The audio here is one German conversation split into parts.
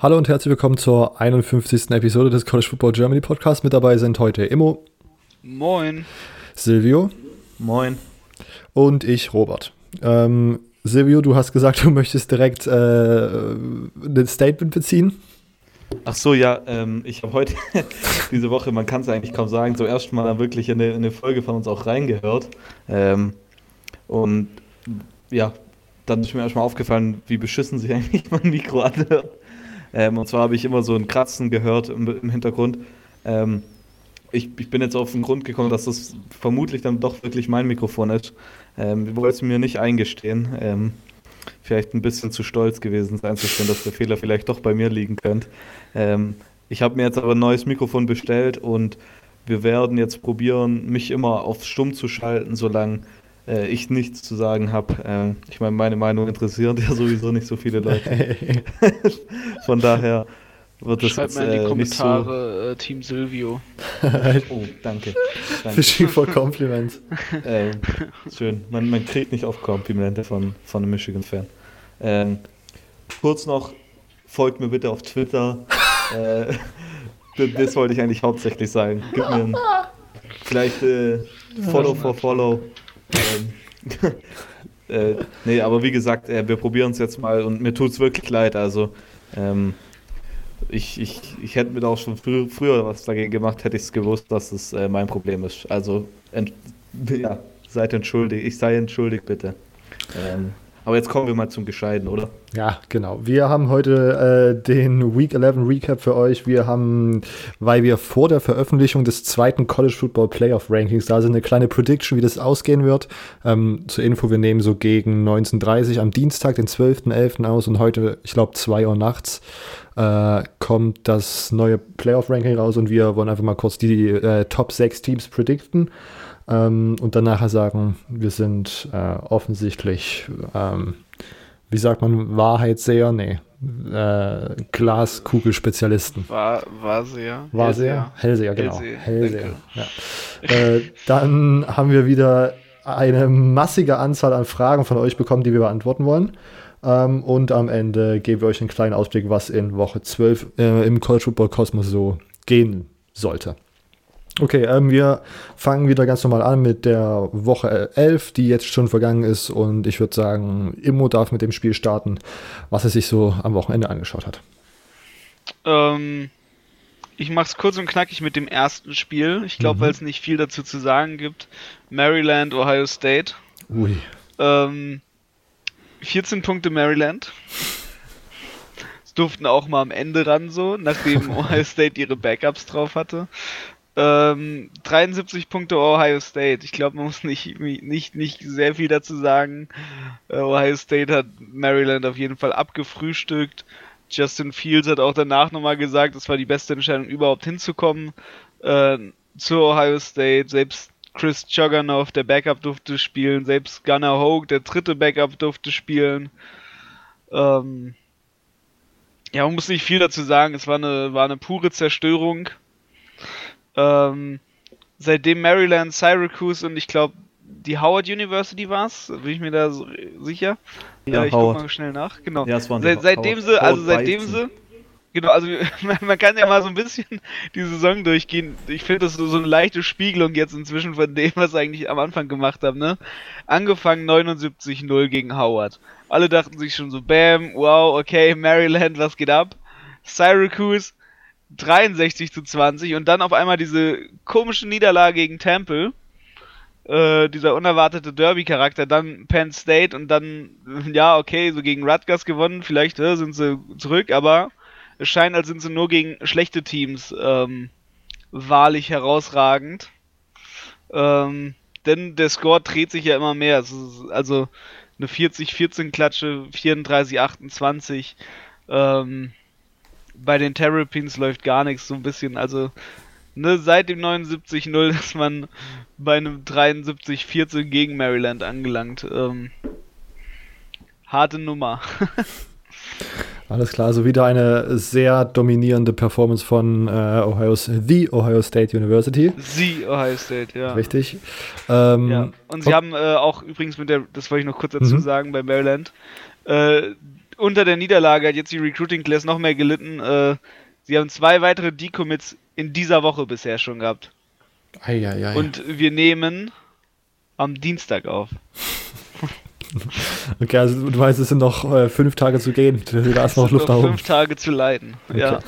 Hallo und herzlich willkommen zur 51. Episode des College Football Germany Podcast. Mit dabei sind heute Immo. Moin. Silvio. Moin. Und ich, Robert. Ähm, Silvio, du hast gesagt, du möchtest direkt äh, ein Statement beziehen. Ach so, ja, ähm, ich habe heute diese Woche, man kann es eigentlich kaum sagen, zum ersten Mal wirklich in eine, in eine Folge von uns auch reingehört. Ähm, und ja, dann ist mir erstmal aufgefallen, wie beschissen sich eigentlich mein Mikro anhört. Ähm, und zwar habe ich immer so ein Kratzen gehört im, im Hintergrund. Ähm, ich, ich, bin jetzt auf den Grund gekommen, dass das vermutlich dann doch wirklich mein Mikrofon ist. Ähm, ich wollte es mir nicht eingestehen. Ähm, vielleicht ein bisschen zu stolz gewesen sein, einzustehen, dass der Fehler vielleicht doch bei mir liegen könnte. Ähm, ich habe mir jetzt aber ein neues Mikrofon bestellt und wir werden jetzt probieren, mich immer auf Stumm zu schalten, solange äh, ich nichts zu sagen habe. Äh, ich meine, meine Meinung interessiert ja sowieso nicht so viele Leute. Von daher wird das Schreibt jetzt mal in die äh, Kommentare so äh, Team Silvio. oh, danke. danke. Fishing for Compliments. ähm, schön. Man, man kriegt nicht oft Komplimente von, von einem Michigan-Fan. Ähm, kurz noch, folgt mir bitte auf Twitter. äh, das, das wollte ich eigentlich hauptsächlich sagen. Gib mir ein, vielleicht äh, Follow for Follow. Ähm, äh, nee, aber wie gesagt, äh, wir probieren es jetzt mal und mir tut es wirklich leid. Also, ähm, ich, ich, ich hätte mir da auch schon frü früher was dagegen gemacht, hätte ich es gewusst, dass es äh, mein Problem ist. Also, ja, seid entschuldigt. Ich sei entschuldigt, bitte. Ähm, aber jetzt kommen wir mal zum Gescheiden, oder? Ja, genau. Wir haben heute äh, den Week 11 Recap für euch. Wir haben, weil wir vor der Veröffentlichung des zweiten College Football Playoff Rankings da sind, eine kleine Prediction, wie das ausgehen wird. Ähm, zur Info, wir nehmen so gegen 19.30 am Dienstag, den 12.11. aus und heute, ich glaube, 2 Uhr nachts äh, kommt das neue Playoff Ranking raus und wir wollen einfach mal kurz die äh, Top 6 Teams predikten ähm, und dann nachher sagen, wir sind äh, offensichtlich, ähm, wie sagt man, Wahrheitsseher? Nee. Äh, Glaskugelspezialisten. War, war sehr. War sehr? Hellseher, genau. Hellseher. Hellseher ja. äh, dann haben wir wieder eine massige Anzahl an Fragen von euch bekommen, die wir beantworten wollen. Ähm, und am Ende geben wir euch einen kleinen Ausblick, was in Woche 12 äh, im College Football Kosmos so gehen sollte. Okay, ähm, wir fangen wieder ganz normal an mit der Woche 11, die jetzt schon vergangen ist. Und ich würde sagen, Immo darf mit dem Spiel starten, was er sich so am Wochenende angeschaut hat. Ähm, ich mache es kurz und knackig mit dem ersten Spiel. Ich glaube, mhm. weil es nicht viel dazu zu sagen gibt. Maryland, Ohio State. Ui. Ähm, 14 Punkte Maryland. Es durften auch mal am Ende ran so, nachdem Ohio State ihre Backups drauf hatte. Ähm, 73 Punkte Ohio State. Ich glaube, man muss nicht, nicht, nicht sehr viel dazu sagen. Äh, Ohio State hat Maryland auf jeden Fall abgefrühstückt. Justin Fields hat auch danach nochmal gesagt, es war die beste Entscheidung überhaupt hinzukommen äh, zu Ohio State. Selbst Chris Juggernaut, der Backup, durfte spielen. Selbst Gunnar Hogue, der dritte Backup, durfte spielen. Ähm, ja, man muss nicht viel dazu sagen. Es war eine, war eine pure Zerstörung. Ähm, seitdem Maryland, Syracuse und ich glaube die Howard University war es, bin ich mir da so sicher. Ja, ich Howard. guck mal schnell nach. Genau. Ja, es waren Seit, seitdem Howard. sie, also Howard seitdem Weizen. sie, genau, also man kann ja mal so ein bisschen die Saison durchgehen. Ich finde das so, so eine leichte Spiegelung jetzt inzwischen von dem, was sie eigentlich am Anfang gemacht haben, ne? Angefangen 79-0 gegen Howard. Alle dachten sich schon so, bam, wow, okay, Maryland, was geht ab? Syracuse 63 zu 20 und dann auf einmal diese komische Niederlage gegen Temple. Äh, dieser unerwartete Derby-Charakter, dann Penn State und dann, ja, okay, so gegen Rutgers gewonnen, vielleicht äh, sind sie zurück, aber es scheint, als sind sie nur gegen schlechte Teams ähm, wahrlich herausragend. Ähm, denn der Score dreht sich ja immer mehr. Also eine 40-14-Klatsche, 34-28. Ähm, bei den Terrapins läuft gar nichts, so ein bisschen. Also, ne, seit dem 79-0 ist man bei einem 73-14 gegen Maryland angelangt. Ähm, harte Nummer. Alles klar, also wieder eine sehr dominierende Performance von äh, Ohio, The Ohio State University. Sie, Ohio State, ja. Richtig. Ähm, ja. Und sie haben äh, auch übrigens mit der, das wollte ich noch kurz dazu Mhm. sagen, bei Maryland, äh, unter der Niederlage hat jetzt die Recruiting Class noch mehr gelitten. Äh, sie haben zwei weitere Decommits in dieser Woche bisher schon gehabt. Ei, ei, ei. Und wir nehmen am Dienstag auf. Okay, also du weißt, es sind noch äh, fünf Tage zu gehen. Da ist noch Luft nach oben. Fünf Tage zu leiden. Okay. Ja.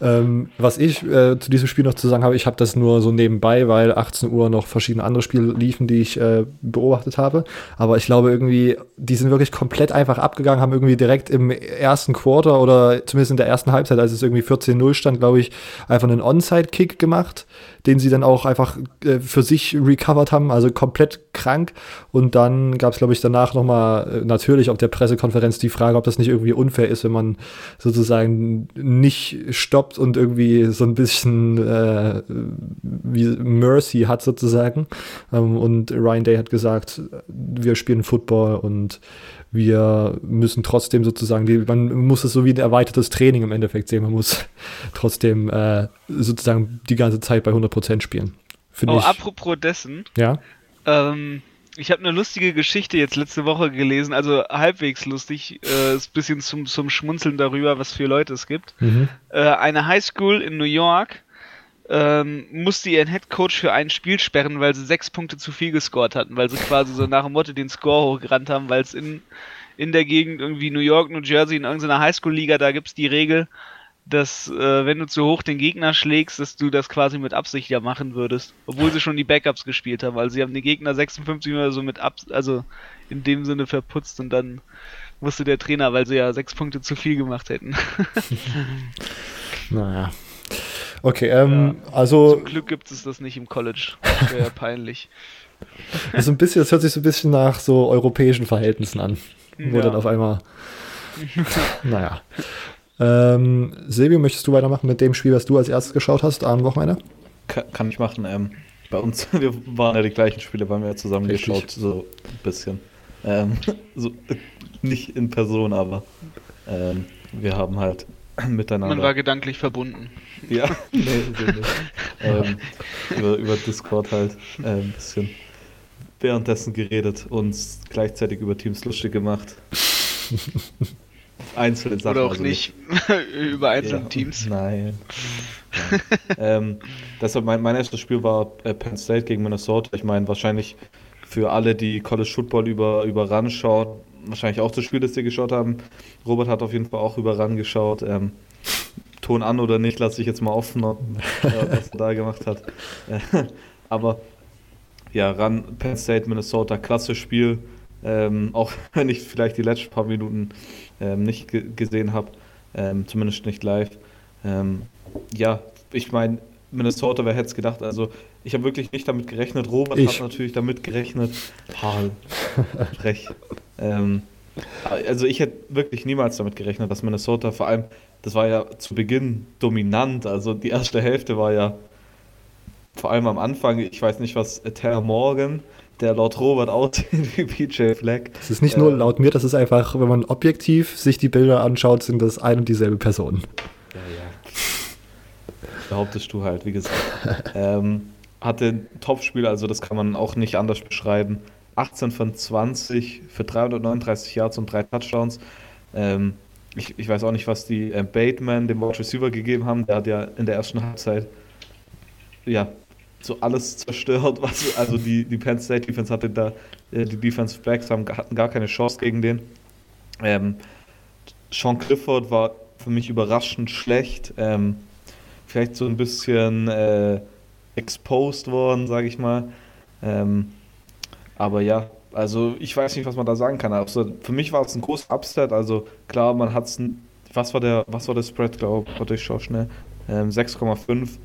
Ähm, was ich äh, zu diesem Spiel noch zu sagen habe, ich habe das nur so nebenbei, weil 18 Uhr noch verschiedene andere Spiele liefen, die ich äh, beobachtet habe. Aber ich glaube irgendwie, die sind wirklich komplett einfach abgegangen, haben irgendwie direkt im ersten Quarter oder zumindest in der ersten Halbzeit, als es irgendwie 14-0 stand, glaube ich, einfach einen Onside-Kick gemacht den sie dann auch einfach äh, für sich recovered haben, also komplett krank. Und dann gab es, glaube ich, danach nochmal äh, natürlich auf der Pressekonferenz die Frage, ob das nicht irgendwie unfair ist, wenn man sozusagen nicht stoppt und irgendwie so ein bisschen äh, wie Mercy hat sozusagen. Ähm, und Ryan Day hat gesagt, wir spielen Football und wir müssen trotzdem sozusagen, die, man muss es so wie ein erweitertes Training im Endeffekt sehen. Man muss trotzdem äh, sozusagen die ganze Zeit bei 100% spielen. Find oh, ich, apropos dessen. Ja. Ähm, ich habe eine lustige Geschichte jetzt letzte Woche gelesen, also halbwegs lustig, äh, ist ein bisschen zum, zum Schmunzeln darüber, was für Leute es gibt. Mhm. Äh, eine Highschool in New York ähm, musste ihren Headcoach für ein Spiel sperren, weil sie sechs Punkte zu viel gescored hatten, weil sie quasi so nach dem Motto den Score hochgerannt haben, weil es in, in der Gegend irgendwie New York, New Jersey, in irgendeiner Highschool-Liga, da gibt es die Regel, dass äh, wenn du zu hoch den Gegner schlägst, dass du das quasi mit Absicht ja machen würdest, obwohl sie schon die Backups gespielt haben, weil sie haben den Gegner 56 oder so mit Abs also in dem Sinne verputzt und dann musste der Trainer, weil sie ja sechs Punkte zu viel gemacht hätten. naja. Okay, ähm, ja. also. Zum Glück gibt es das nicht im College. Das wäre ja peinlich. Also ein bisschen, das hört sich so ein bisschen nach so europäischen Verhältnissen an. Wo ja. dann auf einmal. naja. Ähm, Silvio, möchtest du weitermachen mit dem Spiel, was du als erstes geschaut hast am Wochenende? Kann, kann ich machen. Ähm, bei uns, wir waren ja die gleichen Spiele, waren wir ja zusammen Richtig. geschaut, so ein bisschen. Ähm, so, nicht in Person, aber ähm, wir haben halt miteinander. Man war gedanklich verbunden. Ja, nee, so nicht. ähm, über, über Discord halt äh, ein bisschen währenddessen geredet und gleichzeitig über Teams lustig gemacht. Einzelne Sachen. Oder auch also nicht über einzelne ja, Teams. Nein. Ja. ähm, deshalb mein, mein erstes Spiel war äh, Penn State gegen Minnesota. Ich meine, wahrscheinlich für alle, die College Football über, über RAN schauen, wahrscheinlich auch das Spiel, das sie geschaut haben. Robert hat auf jeden Fall auch über RAN geschaut. Ähm, Ton an oder nicht, lasse ich jetzt mal offen, äh, was er da gemacht hat. aber ja, RAN, Penn State, Minnesota, klasse Spiel. Ähm, auch wenn ich vielleicht die letzten paar Minuten ähm, nicht gesehen habe, ähm, zumindest nicht live. Ähm, ja, ich meine, Minnesota, wer hätte es gedacht? Also, ich habe wirklich nicht damit gerechnet. Robert ich. hat natürlich damit gerechnet. Paul, frech. Ähm, also, ich hätte wirklich niemals damit gerechnet, dass Minnesota vor allem, das war ja zu Beginn dominant. Also, die erste Hälfte war ja vor allem am Anfang, ich weiß nicht, was Taylor Morgan, der laut Robert aussieht wie PJ Fleck. Das ist nicht nur äh, laut mir, das ist einfach, wenn man objektiv sich die Bilder anschaut, sind das ein und dieselbe Person. Ja, ja behauptest du halt, wie gesagt. ähm, hatte Topspiel, also das kann man auch nicht anders beschreiben. 18 von 20 für 339 Yards und drei Touchdowns. Ähm, ich, ich, weiß auch nicht, was die äh, Bateman dem Wide Receiver gegeben haben. Der hat ja in der ersten Halbzeit ja so alles zerstört. Was, also die, die Penn State Defense hatte da, äh, die Defense Backs haben, hatten gar keine Chance gegen den. Ähm, Sean Clifford war für mich überraschend schlecht. Ähm, vielleicht so ein bisschen äh, exposed worden, sage ich mal. Ähm, aber ja, also ich weiß nicht, was man da sagen kann. Also für mich war es ein großer Upset. Also klar, man hat es. Was war der, was war der Spread, glaube ich? Warte, ich schau schnell. Ähm, 6,5.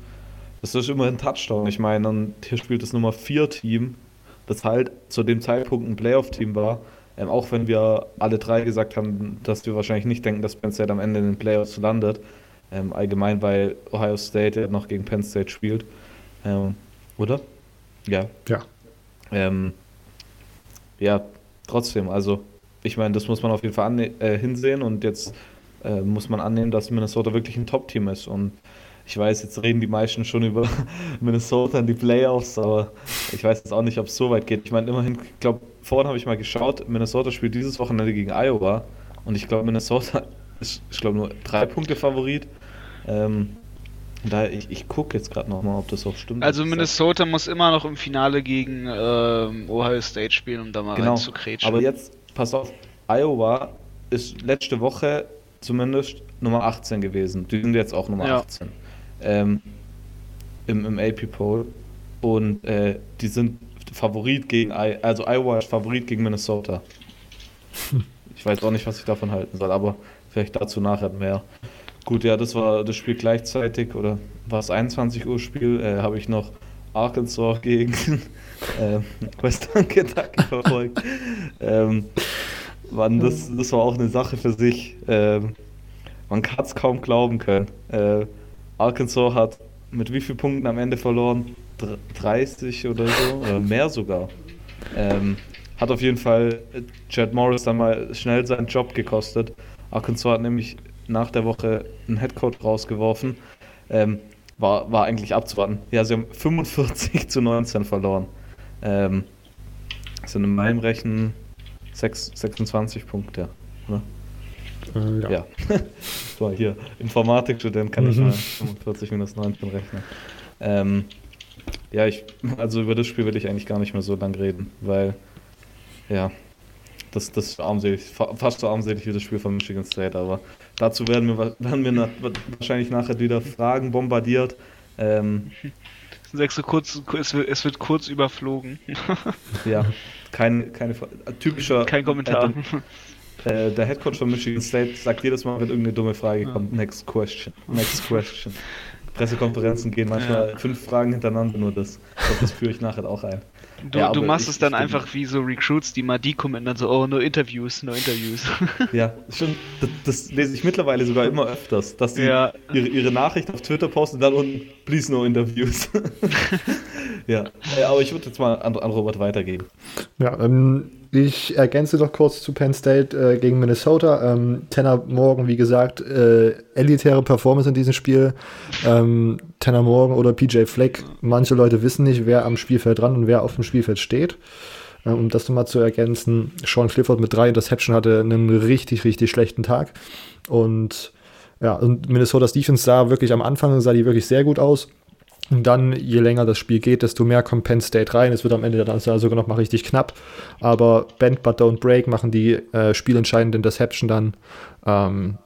Das ist immer ein Touchdown. Ich meine, hier spielt das Nummer 4 Team, das halt zu dem Zeitpunkt ein Playoff-Team war. Ähm, auch wenn wir alle drei gesagt haben, dass wir wahrscheinlich nicht denken, dass Penn State am Ende in den Playoffs landet. Ähm, allgemein, weil Ohio State noch gegen Penn State spielt. Ähm, oder? Ja. Ja. Ähm, ja, trotzdem, also ich meine, das muss man auf jeden Fall äh, hinsehen und jetzt äh, muss man annehmen, dass Minnesota wirklich ein Top-Team ist und ich weiß, jetzt reden die meisten schon über Minnesota in die Playoffs, aber ich weiß jetzt auch nicht, ob es so weit geht. Ich meine, immerhin, ich glaube, vorhin habe ich mal geschaut, Minnesota spielt dieses Wochenende gegen Iowa Und ich glaube, Minnesota ist, ich glaube, nur drei Punkte Favorit. Ähm, da ich, ich gucke jetzt gerade nochmal, ob das auch stimmt. Also Minnesota muss immer noch im Finale gegen ähm, Ohio State spielen, um da mal genau. reinzukretschen. Aber jetzt, pass auf, Iowa ist letzte Woche zumindest Nummer 18 gewesen. Die sind jetzt auch Nummer Ja. 18 ähm, im, im AP-Poll. Und äh, die sind Favorit gegen, I also Iowa ist Favorit gegen Minnesota. Ich weiß auch nicht, was ich davon halten soll, aber vielleicht dazu nachher mehr. Gut, ja, das war das Spiel gleichzeitig, oder war es 21 Uhr Spiel, äh, habe ich noch Arkansas gegen äh, Western Kentucky verfolgt. ähm, Mann, das, das war auch eine Sache für sich. Ähm, man kann es kaum glauben können. Äh, Arkansas hat mit wie vielen Punkten am Ende verloren? Dr- 30 oder so, oder mehr sogar. Ähm, hat auf jeden Fall äh, Chad Morris dann mal schnell seinen Job gekostet. Arkansas hat nämlich nach der Woche einen Headcoach rausgeworfen. Ähm, war, war eigentlich abzuwarten. Ja, sie haben 45 zu 19 verloren. Ähm, sind in meinem Rechen 6, 26 Punkte. Oder? Äh, ja. Ja. so, hier, Informatikstudent kann ich Mhm. mal 45 minus 19 rechnen. Ähm, ja, ich, also über das Spiel will ich eigentlich gar nicht mehr so lang reden, weil, ja, das, das ist armselig, fa- fast so armselig wie das Spiel von Michigan State, aber dazu werden wir, werden wir na, wahrscheinlich nachher wieder Fragen bombardiert. Ähm, Sagst du kurz, es wird, kurz überflogen. ja, kein, keine, typischer, Kein Kommentar. Äh, der Headcoach von Michigan State sagt jedes Mal, wenn irgendeine dumme Frage kommt, next question, next question. Pressekonferenzen gehen manchmal fünf Fragen hintereinander, nur das. Ich glaube, das führe ich nachher auch ein. Du, Ja, du machst ich- es dann ich einfach wie so Recruits, die mal die kommen und dann so, oh, no Interviews, no Interviews. Ja, schon, das, das lese ich mittlerweile sogar immer öfters, dass die Ja. ihre, ihre Nachricht auf Twitter posten und dann unten, please no interviews. ja, äh, aber ich würde jetzt mal an, an Robert weitergeben. Ja, ähm, ich ergänze noch kurz zu Penn State äh, gegen Minnesota. Ähm, Tanner Morgan, wie gesagt, äh, elitäre Performance in diesem Spiel. Ähm, Tanner Morgan oder PJ Fleck, manche Leute wissen nicht, wer am Spielfeld dran und wer auf dem Spielfeld steht. Äh, um das nochmal zu ergänzen, Sean Clifford mit drei Interception hatte einen richtig, richtig schlechten Tag. Und ja, und Minnesotas Defense sah wirklich am Anfang, sah die wirklich sehr gut aus. Und dann, je länger das Spiel geht, desto mehr kommt Penn State rein. Es wird am Ende dann sogar noch mal richtig knapp. Aber Bend but don't break machen die äh, spielentscheidende Interception dann. Ähm,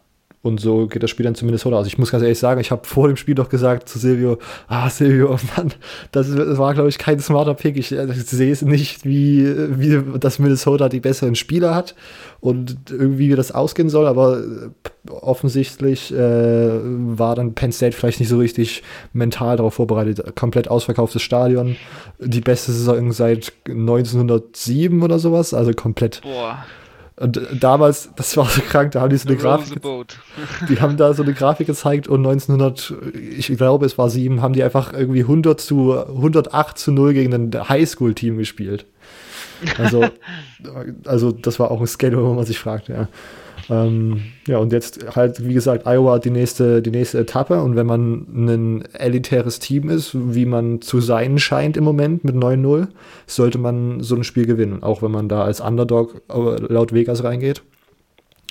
und so geht das Spiel dann zu Minnesota aus. Ich muss ganz ehrlich sagen, ich habe vor dem Spiel doch gesagt zu Silvio, ah Silvio, Mann, das, das war, glaube ich, kein smarter Pick. Ich, äh, ich sehe es nicht, wie, wie das Minnesota die besseren Spieler hat und irgendwie wie das ausgehen soll, aber äh, offensichtlich äh, war dann Penn State vielleicht nicht so richtig mental darauf vorbereitet. Komplett ausverkauftes Stadion, die beste Saison seit 1907 oder sowas, also komplett. Boah, Und äh, damals, das war so krank, da haben die so eine the Grafik, die haben da so eine Grafik gezeigt und 1900, ich glaube es war 7, haben die einfach irgendwie 100 zu 108 zu 0 gegen ein Highschool-Team gespielt. Also, also das war auch ein Scale, wo man sich fragt, ja. Ähm, ja, und jetzt halt, wie gesagt, Iowa die nächste, die nächste Etappe. Und wenn man ein elitäres Team ist, wie man zu sein scheint im Moment mit 9-0, sollte man so ein Spiel gewinnen. Auch wenn man da als Underdog äh, laut Vegas reingeht,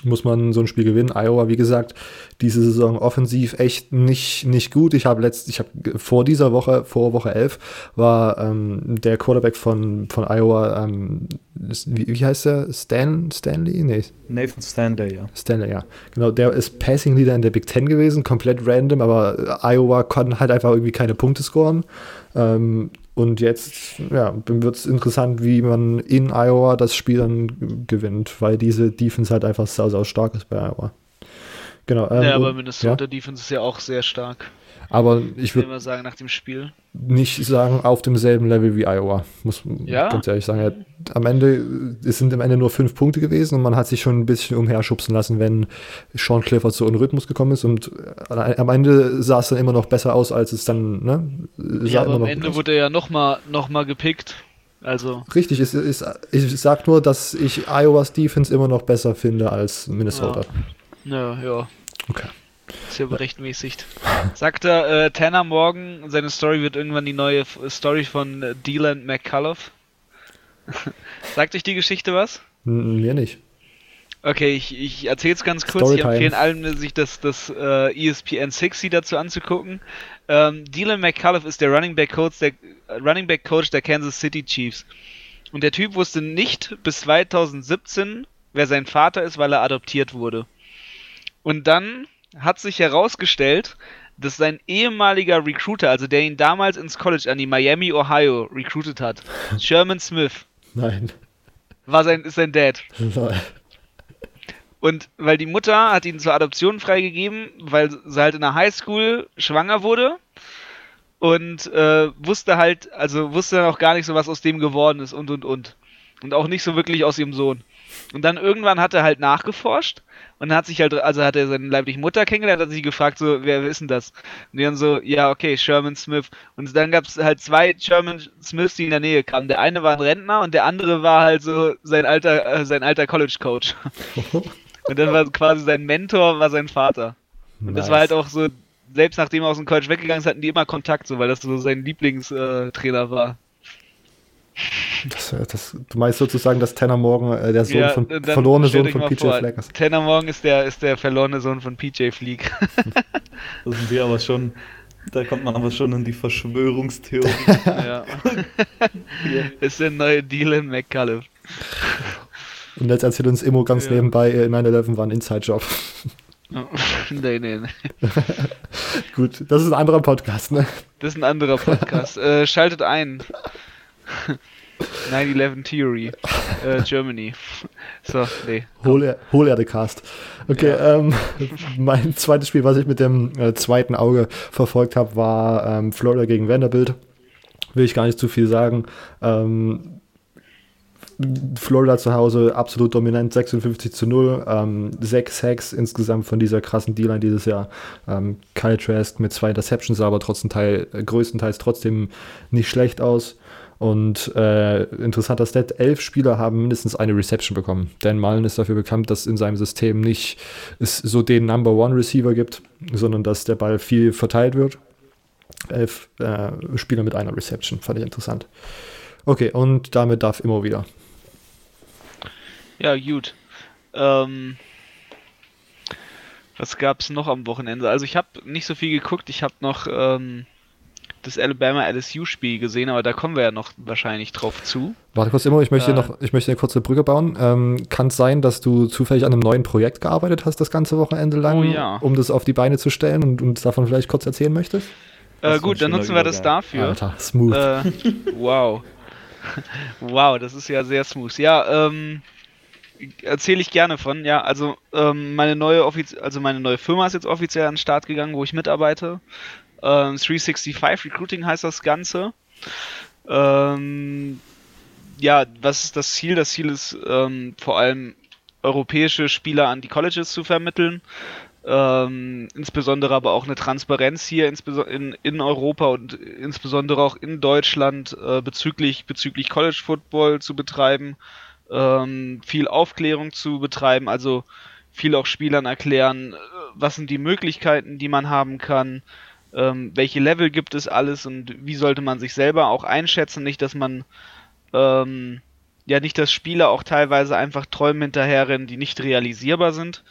muss man so ein Spiel gewinnen. Iowa, wie gesagt, diese Saison offensiv echt nicht, nicht gut. Ich habe letzt, ich habe vor dieser Woche, vor Woche 11, war ähm, der Quarterback von, von Iowa, ähm, wie, wie heißt der? Stan, Stanley? Nee, Nathan Stanley, ja. Stanley, ja. Genau, der ist Passing Leader in der Big Ten gewesen, komplett random, aber Iowa konnten halt einfach irgendwie keine Punkte scoren. Ähm, und jetzt ja, wird es interessant, wie man in Iowa das Spiel dann gewinnt, weil diese Defense halt einfach sau, sau stark ist bei Iowa. Genau. ähm, ja, aber Minnesota ja, Defense ist ja auch sehr stark. Aber ich würde mal sagen, nach dem Spiel. nicht sagen, auf demselben Level wie Iowa, muss Ja? ganz ehrlich sagen. Ja, am Ende, es sind am Ende nur fünf Punkte gewesen und man hat sich schon ein bisschen umherschubsen lassen, wenn Sean Clifford so in Rhythmus gekommen ist und äh, am Ende sah es dann immer noch besser aus, als es dann, ne? Ja, aber am Ende wurde er ja nochmal noch mal gepickt. Also, Richtig, es ist, ich sag nur, dass ich Iowas Defense immer noch besser finde als Minnesota. ja, ja. Okay. Ist ja berechtmäßigt. Sagt er, äh, Tanner morgen, seine Story wird irgendwann die neue F Story von äh, Dylan McCullough. Sagt euch die Geschichte was? Mir nicht. Okay, ich, ich erzähle es ganz kurz. Ich empfehle allen, sich das, das äh, ESPN 60 dazu anzugucken. Ähm, Dylan McCullough ist der Running Back Coach der, Running Back Coach der Kansas City Chiefs. Und der Typ wusste nicht bis 2017, wer sein Vater ist, weil er adoptiert wurde. Und dann hat sich herausgestellt, dass sein ehemaliger Recruiter, also der ihn damals ins College an die Miami, Ohio recruited hat, Sherman Smith. Nein. War sein, ist sein Dad. Und weil die Mutter hat ihn zur Adoption freigegeben, weil sie halt in der Highschool schwanger wurde und äh, wusste halt, also wusste dann auch gar nicht so, was aus dem geworden ist und und und. Und auch nicht so wirklich aus ihrem Sohn. Und dann irgendwann hat er halt nachgeforscht und hat sich halt, also hat er seine leibliche Mutter kennengelernt, hat sich gefragt, so, wer, wer ist denn das? Und die dann so, ja, okay, Sherman Smith. Und dann gab es halt zwei Sherman Smiths, die in der Nähe kamen. Der eine war ein Rentner und der andere war halt so sein alter, äh, sein alter College-Coach. und dann war quasi sein Mentor, war sein Vater. Und nice. das war halt auch so, selbst nachdem er aus dem College weggegangen ist, hatten die immer Kontakt, so, weil das so sein Lieblingstrainer war. Das, äh, das, du meinst sozusagen, dass Tanner Morgan äh, der Sohn ja, von, verlorene Sohn von PJ Fleck ist. Tanner Morgan ist der, ist der verlorene Sohn von PJ Fleck. da sind wir aber schon, da kommt man aber schon in die Verschwörungstheorie. ja. ist der neue Dylan McCullough. Und jetzt erzählt uns Immo ganz ja. nebenbei, 9-11 äh, war ein Inside-Job. nee, nee, nee. Gut, das ist ein anderer Podcast, ne? Das ist ein anderer Podcast. äh, schaltet ein. 9-11 Theory. Äh, Germany. So, nee. Hohlerde Cast. Okay, ja. ähm, mein zweites Spiel, was ich mit dem äh, zweiten Auge verfolgt habe, war ähm, Florida gegen Vanderbilt. Will ich gar nicht zu viel sagen. Ähm, Florida zu Hause absolut dominant, 56 zu 0. Ähm, sechs Hacks insgesamt von dieser krassen D-Line dieses Jahr. Ähm, Kyle Trask mit zwei Interceptions, aber trotzdem Teil, äh, größtenteils trotzdem nicht schlecht aus. Und äh, interessanter Stat, elf Spieler haben mindestens eine Reception bekommen. Dan Mullen ist dafür bekannt, dass in seinem System nicht es so den Number One Receiver gibt, sondern dass der Ball viel verteilt wird. Elf äh, Spieler mit einer Reception, fand ich interessant. Okay, und damit darf immer wieder. Ja, gut. Ähm, was gab's noch am Wochenende? Also ich habe nicht so viel geguckt. Ich habe noch ähm, das Alabama LSU-Spiel gesehen, aber da kommen wir ja noch wahrscheinlich drauf zu. Warte kurz immer, ich möchte äh, noch, ich möchte eine kurze Brücke bauen. Ähm, Kann es sein, dass du zufällig an einem neuen Projekt gearbeitet hast, das ganze Wochenende lang, oh, ja. um das auf die Beine zu stellen und, und davon vielleicht kurz erzählen möchtest? Äh, gut, dann nutzen wir das dafür. Alter, smooth. Äh, wow. wow, das ist ja sehr smooth. Ja, ähm, erzähle ich gerne von. Ja, also ähm, meine neue Offiz also meine neue Firma ist jetzt offiziell an den Start gegangen, wo ich mitarbeite. Ähm, 365 Recruiting heißt das Ganze. Ähm, ja, was ist das Ziel? Das Ziel ist ähm, vor allem europäische Spieler an die Colleges zu vermitteln. Ähm, insbesondere aber auch eine Transparenz hier in, in Europa und insbesondere auch in Deutschland äh, bezüglich, bezüglich College Football zu betreiben, ähm, viel Aufklärung zu betreiben, also viel auch Spielern erklären, äh, was sind die Möglichkeiten, die man haben kann, ähm, welche Level gibt es alles und wie sollte man sich selber auch einschätzen, nicht, dass man ähm, ja nicht, dass Spieler auch teilweise einfach Träume hinterherrennen, die nicht realisierbar sind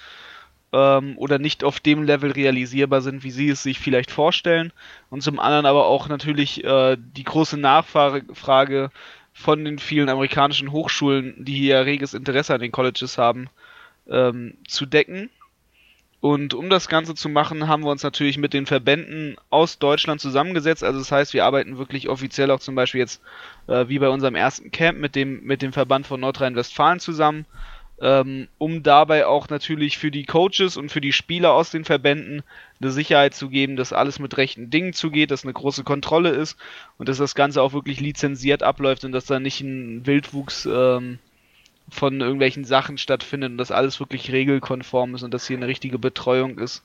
ähm, oder nicht auf dem Level realisierbar sind, wie sie es sich vielleicht vorstellen. Und zum anderen aber auch natürlich äh, die große Nachfrage von den vielen amerikanischen Hochschulen, die hier reges Interesse an den Colleges haben, ähm, zu decken und um das Ganze zu machen, haben wir uns natürlich mit den Verbänden aus Deutschland zusammengesetzt. Also das heißt, wir arbeiten wirklich offiziell auch zum Beispiel jetzt äh, wie bei unserem ersten Camp mit dem, mit dem Verband von Nordrhein-Westfalen zusammen, ähm, um dabei auch natürlich für die Coaches und für die Spieler aus den Verbänden eine Sicherheit zu geben, dass alles mit rechten Dingen zugeht, dass eine große Kontrolle ist und dass das Ganze auch wirklich lizenziert abläuft und dass da nicht ein Wildwuchs ähm, von irgendwelchen Sachen stattfindet und dass alles wirklich regelkonform ist und dass hier eine richtige Betreuung ist,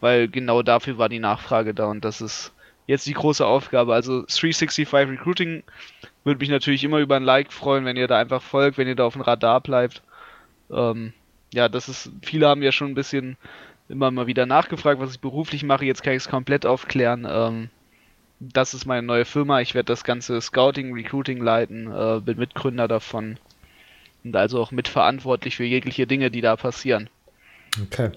weil genau dafür war die Nachfrage da und das ist jetzt die große Aufgabe. Also 365 Recruiting würde mich natürlich immer über ein Like freuen, wenn ihr da einfach folgt, wenn ihr da auf dem Radar bleibt. Ähm, ja, das ist, viele haben ja schon ein bisschen immer mal wieder nachgefragt, was ich beruflich mache. Jetzt kann ich es komplett aufklären. Ähm, das ist meine neue Firma. Ich werde das ganze Scouting, Recruiting leiten, äh, bin Mitgründer davon und also auch mitverantwortlich für jegliche Dinge, die da passieren. Okay.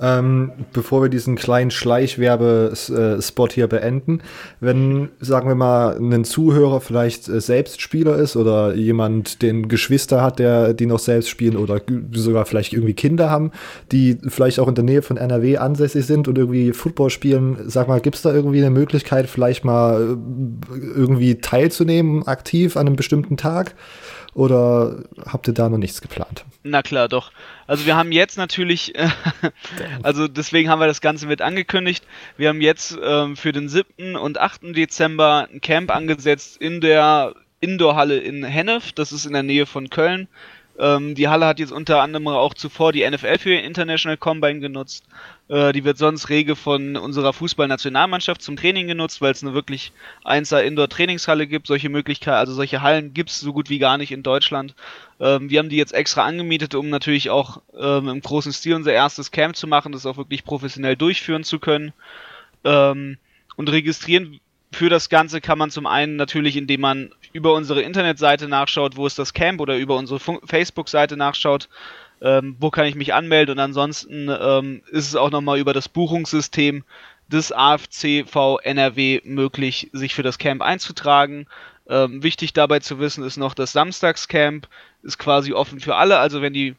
Ähm, bevor wir diesen kleinen Schleichwerbespot hier beenden, wenn, sagen wir mal, ein Zuhörer vielleicht äh, selbst Spieler ist oder jemand den Geschwister hat, der die noch selbst spielen oder sogar vielleicht irgendwie Kinder haben, die vielleicht auch in der Nähe von NRW ansässig sind und irgendwie Football spielen, sag mal, gibt es da irgendwie eine Möglichkeit, vielleicht mal äh, irgendwie teilzunehmen, aktiv an einem bestimmten Tag? Oder habt ihr da noch nichts geplant? Na klar, doch. Also wir haben jetzt natürlich, äh, also deswegen haben wir das Ganze mit angekündigt. Wir haben jetzt ähm, für den 7. und 8. Dezember ein Camp angesetzt in der Indoor-Halle in Hennef. Das ist in der Nähe von Köln. Ähm, die Halle hat jetzt unter anderem auch zuvor die NFL für International Combine genutzt. Äh, die wird sonst rege von unserer Fußballnationalmannschaft zum Training genutzt, weil es eine wirklich 1er Indoor-Trainingshalle gibt. Solche Möglichkeiten, also solche Hallen gibt es so gut wie gar nicht in Deutschland. Ähm, wir haben die jetzt extra angemietet, um natürlich auch ähm, im großen Stil unser erstes Camp zu machen, das auch wirklich professionell durchführen zu können. Ähm, und registrieren für das Ganze kann man zum einen natürlich, indem man über unsere Internetseite nachschaut, wo ist das Camp, oder über unsere Facebook-Seite nachschaut, ähm, wo kann ich mich anmelden. Und ansonsten ähm, ist es auch nochmal über das Buchungssystem des AFCV NRW möglich, sich für das Camp einzutragen. Ähm, wichtig dabei zu wissen ist noch, das Samstagscamp ist quasi offen für alle. Also wenn die,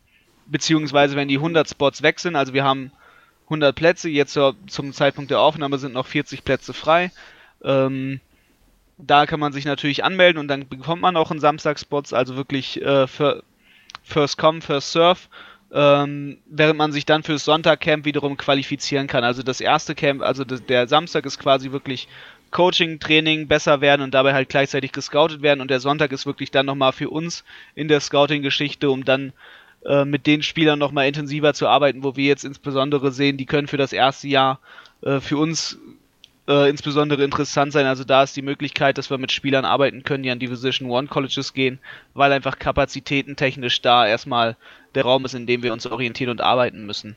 beziehungsweise wenn die 100 Spots weg sind, also wir haben 100 Plätze, jetzt zum Zeitpunkt der Aufnahme sind noch 40 Plätze frei. Ähm, da kann man sich natürlich anmelden und dann bekommt man auch einen Samstagspots, also wirklich äh, First Come, First Serve, ähm, während man sich dann fürs Sonntagcamp wiederum qualifizieren kann. Also das erste Camp, also der Samstag ist quasi wirklich Coaching, Training, besser werden und dabei halt gleichzeitig gescoutet werden und der Sonntag ist wirklich dann nochmal für uns in der Scouting-Geschichte, um dann äh, mit den Spielern nochmal intensiver zu arbeiten, wo wir jetzt insbesondere sehen, die können für das erste Jahr äh, für uns äh, insbesondere interessant sein. Also da ist die Möglichkeit, dass wir mit Spielern arbeiten können, die an Division One Colleges gehen, weil einfach kapazitätentechnisch da erstmal der Raum ist, in dem wir uns orientieren und arbeiten müssen.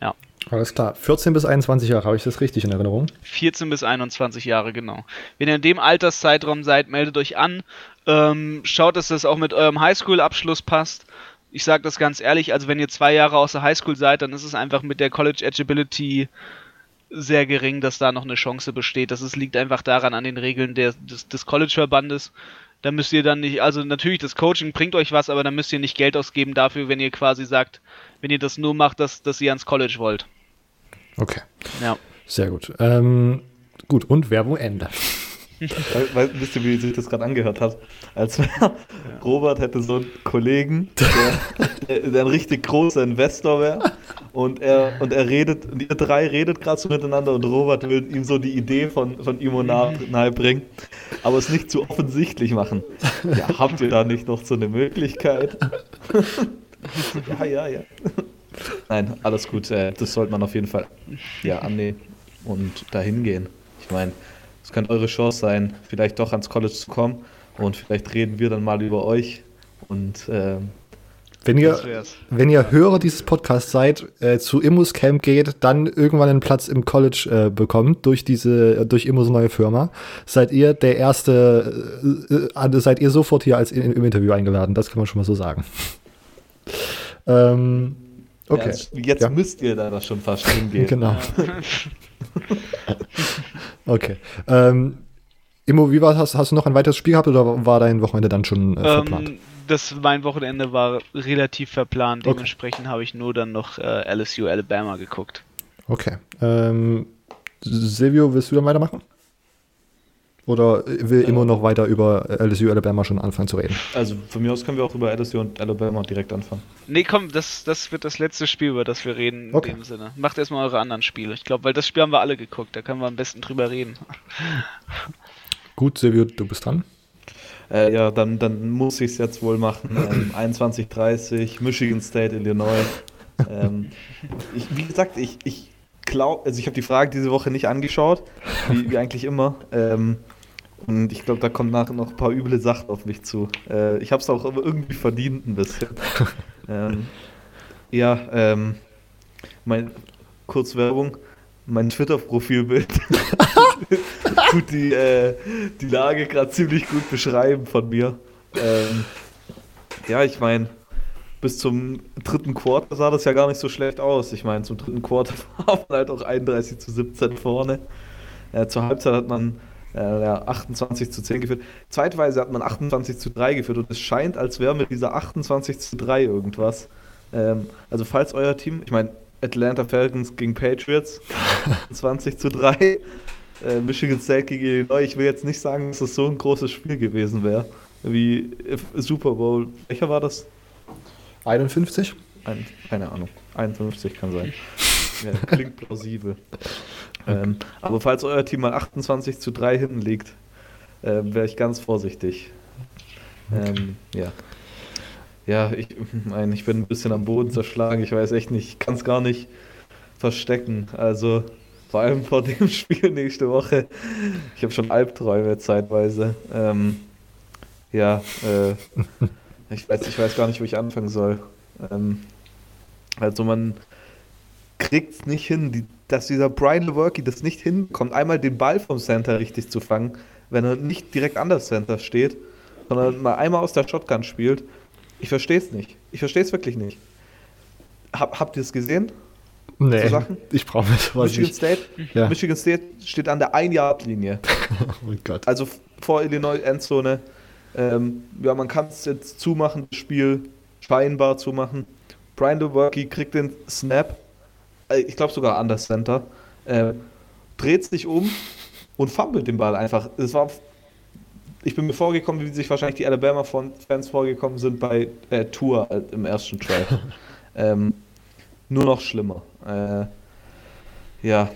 Ja. Alles klar. 14 bis 21 Jahre, habe ich das richtig in Erinnerung? 14 bis 21 Jahre, genau. Wenn ihr in dem Alterszeitraum seid, meldet euch an. Ähm, schaut, dass das auch mit eurem Highschool-Abschluss passt. Ich sage das ganz ehrlich, also wenn ihr zwei Jahre aus der Highschool seid, dann ist es einfach mit der College Edgeability sehr gering, dass da noch eine Chance besteht. Das ist, liegt einfach daran an den Regeln der, des, des College-Verbandes. Da müsst ihr dann nicht, also natürlich, das Coaching bringt euch was, aber da müsst ihr nicht Geld ausgeben dafür, wenn ihr quasi sagt, wenn ihr das nur macht, dass, dass ihr ans College wollt. Okay. Ja. Sehr gut. Ähm, gut, und Werbung Ende. Weil, wisst ihr, wie sich das gerade angehört hat? Als ja. Robert hätte so einen Kollegen, der, der ein richtig großer Investor wäre und er, und er redet, und ihr drei redet gerade so miteinander und Robert will ihm so die Idee von, von Imo nahe, nahe bringen, aber es nicht zu offensichtlich machen. Ja, habt ihr da nicht noch so eine Möglichkeit? ja, ja, ja. Nein, alles gut. Äh, das sollte man auf jeden Fall ja, annehmen und dahin gehen. Ich meine, es könnte eure Chance sein, vielleicht doch ans College zu kommen und vielleicht reden wir dann mal über euch und ähm, wenn ihr, wenn ihr Hörer dieses Podcasts seid, äh, zu Immus Camp geht, dann irgendwann einen Platz im College äh, bekommt durch diese, durch Immus neue Firma, seid ihr der erste, äh, äh seid ihr sofort hier als in, im Interview eingeladen. Das kann man schon mal so sagen. ähm, okay. Ja, jetzt, jetzt ja. müsst ihr da schon fast hingehen. genau. okay. Ähm, Immo, wie war das? Hast du noch ein weiteres Spiel gehabt oder war dein Wochenende dann schon äh, verplant? Ähm, das, mein Wochenende war relativ verplant. Dementsprechend okay. habe ich nur dann noch äh, LSU Alabama geguckt. Okay. Ähm, Silvio, willst du dann weitermachen? Oder will immer noch weiter über LSU Alabama schon anfangen zu reden? Also von mir aus können wir auch über LSU und Alabama direkt anfangen. Nee, komm, das, das wird das letzte Spiel, über das wir reden okay. in dem Sinne. Macht erstmal eure anderen Spiele. Ich glaube, weil das Spiel haben wir alle geguckt, da können wir am besten drüber reden. Gut, Silvio, du bist dran. Äh, ja, dann, dann muss ich es jetzt wohl machen. Ähm, 21:30 Michigan State, Illinois. ähm, ich, wie gesagt, ich, ich glaube, also ich habe die Frage diese Woche nicht angeschaut, wie, wie eigentlich immer. Ähm, und ich glaube, da kommen nachher noch ein paar üble Sachen auf mich zu. Äh, ich habe es auch irgendwie verdient ein bisschen. ähm, ja, ähm, mein Kurzwerbung, mein Twitter-Profilbild tut die, äh, die Lage gerade ziemlich gut beschreiben von mir. Ähm, ja, ich meine, bis zum dritten Quarter sah das ja gar nicht so schlecht aus. Ich meine, zum dritten Quarter war man halt auch 31 zu 17 vorne. Äh, zur Halbzeit hat man äh, ja, 28 zu 10 geführt. Zeitweise hat man 28 zu 3 geführt und es scheint, als wäre mit dieser 28 zu 3 irgendwas. Ähm, also falls euer Team, ich meine, Atlanta Falcons gegen Patriots, 20 zu 3, äh, Michigan State gegen Illinois. Ich will jetzt nicht sagen, dass das so ein großes Spiel gewesen wäre wie Super Bowl. Welcher war das? 51? Ein, keine Ahnung. 51 kann sein. Ja, klingt plausibel. Ähm, aber falls euer Team mal 28 zu 3 hinten liegt, äh, wäre ich ganz vorsichtig. Ähm, ja. Ja, ich, mein, ich bin ein bisschen am Boden zerschlagen. Ich weiß echt nicht, ich kann es gar nicht verstecken. Also vor allem vor dem Spiel nächste Woche. Ich habe schon Albträume zeitweise. Ähm, ja, äh, ich, weiß, ich weiß gar nicht, wo ich anfangen soll. Ähm, also man kriegt es nicht hin, die, dass dieser Brian Lewerke das nicht hinkommt, einmal den Ball vom Center richtig zu fangen, wenn er nicht direkt an der Center steht, sondern mal einmal aus der Shotgun spielt. Ich verstehe es nicht. Ich verstehe es wirklich nicht. Hab, habt ihr es gesehen? Nee, so ich brauche es. Michigan State, ja. Michigan State steht an der Ein-Yard-Linie. oh Gott. Also vor Illinois Endzone. Ähm, ja, man kann es jetzt zumachen, das Spiel scheinbar zumachen. Brian DeWerke kriegt den Snap, ich glaube sogar an das Center, äh, dreht sich um und fummelt den Ball einfach. Es war, ich bin mir vorgekommen, wie sich wahrscheinlich die Alabama-Fans vorgekommen sind bei äh, Tour äh, im ersten Try. ähm, nur noch schlimmer. Äh, ja,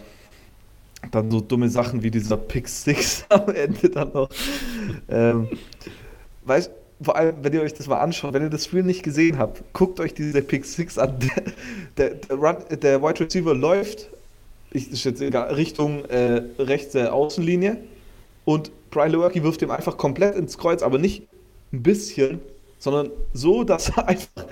dann so dumme Sachen wie dieser Pick Six am Ende dann noch. Ähm, weißt vor allem, wenn ihr euch das mal anschaut, wenn ihr das Spiel nicht gesehen habt, guckt euch diese Pick 6 an. Der, der, der, Run, der Wide Receiver läuft, ich, ist jetzt egal, Richtung äh, rechte Außenlinie und Brian Lewerke wirft ihm einfach komplett ins Kreuz, aber nicht ein bisschen, sondern so, dass er einfach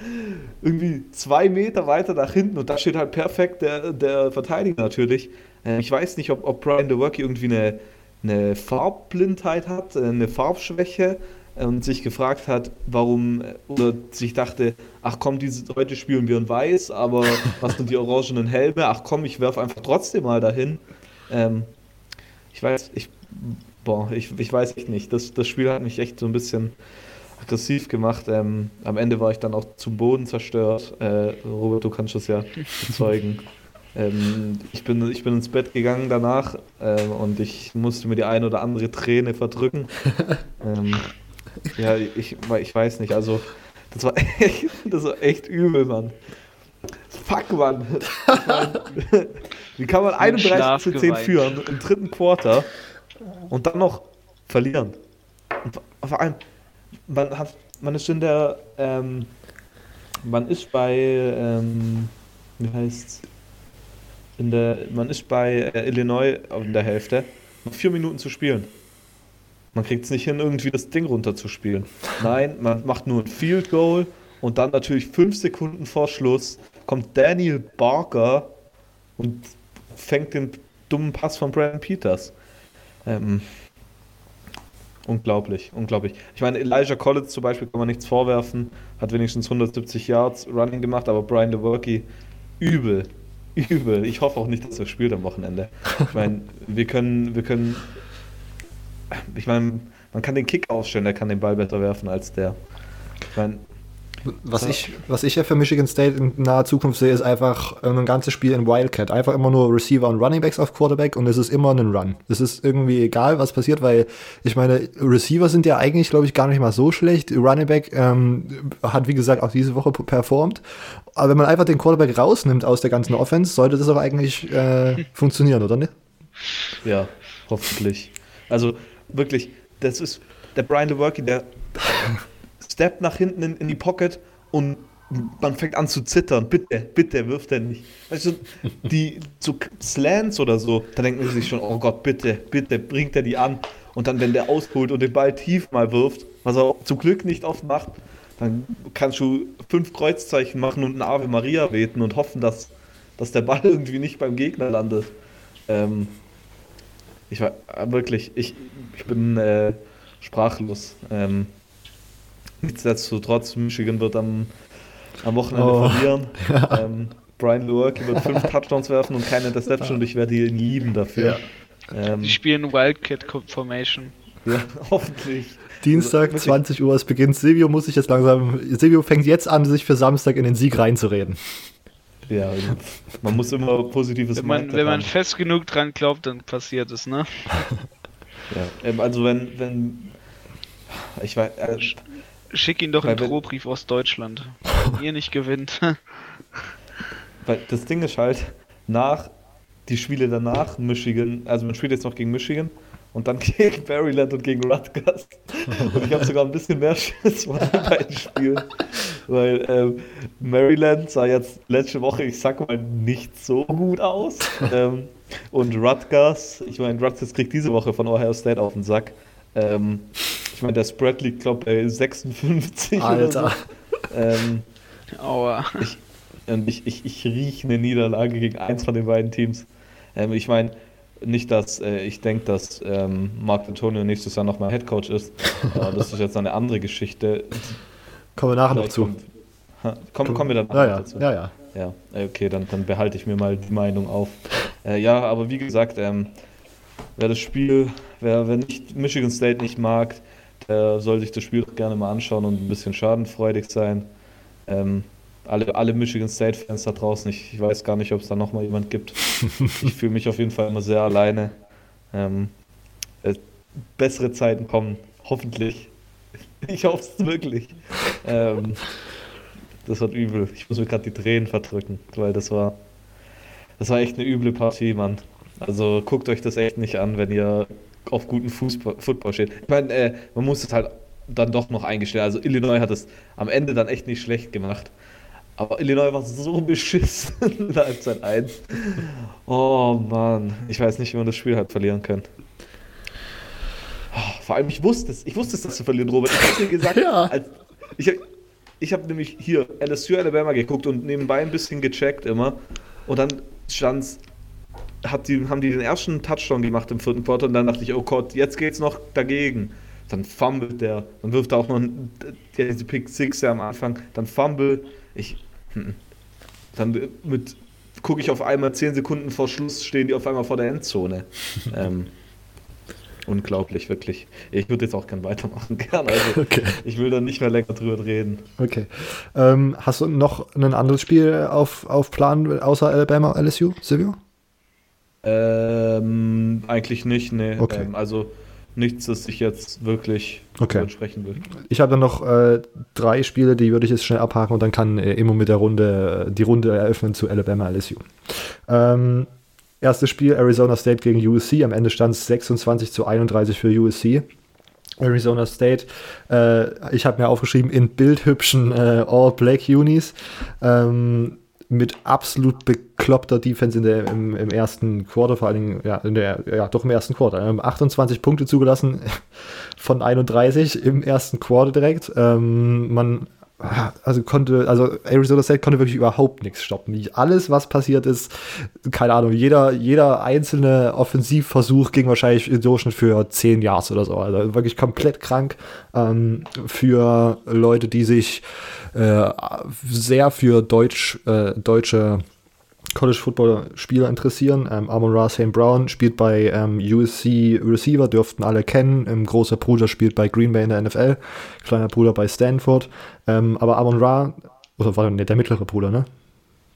irgendwie zwei Meter weiter nach hinten und da steht halt perfekt der, der Verteidiger natürlich. Äh, ich weiß nicht, ob, ob Brian Lewerke irgendwie eine, eine Farbblindheit hat, äh, eine Farbschwäche und sich gefragt hat, warum, oder sich dachte, ach komm, diese, heute spielen wir in weiß, aber was sind die orangenen Helme? Ach komm, ich werfe einfach trotzdem mal dahin. Ähm, ich weiß, ich, boah, ich, ich weiß echt nicht. Das, das Spiel hat mich echt so ein bisschen aggressiv gemacht. Ähm, am Ende war ich dann auch zum Boden zerstört. Äh, Robert, du kannst das ja bezeugen. Ähm, ich, bin, ich bin ins Bett gegangen danach äh, und ich musste mir die eine oder andere Träne verdrücken. ähm, ja, ich, ich weiß nicht, also das war echt, das war echt übel, Mann. Fuck, Mann. Wie kann man 31 zu 10 führen im dritten Quarter und dann noch verlieren? Und vor allem, man, hat, man ist in der, ähm, man ist bei, ähm, wie heißt's? In der, man ist bei äh, Illinois in der Hälfte, noch vier Minuten zu spielen. Man kriegt es nicht hin, irgendwie das Ding runterzuspielen. Nein, man macht nur ein Field Goal und dann natürlich fünf Sekunden vor Schluss kommt Daniel Barker und fängt den dummen Pass von Brandon Peters. Ähm, unglaublich, unglaublich. Ich meine, Elijah Collins zum Beispiel kann man nichts vorwerfen, hat wenigstens 170 Yards Running gemacht, aber Brian DeWerke übel, übel. Ich hoffe auch nicht, dass er spielt am Wochenende. Ich meine, wir können, wir können ich meine, man kann den Kick aufstellen, der kann den Ball besser werfen als der. Ich meine, was, ich, was ich ja für Michigan State in naher Zukunft sehe, ist einfach ein ganzes Spiel in Wildcat. Einfach immer nur Receiver und Running Backs auf Quarterback und es ist immer ein Run. Es ist irgendwie egal, was passiert, weil ich meine, Receiver sind ja eigentlich, glaube ich, gar nicht mal so schlecht. Running Back ähm, hat, wie gesagt, auch diese Woche performt. Aber wenn man einfach den Quarterback rausnimmt aus der ganzen Offense, sollte das auch eigentlich äh, funktionieren, oder nicht? Ja, hoffentlich. Also wirklich, das ist der Brian DeWerke, der steppt nach hinten in, in, die Pocket und man fängt an zu zittern. Bitte, bitte, wirft er nicht. Also, die so Slants oder so, da denkt man sich schon, oh Gott, bitte, bitte, bringt er die an. Und dann, wenn der ausholt und den Ball tief mal wirft, was er zum Glück nicht oft macht, dann kannst du fünf Kreuzzeichen machen und ein Ave Maria beten und hoffen, dass, dass der Ball irgendwie nicht beim Gegner landet. Ähm, ich war äh, wirklich, ich, ich bin äh, sprachlos. Ähm, nichtsdestotrotz, Michigan wird am am Wochenende oh. verlieren. Ähm, Brian Lewerke wird fünf Touchdowns werfen und keine Interception und ich werde ihn lieben dafür. Ja. Ähm, Die spielen Wildcat Formation. Ja, hoffentlich. Dienstag, 20 also, Uhr, es beginnt. Silvio muss sich jetzt langsam. Silvio fängt jetzt an, sich für Samstag in den Sieg reinzureden. Ja, man muss immer positives Wenn man, wenn man fest genug dran glaubt, dann passiert es, ne? ja, ähm, also wenn, wenn. Ich weiß. Äh, Schick ihn doch einen Drohbrief aus Deutschland. Wenn ihr nicht gewinnt. weil das Ding ist halt, nach die Spiele danach, Michigan, also man spielt jetzt noch gegen Michigan und dann gegen Maryland und gegen Rutgers. Und ich habe sogar ein bisschen mehr Schiss vor den beiden Spielen. Weil ähm, Maryland sah jetzt letzte Woche, ich sag mal, nicht so gut aus. Ähm, und Rutgers, ich meine, Rutgers kriegt diese Woche von Ohio State auf den Sack. Ähm, ich meine, der Spread liegt, glaube ich, bei 56 Alter. oder so. Ähm, Aua. Ich, und ich, ich, ich rieche eine Niederlage gegen eins von den beiden Teams. Ähm, ich meine, nicht, dass äh, ich denke, dass ähm, Mark Antonio nächstes Jahr nochmal Headcoach ist. äh, das ist jetzt eine andere Geschichte. Kommen wir nachher noch zu. Kommen, kommen wir dann ja, ja. dazu. Ja, ja. Ja, okay, dann, dann behalte ich mir mal die Meinung auf. Äh, ja, aber wie gesagt, ähm, wer das Spiel, wer, wer nicht Michigan State nicht mag, der soll sich das Spiel gerne mal anschauen und ein bisschen schadenfreudig sein. Ähm, alle, alle Michigan State-Fans da draußen, ich, ich, weiß gar nicht, ob es da nochmal jemand gibt. ich fühle mich auf jeden Fall immer sehr alleine. Ähm, äh, bessere Zeiten kommen, hoffentlich. Ich hoffe es wirklich. Ähm, das wird übel. Ich muss mir gerade die Tränen verdrücken, weil das war, das war echt eine üble Partie, Mann. Also guckt euch das echt nicht an, wenn ihr auf guten Fußball, Football steht. Ich meine, äh, man muss es halt dann doch noch eingestellt. Also Illinois hat es am Ende dann echt nicht schlecht gemacht. Aber Illinois war so beschissen in der Halbzeit 1. Oh Mann, ich weiß nicht, wie man das Spiel hat verlieren können. Oh, vor allem, ich wusste es. Ich wusste es, dass sie verlieren, Robert. Ich habe dir gesagt, ja. als, ich, ich habe nämlich hier LSU Alabama geguckt und nebenbei ein bisschen gecheckt immer. Und dann stand hat die, haben die den ersten Touchdown gemacht im vierten Quarter und dann dachte ich, oh Gott, jetzt geht's noch dagegen. Dann fummelt der, dann wirft er auch noch diese Pick Six ja am Anfang, dann fumble, ich. Hm. Dann mit gucke ich auf einmal 10 Sekunden vor Schluss, stehen die auf einmal vor der Endzone. ähm, unglaublich, wirklich. Ich würde jetzt auch gern weitermachen, gern. Also okay. ich will da nicht mehr länger drüber reden. Okay. Ähm, hast du noch ein anderes Spiel auf, auf Plan außer Alabama LSU, Silvio? Ähm, eigentlich nicht, ne. Okay. Ähm, also nichts, das ich jetzt wirklich okay. sprechen will. Ich habe dann noch äh, drei Spiele, die würde ich jetzt schnell abhaken und dann kann äh, immer mit der Runde die Runde eröffnen zu Alabama LSU. Ähm, erstes Spiel Arizona State gegen USC. Am Ende stand es 26 zu 31 für USC. Arizona State. Äh, ich habe mir aufgeschrieben in bildhübschen äh, All-Black Unis. Ähm, mit absolut bekloppter Defense in der, im, im ersten Quarter, vor allen Dingen, ja, in der, ja, doch im ersten Quarter. Ähm, 28 Punkte zugelassen von 31 im ersten Quarter direkt. Ähm, man also konnte, also Arizona State konnte wirklich überhaupt nichts stoppen. Alles, was passiert ist, keine Ahnung, jeder, jeder einzelne Offensivversuch ging wahrscheinlich im Durchschnitt für 10 Yards oder so. Also wirklich komplett krank ähm, für Leute, die sich äh, sehr für Deutsch, äh, deutsche College Football Spieler interessieren. Ähm, Amon Ra St. Brown spielt bei ähm, USC Receiver, dürften alle kennen. Ähm, großer Bruder spielt bei Green Bay in der NFL, kleiner Bruder bei Stanford. Ähm, aber Amon Ra, oder war der mittlere Bruder, ne?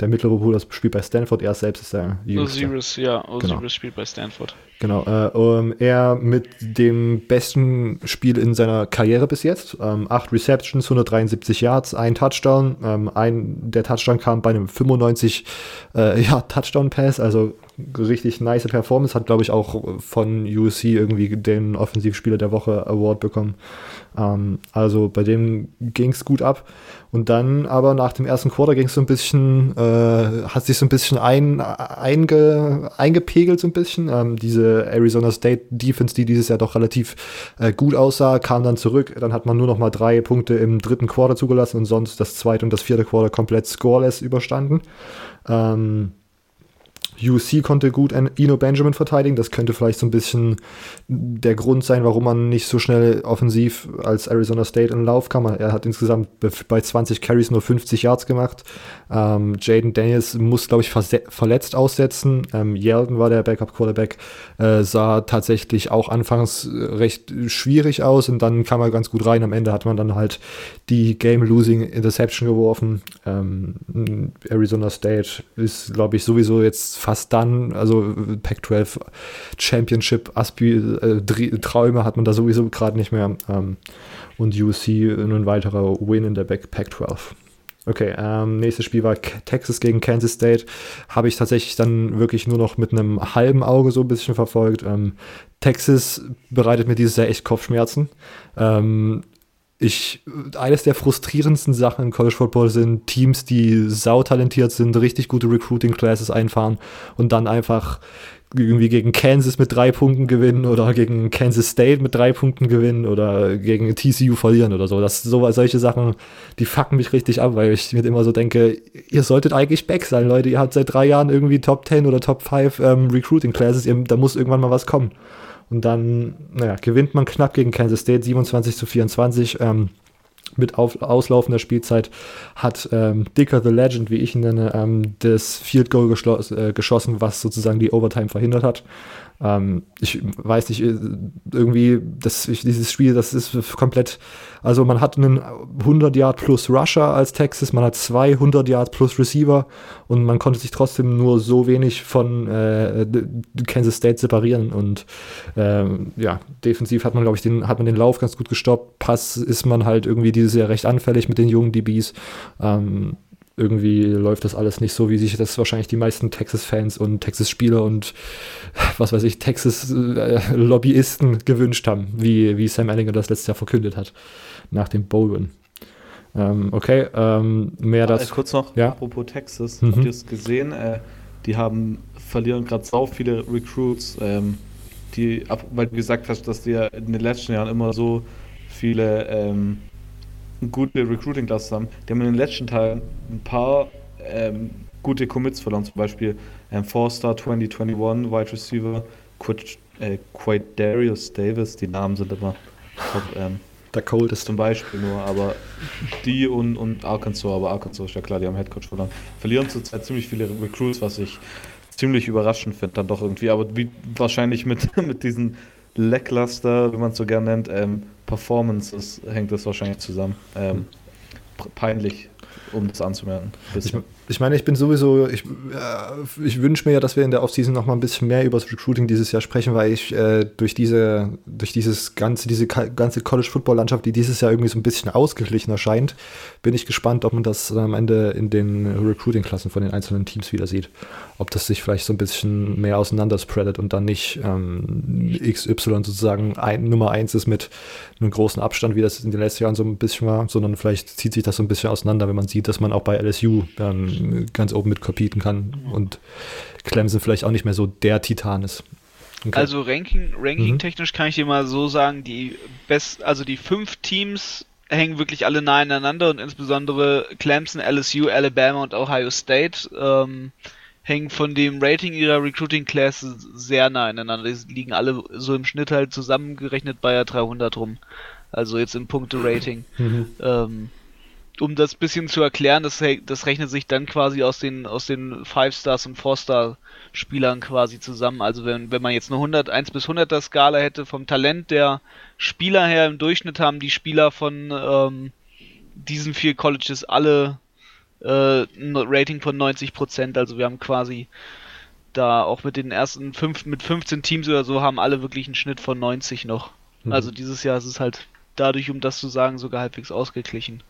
Der mittlere Bruder spielt bei Stanford, er selbst ist der jüngste. Osiris, ja, Osiris genau. spielt bei Stanford. Genau, äh, um, er mit dem besten Spiel in seiner Karriere bis jetzt. Ähm, acht Receptions, 173 Yards, ein Touchdown. Ähm, ein, der Touchdown kam bei einem 95 äh, ja, Touchdown-Pass, also richtig nice Performance. Hat, glaube ich, auch von USC irgendwie den Offensivspieler der Woche Award bekommen. Ähm, also bei dem ging es gut ab. Und dann aber nach dem ersten Quarter ging es so ein bisschen, äh, hat sich so ein bisschen ein, einge, eingepegelt, so ein bisschen. Ähm, diese Arizona State Defense, die dieses Jahr doch relativ äh, gut aussah, kam dann zurück. Dann hat man nur noch mal drei Punkte im dritten Quarter zugelassen und sonst das zweite und das vierte Quarter komplett scoreless überstanden. Ähm, UC konnte gut Ino Benjamin verteidigen. Das könnte vielleicht so ein bisschen der Grund sein, warum man nicht so schnell offensiv als Arizona State in den Lauf kam. Er hat insgesamt bei 20 Carries nur 50 Yards gemacht. Ähm, Jaden Daniels muss, glaube ich, verletzt aussetzen. Ähm, Yeldon war der Backup-Quarterback, äh, sah tatsächlich auch anfangs recht schwierig aus und dann kam er ganz gut rein. Am Ende hat man dann halt die Game-Losing Interception geworfen. Ähm, Arizona State ist, glaube ich, sowieso jetzt fast dann, also Pac-12 Championship Aspi äh, Träume hat man da sowieso gerade nicht mehr. Ähm, und UC ein weiterer Win in der Pac-12. Okay, ähm, nächstes Spiel war Texas gegen Kansas State. Habe ich tatsächlich dann wirklich nur noch mit einem halben Auge so ein bisschen verfolgt. Ähm, Texas bereitet mir dieses Jahr echt Kopfschmerzen. Ähm, ich, eines der frustrierendsten Sachen im College Football sind Teams, die sautalentiert sind, richtig gute Recruiting Classes einfahren und dann einfach irgendwie gegen Kansas mit drei Punkten gewinnen oder gegen Kansas State mit drei Punkten gewinnen oder gegen TCU verlieren oder so. Das so solche Sachen, die fucken mich richtig ab, weil ich mir immer so denke, ihr solltet eigentlich back sein, Leute. Ihr habt seit drei Jahren irgendwie Top 10 oder Top 5 ähm, Recruiting Classes. Ihr, da muss irgendwann mal was kommen. Und dann, naja, gewinnt man knapp gegen Kansas State 27 zu 24. Ähm, mit auf, auslaufender Spielzeit hat ähm, Dicker the Legend, wie ich ihn nenne, ähm, das Field Goal äh, geschossen, was sozusagen die Overtime verhindert hat. Ähm, ich weiß nicht, äh, irgendwie, das, dieses Spiel, das ist komplett, also man hat einen 100 Yard plus Rusher als Texas, man hat 200 Yard plus Receiver und man konnte sich trotzdem nur so wenig von äh, Kansas State separieren und ähm, ja, defensiv hat man, glaube ich, den, hat man den Lauf ganz gut gestoppt. Pass ist man halt irgendwie dieses Jahr recht anfällig mit den jungen DBs. Ähm, irgendwie läuft das alles nicht so, wie sich das wahrscheinlich die meisten Texas-Fans und Texas-Spieler und was weiß ich, Texas-Lobbyisten gewünscht haben, wie, wie Sam Ellinger das letztes Jahr verkündet hat, nach dem Bowl-Win. Ähm, okay, ähm, mehr ah, dazu. Kurz noch, ja? apropos Texas, mhm. habt ihr es gesehen? Äh, die haben, verlieren gerade so viele Recruits, ähm, die, weil du gesagt hast, dass die ja in den letzten Jahren immer so viele ähm, gute Recruiting-Classes haben. Die haben in den letzten Teilen ein paar ähm, gute Commits verloren, zum Beispiel ähm, Four-Star 2021, Wide Receiver, Quid, äh, Quidarius Davis, die Namen sind immer top, ähm, der Cold ist zum Beispiel nur, aber die und, und Arkansas, aber Arkansas ist ja klar, die haben Headcoach verloren. Verlieren zurzeit ziemlich viele Recruits, was ich ziemlich überraschend finde, dann doch irgendwie. Aber wie wahrscheinlich mit, mit diesen lackluster, wie man es so gerne nennt, ähm, Performances hängt das wahrscheinlich zusammen. Ähm, peinlich, um das anzumerken. Ich, ich, meine, ich bin sowieso, ich, äh, ich wünsche mir ja, dass wir in der Offseason noch mal ein bisschen mehr über das Recruiting dieses Jahr sprechen, weil ich äh, durch diese, durch dieses ganze, diese ganze College-Football-Landschaft, die dieses Jahr irgendwie so ein bisschen ausgeglichen erscheint, bin ich gespannt, ob man das am Ende in den Recruiting-Klassen von den einzelnen Teams wieder sieht. Ob das sich vielleicht so ein bisschen mehr auseinander spreadet und dann nicht ähm, XY sozusagen ein, Nummer eins ist mit einem großen Abstand, wie das in den letzten Jahren so ein bisschen war, sondern vielleicht zieht sich das so ein bisschen auseinander, wenn man sieht, dass man auch bei LSU ähm, ganz oben mit competen kann und Clemson vielleicht auch nicht mehr so der Titan ist. Okay. Also Ranking, Ranking mhm. technisch kann ich dir mal so sagen, die best, also die fünf Teams hängen wirklich alle nah aneinander und insbesondere Clemson, LSU, Alabama und Ohio State ähm, hängen von dem Rating ihrer Recruiting Class sehr nah aneinander. Die liegen alle so im Schnitt halt zusammengerechnet bei 300 rum. Also jetzt im Punkte Rating. Mhm. Ähm, um das bisschen zu erklären, das, das rechnet sich dann quasi aus den, aus den Five Stars und Four Star Spielern quasi zusammen. Also wenn, wenn man jetzt eine 100, 1 bis 100er Skala hätte vom Talent der Spieler her im Durchschnitt haben die Spieler von ähm, diesen vier Colleges alle äh, ein Rating von 90 Prozent. Also wir haben quasi da auch mit den ersten fünf, mit 15 Teams oder so haben alle wirklich einen Schnitt von 90 noch. Mhm. Also dieses Jahr ist es halt dadurch, um das zu sagen, sogar halbwegs ausgeglichen.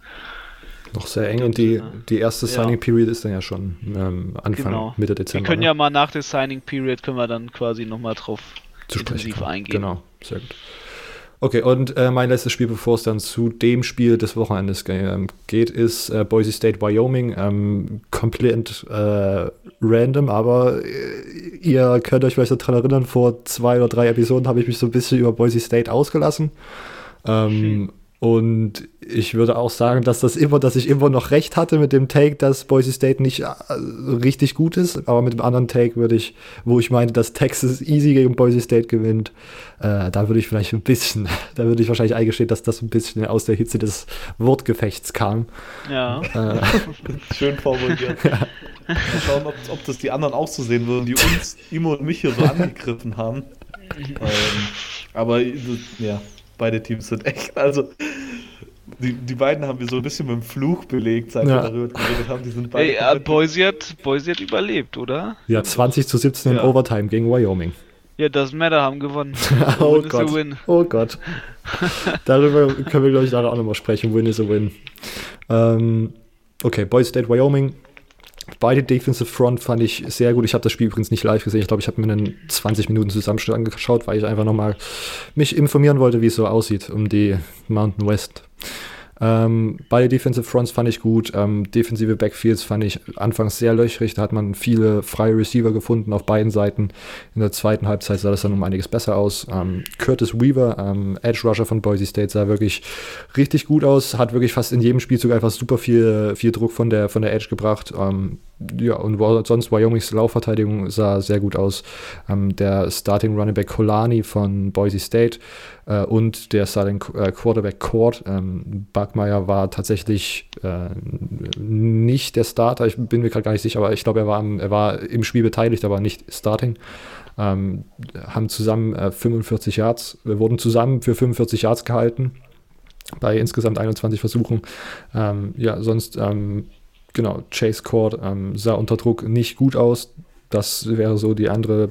Noch sehr eng und die, die erste Signing Period ist dann ja schon ähm, Anfang, genau. Mitte Dezember. Wir können ne? ja mal nach der Signing Period können wir dann quasi nochmal drauf zu intensiv eingehen. Genau, sehr gut. Okay, und äh, mein letztes Spiel, bevor es dann zu dem Spiel des Wochenendes ähm, geht, ist äh, Boise State Wyoming. Ähm, komplett äh, random, aber äh, ihr könnt euch vielleicht daran erinnern, vor zwei oder drei Episoden habe ich mich so ein bisschen über Boise State ausgelassen. Ähm, Und ich würde auch sagen, dass das immer, dass ich immer noch recht hatte mit dem Take, dass Boise State nicht äh, richtig gut ist. Aber mit dem anderen Take würde ich, wo ich meine, dass Texas easy gegen Boise State gewinnt, äh, da würde ich vielleicht ein bisschen, da würde ich wahrscheinlich eingestehen, dass das ein bisschen aus der Hitze des Wortgefechts kam. Ja. Äh, Schön formuliert. Ja. Mal schauen, ob, ob, das die anderen auch so sehen würden, die uns, Imo und mich hier so angegriffen haben. ähm, aber ja, beide Teams sind echt, also die, die beiden haben wir so ein bisschen mit dem Fluch belegt, seit ja. wir darüber geredet haben. Die sind beide Ey, äh, Boise, hat, Boise hat überlebt, oder? Ja, 20 zu 17 ja. in Overtime gegen Wyoming. Ja, das Matter haben gewonnen. oh, Gott. oh Gott. Darüber können wir, glaube ich, nachher auch nochmal sprechen. Win is a win. Ähm, okay, Boise State, Wyoming. Beide Defensive Front fand ich sehr gut. Ich habe das Spiel übrigens nicht live gesehen. Ich glaube, ich habe mir einen 20 Minuten Zusammenschnitt angeschaut, weil ich einfach nochmal mich informieren wollte, wie es so aussieht um die Mountain West. Ähm, beide Defensive Fronts fand ich gut. Ähm, defensive Backfields fand ich anfangs sehr löchrig. Da hat man viele freie Receiver gefunden auf beiden Seiten. In der zweiten Halbzeit sah das dann um einiges besser aus. Ähm, Curtis Weaver, ähm, Edge Rusher von Boise State, sah wirklich richtig gut aus. Hat wirklich fast in jedem Spielzug einfach super viel, viel Druck von der, von der Edge gebracht. Ja, und sonst Wyomings Laufverteidigung sah sehr gut aus. Ähm, der Starting Running Back Kolani von Boise State äh, und der Starting äh, Quarterback Court. Ähm, Buckmeyer war tatsächlich äh, nicht der Starter, ich bin mir gerade gar nicht sicher, aber ich glaube, er war, er war im Spiel beteiligt, aber nicht Starting. Ähm, haben zusammen 45 äh, Yards, wir wurden zusammen für 45 Yards gehalten bei insgesamt 21 Versuchen. Ähm, ja, sonst ähm, genau, Chase Court ähm, sah unter Druck nicht gut aus. Das wäre so die andere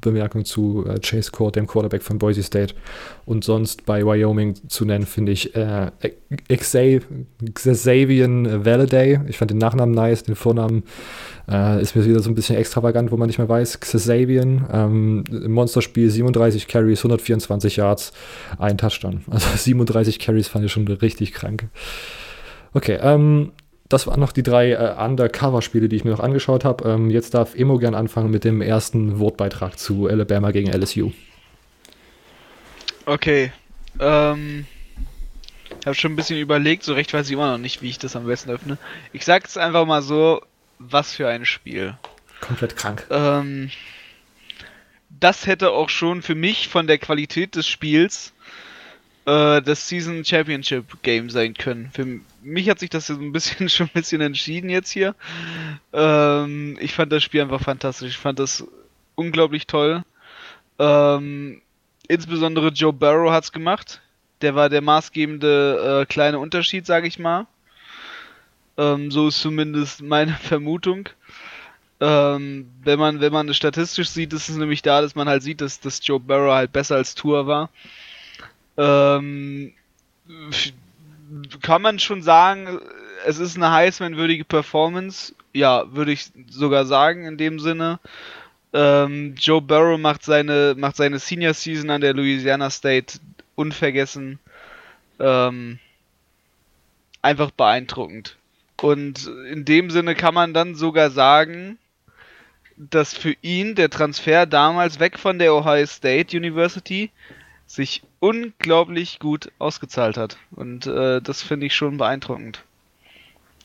Bemerkung zu äh, Chase Court, dem Quarterback von Boise State. Und sonst bei Wyoming zu nennen, finde ich äh, Xavier Valaday. Ich fand den Nachnamen nice, den Vornamen äh, ist mir wieder so ein bisschen extravagant, wo man nicht mehr weiß. Xavier, ähm, Monsterspiel, 37 Carries, 124 Yards, ein Touchdown. Also 37 Carries fand ich schon richtig krank. Okay, ähm, das waren noch die drei äh, Undercover-Spiele, die ich mir noch angeschaut habe. Ähm, jetzt darf Emo gern anfangen mit dem ersten Wortbeitrag zu Alabama gegen LSU. Okay. Ähm, ich habe schon ein bisschen überlegt, so recht weiß ich immer noch nicht, wie ich das am besten öffne. Ich sage es einfach mal so, was für ein Spiel. Komplett krank. Ähm, das hätte auch schon für mich von der Qualität des Spiels äh, das Season Championship Game sein können. Für mich hat sich das so ein bisschen schon ein bisschen entschieden jetzt hier. Ähm, ich fand das Spiel einfach fantastisch. Ich fand das unglaublich toll. Ähm, insbesondere Joe Barrow hat's gemacht. Der war der maßgebende äh, kleine Unterschied, sage ich mal. Ähm, so ist zumindest meine Vermutung. Ähm, wenn man wenn man es statistisch sieht, ist es nämlich da, dass man halt sieht, dass, dass Joe Barrow halt besser als Tour war. Ähm, kann man schon sagen, es ist eine Heisman-würdige Performance. Ja, würde ich sogar sagen in dem Sinne. Ähm, Joe Burrow macht seine, macht seine Senior Season an der Louisiana State unvergessen. Ähm, einfach beeindruckend. Und in dem Sinne kann man dann sogar sagen, dass für ihn der Transfer damals weg von der Ohio State University sich unglaublich gut ausgezahlt hat. Und äh, das finde ich schon beeindruckend.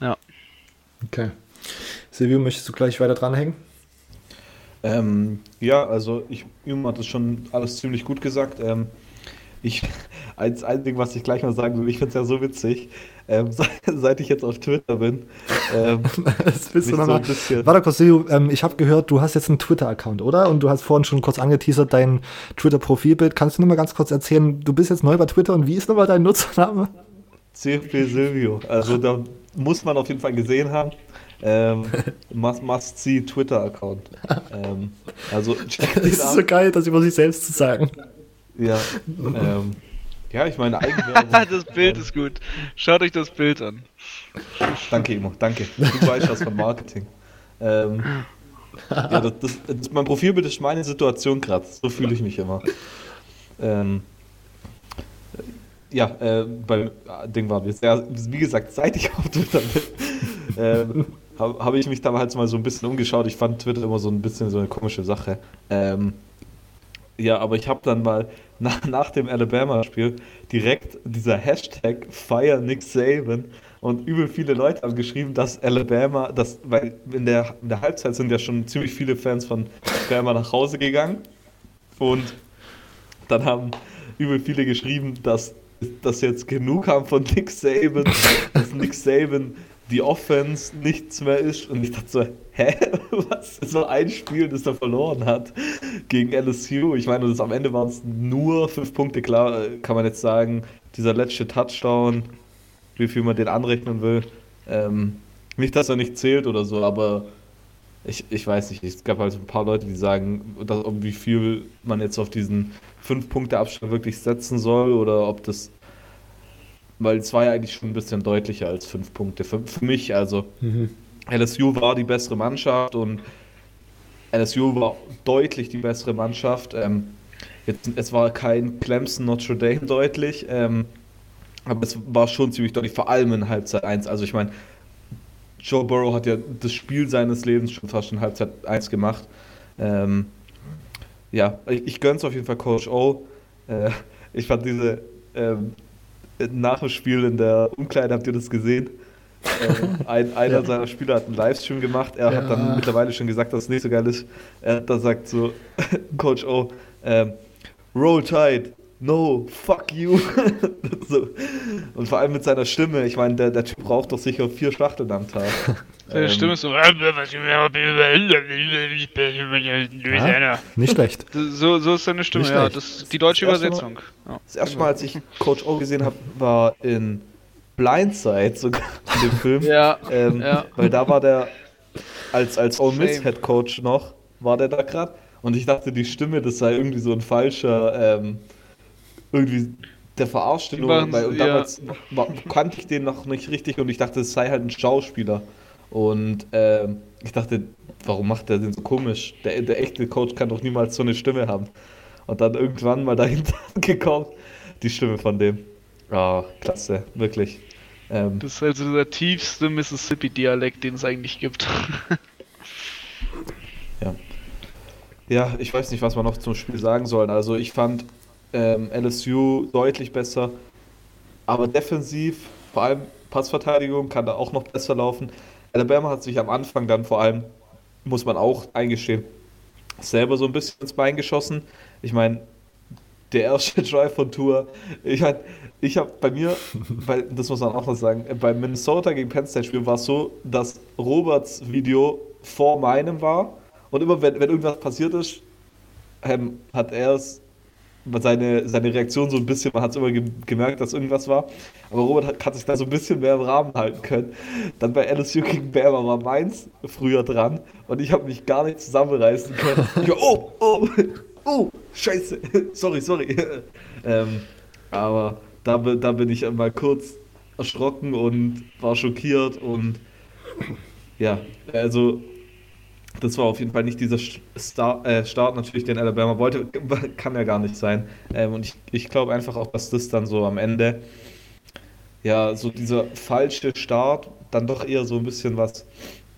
Ja. Okay. Silvio, möchtest du gleich weiter dranhängen? Ähm, ja, also ich, Jung hat es schon alles ziemlich gut gesagt. Ähm, ich, als ein Ding, was ich gleich mal sagen will, ich finde es ja so witzig, ähm, seit, ich jetzt auf Twitter bin. Ähm, das bist du nochmal. So Warte kurz, ähm, ich habe gehört, du hast jetzt einen Twitter-Account, oder? Und du hast vorhin schon kurz angeteasert dein Twitter-Profilbild. Kannst du nur mal ganz kurz erzählen, du bist jetzt neu bei Twitter und wie ist nochmal dein Nutzername? CFP Silvio. Also da muss man auf jeden Fall gesehen haben. Ähm, must, must see Twitter-Account. ähm, also das ist so geil, das über sich selbst zu sagen. Ja. Ähm, ja, ich meine Eigenwerbung. das Bild ist gut. Schaut euch das Bild an. Danke, Imo, danke. Du weißt was von Marketing. Ähm, ja, das, das, das, mein Profilbild ist meine Situation gerade. So fühle ich mich immer. Ähm, ja, äh, bei Ding war jetzt. Ja, wie gesagt, seit ich auf Twitter bin, äh, habe hab ich mich damals mal so ein bisschen umgeschaut. Ich fand Twitter immer so ein bisschen so eine komische Sache. Ähm, Ja, aber ich habe dann mal nach, nach dem Alabama-Spiel direkt dieser Hashtag Fire Nick Saban. Und übel viele Leute haben geschrieben, dass Alabama, das, weil in der, in der Halbzeit sind ja schon ziemlich viele Fans von Alabama nach Hause gegangen. Und dann haben übel viele geschrieben, dass das jetzt genug haben von Nick Saban, dass Nick Saban die Offense nichts mehr ist. Und ich dachte so, hä? Was? So ein Spiel, das er verloren hat gegen LSU. Ich meine, das am Ende waren es nur fünf Punkte. Klar, kann man jetzt sagen, dieser letzte Touchdown, wie viel man den anrechnen will. Ähm, nicht, dass er nicht zählt oder so, aber ich, ich weiß nicht. Es gab halt ein paar Leute, die sagen, dass, wie viel man jetzt auf diesen fünf Punkte Abstand wirklich setzen soll oder ob das weil es war ja eigentlich schon ein bisschen deutlicher als fünf Punkte für, für mich. Also mhm. LSU war die bessere Mannschaft und LSU war deutlich die bessere Mannschaft. Ähm, jetzt, es war kein Clemson Notre Dame deutlich, ähm, aber es war schon ziemlich deutlich, vor allem in Halbzeit 1. Also ich meine, Joe Burrow hat ja das Spiel seines Lebens schon fast in Halbzeit 1 gemacht. Ähm, ja, ich, ich gönn's auf jeden Fall Coach O. Äh, ich fand diese ähm, nach dem Spiel in der Umkleide, habt ihr das gesehen? äh, ein, einer ja. seiner Spieler hat einen Livestream gemacht. Er ja. hat dann mittlerweile schon gesagt, dass es nicht so geil ist. Er hat da sagt so, Coach O, ähm, Roll Tide, no, fuck you. so. Und vor allem mit seiner Stimme. Ich meine, der, der Typ braucht doch sicher vier Schachteln am Tag. Seine ähm, Stimme ist so. Ja, nicht schlecht. So, so ist seine Stimme, ja. Das ist die deutsche das Übersetzung. Mal, das erste Mal, als ich Coach O gesehen habe, war in Blindside sogar in dem Film. ja, ähm, ja. Weil da war der als, als Ole Miss Head Coach noch, war der da gerade. Und ich dachte, die Stimme, das sei irgendwie so ein falscher, ähm, irgendwie der verarschte nur, weil und damals war, kannte ich den noch nicht richtig und ich dachte, es sei halt ein Schauspieler. Und äh, ich dachte, warum macht der den so komisch? Der, der echte Coach kann doch niemals so eine Stimme haben. Und dann irgendwann mal dahinter gekommen, die Stimme von dem. Ah, oh, klasse, wirklich. Ähm, das ist also der tiefste Mississippi-Dialekt, den es eigentlich gibt. ja. Ja, ich weiß nicht, was man noch zum Spiel sagen soll. Also ich fand ähm, LSU deutlich besser, aber defensiv, vor allem Passverteidigung, kann da auch noch besser laufen. Alabama hat sich am Anfang dann vor allem, muss man auch eingestehen, selber so ein bisschen ins Bein geschossen. Ich meine, der erste Drive von Tour, ich meine, ich habe bei mir, bei, das muss man auch noch sagen, beim Minnesota gegen Penn State Spiel war es so, dass Roberts Video vor meinem war und immer wenn, wenn irgendwas passiert ist, ähm, hat er es seine, seine Reaktion so ein bisschen, man hat es immer ge gemerkt, dass irgendwas war. Aber Robert hat, hat, sich da so ein bisschen mehr im Rahmen halten können. Dann bei LSU gegen Bama war meins früher dran und ich habe mich gar nicht zusammenreißen können. Ich war, oh, oh, oh, scheiße, sorry, sorry. ähm, aber da, da bin ich mal kurz erschrocken und war schockiert und ja, also das war auf jeden Fall nicht dieser Star, äh, Start natürlich, den Alabama wollte. Kann ja gar nicht sein. Ähm, und ich, ich glaube einfach auch, dass das dann so am Ende, ja, so dieser falsche Start dann doch eher so ein bisschen was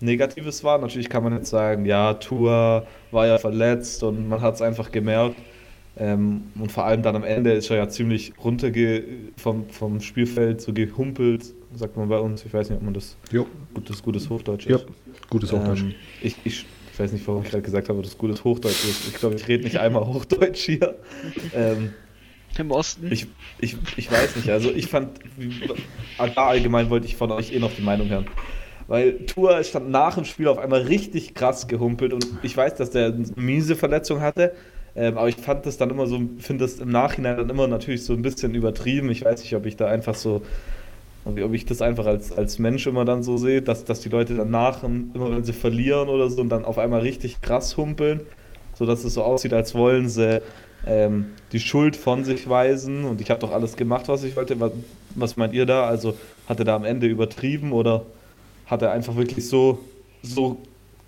Negatives war. Natürlich kann man jetzt sagen, ja, Tour war ja verletzt und man hat es einfach gemerkt. Ähm, und vor allem dann am Ende ist er ja ziemlich runter vom, vom Spielfeld so gehumpelt, sagt man bei uns. Ich weiß nicht, ob man das jo. gutes, gutes Hochdeutsch ist. Gutes Hochdeutsch. Ähm, ich, ich, ich, weiß nicht, warum ich gerade gesagt habe, dass gutes Hochdeutsch ist. Ich glaube, ich rede nicht einmal Hochdeutsch hier. Ähm, Im Osten? Ich, ich, ich weiß nicht. Also ich fand, da allgemein wollte ich von euch eh noch die Meinung hören. Weil Tour stand nach dem Spiel auf einmal richtig krass gehumpelt und ich weiß, dass der eine miese Verletzung hatte. Ähm, aber ich fand das dann immer so, finde das im Nachhinein dann immer natürlich so ein bisschen übertrieben. Ich weiß nicht, ob ich da einfach so, ob ich das einfach als, als Mensch immer dann so sehe, dass, dass die Leute danach, immer wenn sie verlieren oder so, und dann auf einmal richtig krass humpeln, sodass es so aussieht, als wollen sie ähm, die Schuld von sich weisen und ich habe doch alles gemacht, was ich wollte. Was, was meint ihr da? Also hat er da am Ende übertrieben oder hat er einfach wirklich so, so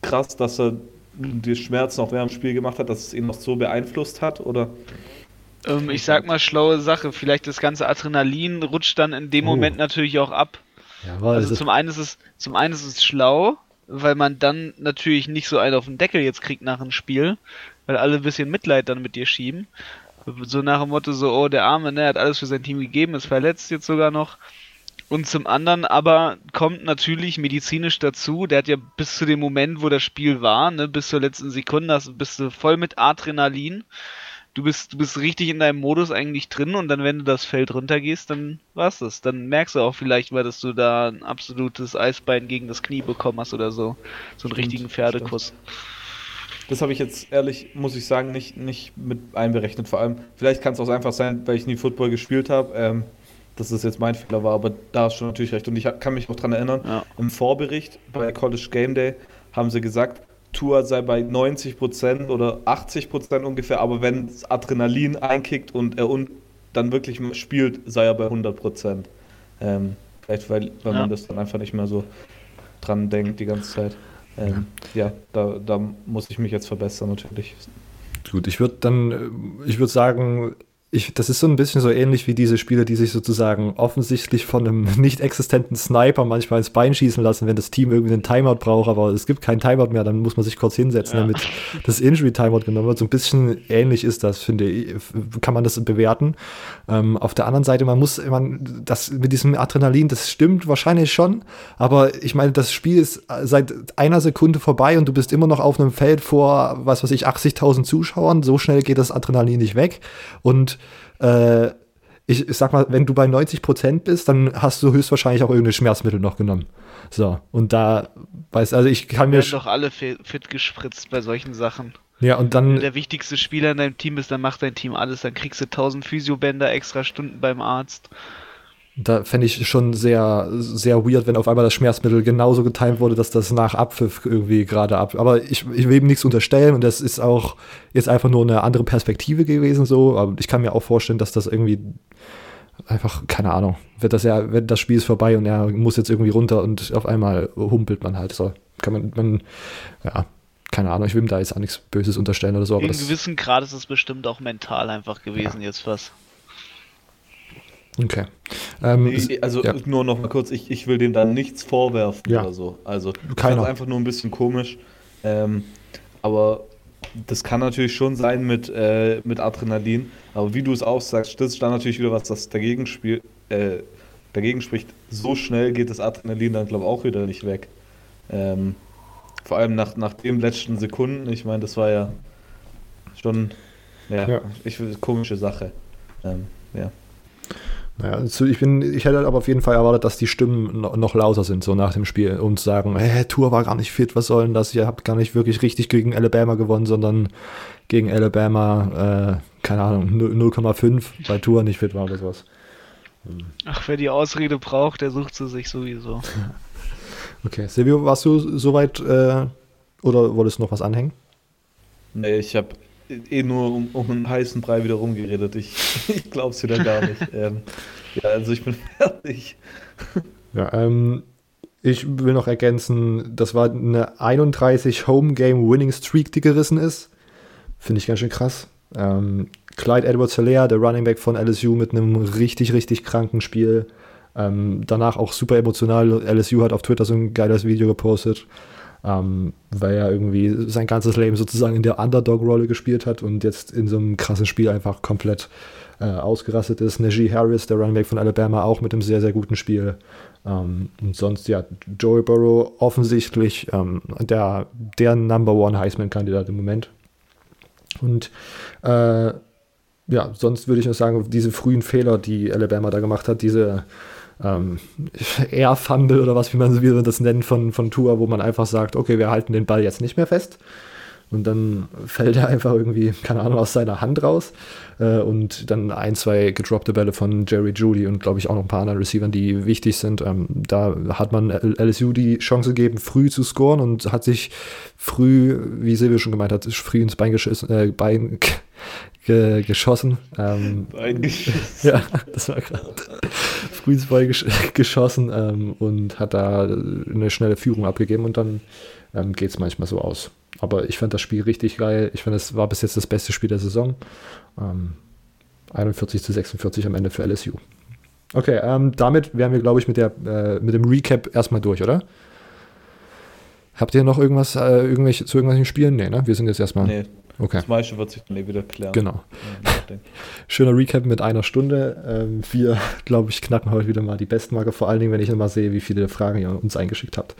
krass, dass er die Schmerzen auch während dem Spiel gemacht hat, dass es ihn noch so beeinflusst hat? Oder? Ähm, ich sag mal, schlaue Sache. Vielleicht das ganze Adrenalin rutscht dann in dem oh. Moment natürlich auch ab. Ja, also zum einen, ist es, zum einen ist es schlau, weil man dann natürlich nicht so einen auf den Deckel jetzt kriegt nach dem Spiel. weil alle ein bisschen Mitleid dann mit dir schieben. So nach dem Motto so, oh, der Arme, ne, hat alles für sein Team gegeben, ist verletzt jetzt sogar noch. Und zum anderen aber kommt natürlich medizinisch dazu, der hat ja bis zu dem Moment, wo das Spiel war, ne, bis zur letzten Sekunde, bist du voll mit Adrenalin. Du bist, du bist richtig in deinem Modus eigentlich drin und dann, wenn du das Feld runtergehst, dann war's das. Dann merkst du auch vielleicht mal, dass du da ein absolutes Eisbein gegen das Knie bekommen hast oder so. So einen richtigen Pferdekuss. Stimmt. Das habe ich jetzt ehrlich, muss ich sagen, nicht, nicht mit einberechnet. Vor allem, vielleicht kann es auch einfach sein, weil ich nie Football gespielt habe. Ähm, dass das jetzt mein Fehler war, aber da hast du natürlich recht. Und ich kann mich auch daran erinnern, ja. im Vorbericht bei College Game Day haben sie gesagt, Tour sei bei 90% oder 80% ungefähr, aber wenn Adrenalin einkickt und er un dann wirklich spielt, sei er bei 100%. Ähm, vielleicht, weil, weil ja. man das dann einfach nicht mehr so dran denkt die ganze Zeit. Ähm, ja, ja da, da muss ich mich jetzt verbessern natürlich. Gut, ich würde dann, ich würde sagen, ich, das ist so ein bisschen so ähnlich wie diese Spieler, die sich sozusagen offensichtlich von einem nicht existenten Sniper manchmal ins Bein schießen lassen, wenn das Team irgendwie einen Timeout braucht, aber es gibt keinen Timeout mehr, dann muss man sich kurz hinsetzen, ja. damit das Injury-Timeout genommen wird. So ein bisschen ähnlich ist das, finde ich, kann man das bewerten. Ähm, auf der anderen Seite, man muss, man, das mit diesem Adrenalin, das stimmt wahrscheinlich schon, aber ich meine, das Spiel ist seit einer Sekunde vorbei und du bist immer noch auf einem Feld vor, was weiß ich, 80.000 Zuschauern. So schnell geht das Adrenalin nicht weg und äh, ich, ich, sag mal, wenn du bei 90 Prozent bist, dann hast du höchstwahrscheinlich auch irgendein Schmerzmittel noch genommen. So, und da weiß, also ich kann mir. doch alle fit gespritzt bei solchen Sachen. Ja, und dann. Wenn der wichtigste Spieler in deinem Team ist, dann macht dein Team alles. Dann kriegst du 1000 Physiobänder, extra Stunden beim Arzt. Da fände ich schon sehr, sehr weird, wenn auf einmal das Schmerzmittel genauso getimt wurde, dass das nach Abpfiff irgendwie gerade ab. Aber ich, ich will ihm nichts unterstellen und das ist auch jetzt einfach nur eine andere Perspektive gewesen so. Aber ich kann mir auch vorstellen, dass das irgendwie einfach, keine Ahnung, wird das ja, wenn das Spiel ist vorbei und er muss jetzt irgendwie runter und auf einmal humpelt man halt so. Kann man, man, ja, keine Ahnung, ich will ihm da jetzt auch nichts Böses unterstellen oder so. In gewissen Grad ist es bestimmt auch mental einfach gewesen ja. jetzt was. Okay. Ähm, also ja. nur noch mal kurz, ich, ich will dem da nichts vorwerfen ja. oder so. Also Keiner. einfach nur ein bisschen komisch. Ähm, aber das kann natürlich schon sein mit, äh, mit Adrenalin. Aber wie du es auch sagst, das ist dann natürlich wieder was, das dagegen, spiel, äh, dagegen spricht. So schnell geht das Adrenalin dann, glaube ich, auch wieder nicht weg. Ähm, vor allem nach, nach den letzten Sekunden. Ich meine, das war ja schon ja, ja. Ich, komische Sache. Ähm, ja. Ja, also ich, bin, ich hätte aber auf jeden Fall erwartet, dass die Stimmen noch lauter sind, so nach dem Spiel und sagen, hey, Tour war gar nicht fit, was soll denn das? Ihr habt gar nicht wirklich richtig gegen Alabama gewonnen, sondern gegen Alabama, äh, keine Ahnung, 0,5, weil Tour nicht fit war oder sowas. Ach, wer die Ausrede braucht, der sucht sie sich sowieso. Okay, Silvio, warst du soweit äh, oder wolltest du noch was anhängen? Nee, ich habe eh nur um, um einen heißen Brei wieder rumgeredet. Ich, ich glaub's wieder gar nicht. ähm, ja, also ich bin fertig. Ja, ähm, ich will noch ergänzen, das war eine 31 Home Game Winning Streak, die gerissen ist. Finde ich ganz schön krass. Ähm, Clyde Edwards Hilaire, der Running Back von LSU, mit einem richtig, richtig kranken Spiel. Ähm, danach auch super emotional. LSU hat auf Twitter so ein geiles Video gepostet ähm, weil er irgendwie sein ganzes Leben sozusagen in der Underdog-Rolle gespielt hat und jetzt in so einem krassen Spiel einfach komplett äh, ausgerastet ist. Najee Harris, der Running Back von Alabama, auch mit einem sehr, sehr guten Spiel. Ähm, und sonst, ja, Joey Burrow offensichtlich ähm, der, der Number One Heisman-Kandidat im Moment. Und äh, ja, sonst würde ich noch sagen, diese frühen Fehler, die Alabama da gemacht hat, diese ähm, Air-Fumble oder was, wie man, wie man das nennt, von, von Tour, wo man einfach sagt, okay, wir halten den Ball jetzt nicht mehr fest. Und dann fällt er einfach irgendwie, keine Ahnung, aus seiner Hand raus. Äh, und dann ein, zwei gedroppte Bälle von Jerry Judy und glaube ich auch noch ein paar anderen Receivern, die wichtig sind. Ähm, da hat man LSU die Chance gegeben, früh zu scoren und hat sich früh, wie Silvio schon gemeint hat, früh ins Bein, geschissen, äh, Bein ge geschossen. Ähm, Bein geschossen. ja, das war gerade früh ins Bein gesch geschossen ähm, und hat da eine schnelle Führung abgegeben und dann ähm, geht es manchmal so aus. Aber ich fand das Spiel richtig geil. Ich fand, es war bis jetzt das beste Spiel der Saison. Ähm, 41 zu 46 am Ende für LSU. Okay, ähm, damit wären wir, glaube ich, mit, der, äh, mit dem Recap erstmal durch, oder? Habt ihr noch irgendwas, äh, irgendwelche, zu irgendwelchen Spielen? Nee, ne? Wir sind jetzt erstmal. Nee. Okay. Das meiste wird sich dann eh wieder klären. Genau. Ja. Schöner Recap mit einer Stunde. Ähm, wir, glaube ich, knacken heute wieder mal die Bestmarke, vor allen Dingen, wenn ich mal sehe, wie viele Fragen ihr uns eingeschickt habt.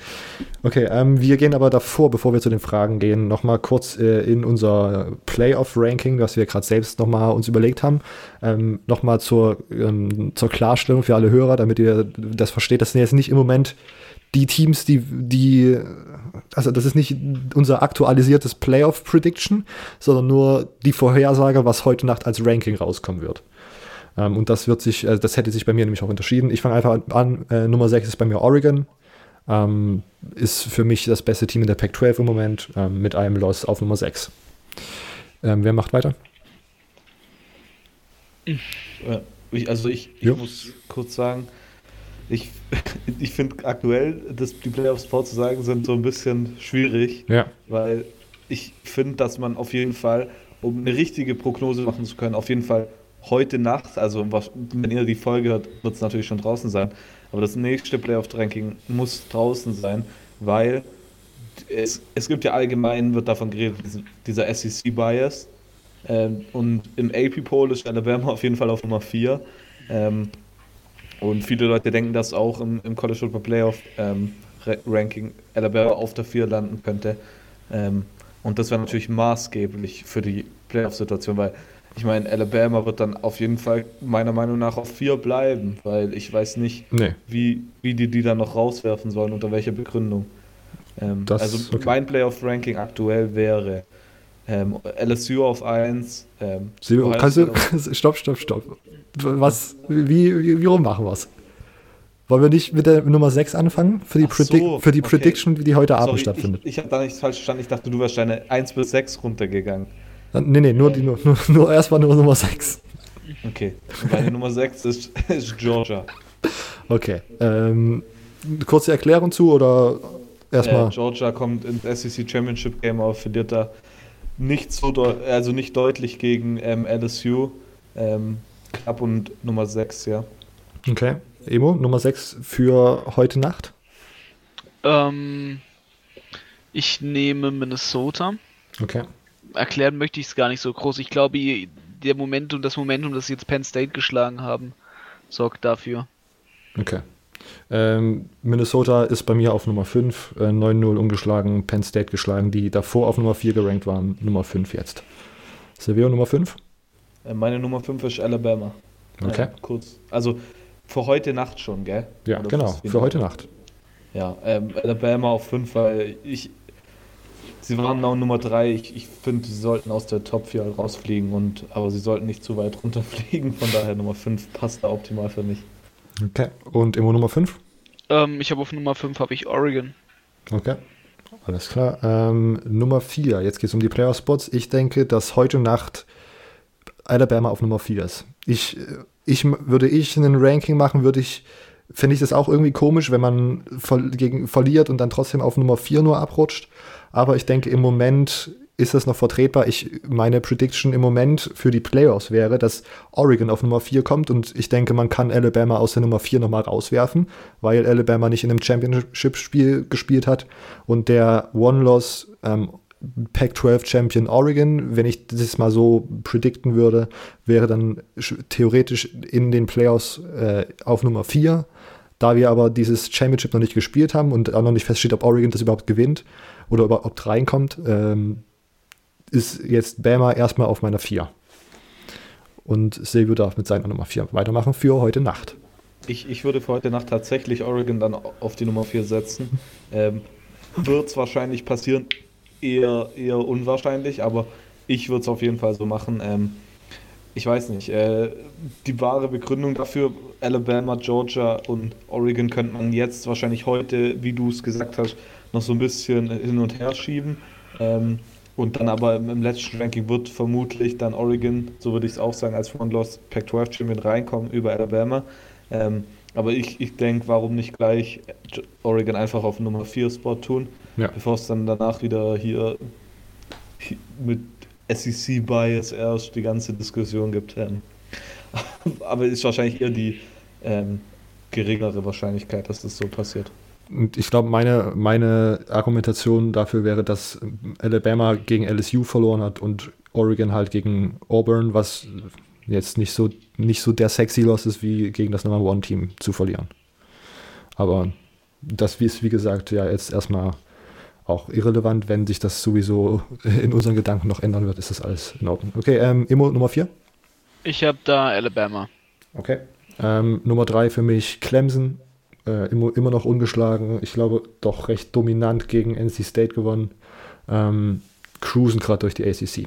Okay, ähm, wir gehen aber davor, bevor wir zu den Fragen gehen, nochmal kurz äh, in unser Playoff-Ranking, was wir gerade selbst nochmal uns überlegt haben, ähm, nochmal zur, zur Klarstellung für alle Hörer, damit ihr das versteht. Das sind jetzt nicht im Moment die Teams, die, die, also das ist nicht unser aktualisiertes Playoff Prediction, sondern nur die Vorhersage, was heute Nacht als Ranking rauskommen wird. Ähm, und das wird sich, äh, das hätte sich bei mir nämlich auch unterschieden. Ich fange einfach an, äh, Nummer 6 ist bei mir Oregon. Ähm, ist für mich das beste Team in der Pac-12 im Moment, ähm, mit einem Loss auf Nummer 6. Ähm, wer macht weiter? Ich, also ich, ich Jo. muss kurz sagen, ich, ich finde aktuell, dass die Playoffs vorzusagen sind so ein bisschen schwierig, Ja. weil ich finde, dass man auf jeden Fall, um eine richtige Prognose machen zu können, auf jeden Fall heute Nacht, also wenn ihr die Folge hört, wird es natürlich schon draußen sein, aber das nächste Playoff-Ranking muss draußen sein, weil es, es gibt ja allgemein, wird davon geredet, dieser SEC-Bias. Ähm, und im AP-Poll ist Alabama auf jeden Fall auf Nummer 4. Ähm, und viele Leute denken, dass auch im, im College Football Playoff ähm, Ra- Ranking Alabama auf der 4 landen könnte. Ähm, und das wäre natürlich maßgeblich für die Playoff-Situation, weil ich meine, Alabama wird dann auf jeden Fall meiner Meinung nach auf 4 bleiben, weil ich weiß nicht, Nee. wie, wie die die dann noch rauswerfen sollen, unter welcher Begründung. Ähm, also okay. mein Playoff-Ranking aktuell wäre ähm, LSU auf 1. Ähm, Ohio kannst du, stopp, stopp, stopp. Was, wie, wie, wie rum machen wir es? Wollen wir nicht mit der Nummer 6 anfangen? Für die, Ach so, Predic für die okay. Prediction, die heute Abend Sorry, stattfindet. Ich, ich habe da nichts falsch verstanden. Ich dachte, du wärst deine 1 bis 6 runtergegangen. Nee, nee, nur, die, nur, nur, nur erstmal nur Nummer 6. Okay. Meine Nummer 6 ist, ist Georgia. Okay. Ähm, kurze Erklärung zu oder erstmal? Äh, Georgia kommt ins SEC Championship Game auf, verliert da nicht so also nicht deutlich gegen ähm, LSU. Ähm, knapp und Nummer 6, ja. Okay. Emo, Nummer 6 für heute Nacht. Ähm, ich nehme Minnesota. Okay. Erklären möchte ich es gar nicht so groß. Ich glaube, ihr- der Momentum, das Momentum, das sie jetzt Penn State geschlagen haben, sorgt dafür. Okay. Ähm, Minnesota ist bei mir auf Nummer 5, äh, 9-0 ungeschlagen, Penn State geschlagen, die davor auf Nummer 4 gerankt waren, Nummer 5 jetzt. Silvio Nummer 5? Äh, meine Nummer 5 ist Alabama. Okay. Äh, kurz. Also für heute Nacht schon, gell? Ja, Oder genau, für Finale? heute Nacht. Ja, ähm, Alabama auf 5, weil ich. Sie waren auch Nummer 3. Ich, ich finde, sie sollten aus der Top 4 rausfliegen, und, aber sie sollten nicht zu weit runterfliegen. Von daher Nummer 5 passt da optimal für mich. Okay. Und Emo Nummer 5? Ähm, ich habe auf Nummer 5 habe ich Oregon. Okay. Alles klar. Ähm, Nummer 4, jetzt geht es um die Player-Spots. Ich denke, dass heute Nacht Alabama auf Nummer 4 ist. Ich, ich würde ich einen Ranking machen, würde ich, finde ich das auch irgendwie komisch, wenn man ver gegen, verliert und dann trotzdem auf Nummer 4 nur abrutscht. Aber ich denke, im Moment ist das noch vertretbar. Ich, meine Prediction im Moment für die Playoffs wäre, dass Oregon auf Nummer 4 kommt und ich denke, man kann Alabama aus der Nummer 4 nochmal rauswerfen, weil Alabama nicht in einem Championship-Spiel gespielt hat und der One-Loss ähm, Pac-12 Champion Oregon, wenn ich das mal so predikten würde, wäre dann sch- theoretisch in den Playoffs äh, auf Nummer 4. Da wir aber dieses Championship noch nicht gespielt haben und auch noch nicht feststeht, ob Oregon das überhaupt gewinnt oder überhaupt reinkommt, ähm, ist jetzt Bama erstmal auf meiner 4. Und Silvio darf mit seiner Nummer 4 weitermachen für heute Nacht. Ich, ich würde für heute Nacht tatsächlich Oregon dann auf die Nummer 4 setzen. Ähm, Wird es wahrscheinlich passieren, eher, eher unwahrscheinlich, aber ich würde es auf jeden Fall so machen. Ähm, ich weiß nicht, äh, die wahre Begründung dafür, Alabama, Georgia und Oregon könnte man jetzt wahrscheinlich heute, wie du es gesagt hast, noch so ein bisschen hin und her schieben. Ähm, und dann aber im, letzten Ranking wird vermutlich dann Oregon, so würde ich es auch sagen, als One-Loss Pac-12 Champion reinkommen über Alabama. Ähm, aber ich, ich denke, warum nicht gleich Oregon einfach auf Nummer 4 Spot tun, Ja. bevor es dann danach wieder hier, hier mit SEC Bias erst die ganze Diskussion gibt. Ähm, aber ist wahrscheinlich eher die ähm, geringere Wahrscheinlichkeit, dass das so passiert. und ich glaube, meine, meine Argumentation dafür wäre, dass Alabama gegen LSU verloren hat und Oregon halt gegen Auburn, was jetzt nicht so, nicht so der sexy Loss ist, wie gegen das Number One-Team zu verlieren. Aber das ist, wie gesagt, ja jetzt erstmal auch irrelevant. Wenn sich das sowieso in unseren Gedanken noch ändern wird, ist das alles in Ordnung. Okay, ähm, Immo Nummer 4. Ich habe da Alabama. Okay. Ähm, Nummer 3 für mich Clemson. Äh, immer, immer noch ungeschlagen. Ich glaube, doch recht dominant gegen NC State gewonnen. Ähm, cruisen gerade durch die ACC.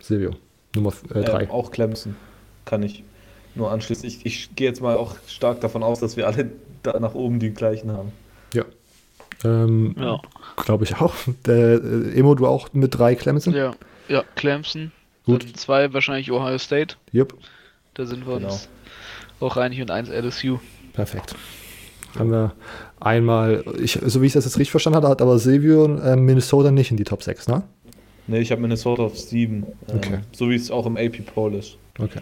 Silvio, Nummer 3. Äh, äh, auch Clemson. Kann ich nur anschließen. Ich, ich gehe jetzt mal auch stark davon aus, dass wir alle da nach oben die gleichen haben. Ja. Ähm, ja. Glaube ich auch. Der, äh, Emo, du auch mit drei Clemson? Ja, ja Clemson. Gut. Dann zwei wahrscheinlich Ohio State. Yep. Da sind wir genau. uns auch einig und eins LSU. Perfekt. Haben wir einmal, ich, so wie ich das jetzt richtig verstanden hatte, hat aber Silvio äh, Minnesota nicht in die Top 6, ne? Ne, ich habe Minnesota auf 7. Ähm, okay. so wie es auch im AP Poll ist. Okay.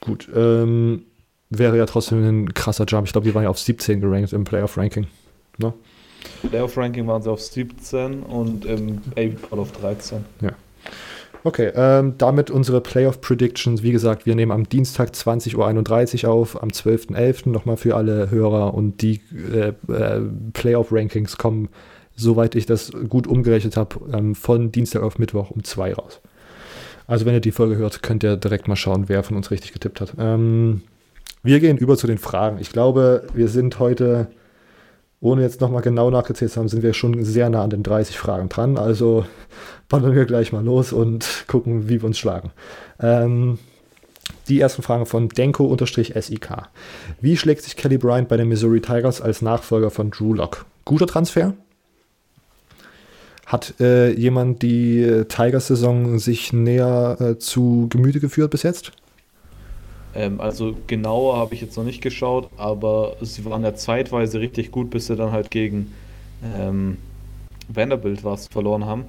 Gut. Ähm, wäre ja trotzdem ein krasser Jump. Ich glaube, die waren ja auf 17 gerankt im Playoff-Ranking. Ne? Playoff-Ranking waren sie auf 17 und im AP Poll auf 13. Ja. Okay, ähm, damit unsere Playoff Predictions. Wie gesagt, wir nehmen am Dienstag 20.31 Uhr auf, am 12.11. nochmal für alle Hörer und die äh, äh, Playoff Rankings kommen, soweit ich das gut umgerechnet habe, ähm, von Dienstag auf Mittwoch um 2 raus. Also wenn ihr die Folge hört, könnt ihr direkt mal schauen, wer von uns richtig getippt hat. Ähm, wir gehen über zu den Fragen. Ich glaube, wir sind heute ohne jetzt nochmal genau nachgezählt zu haben, sind wir schon sehr nah an den 30 Fragen dran. Also ballern wir gleich mal los und gucken, wie wir uns schlagen. Ähm, die ersten Fragen von Denko-SIK. Wie schlägt sich Kelly Bryant bei den Missouri Tigers als Nachfolger von Drew Lock? Guter Transfer? Hat äh, jemand die Tigers-Saison sich näher äh, zu Gemüte geführt bis jetzt? Ähm, also genauer habe ich jetzt noch nicht geschaut, aber sie waren ja zeitweise richtig gut, bis sie dann halt gegen ähm, Vanderbilt was verloren haben.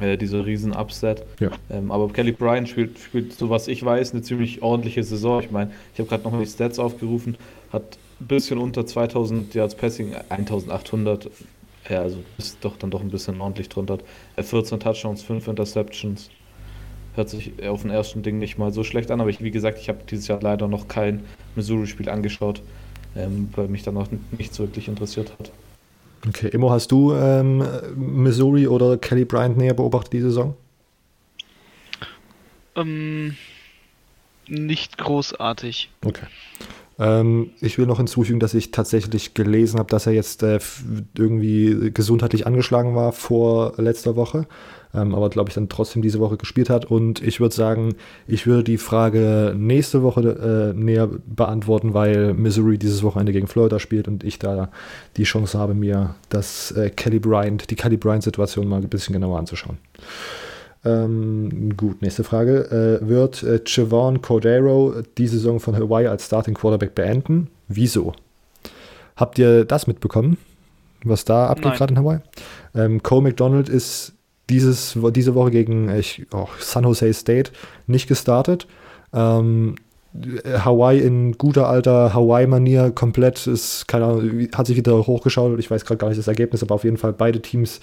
Äh, diese riesen Upset. Ja. Ähm, aber Kelly Bryant spielt, spielt, so was ich weiß, eine ziemlich ordentliche Saison. Ich meine, ich habe gerade nochmal die Stats aufgerufen, hat ein bisschen unter 2000 Yards Passing, 1800, ja, also ist doch dann doch ein bisschen ordentlich drunter. 14 äh, Touchdowns, 5 Interceptions. Hört sich auf den ersten Ding nicht mal so schlecht an, aber ich, wie gesagt, ich habe dieses Jahr leider noch kein Missouri-Spiel angeschaut, ähm, weil mich dann auch nicht so wirklich interessiert hat. Okay, Immo, hast du ähm, Missouri oder Kelly Bryant näher beobachtet die Saison? Ähm, nicht großartig. Okay. Ähm, ich will noch hinzufügen, dass ich tatsächlich gelesen habe, dass er jetzt äh, irgendwie gesundheitlich angeschlagen war vor letzter Woche ähm, aber glaube ich dann trotzdem diese Woche gespielt hat. Und ich würde sagen, ich würde die Frage nächste Woche äh, näher beantworten, weil Missouri dieses Wochenende gegen Florida spielt und ich da die Chance habe, mir das äh, Kelly Bryant, die Kelly Bryant-Situation mal ein bisschen genauer anzuschauen. Ähm, gut, nächste Frage. Äh, wird äh, Chavon Cordero die Saison von Hawaii als Starting Quarterback beenden? Wieso? Habt ihr das mitbekommen, was da abgeht gerade in Hawaii? Ähm, Cole McDonald ist dieses, diese Woche gegen ich, oh, San Jose State nicht gestartet. Ähm, Hawaii in guter alter Hawaii-Manier komplett ist, keine Ahnung, hat sich wieder hochgeschaut. Ich weiß gerade gar nicht das Ergebnis, aber auf jeden Fall beide Teams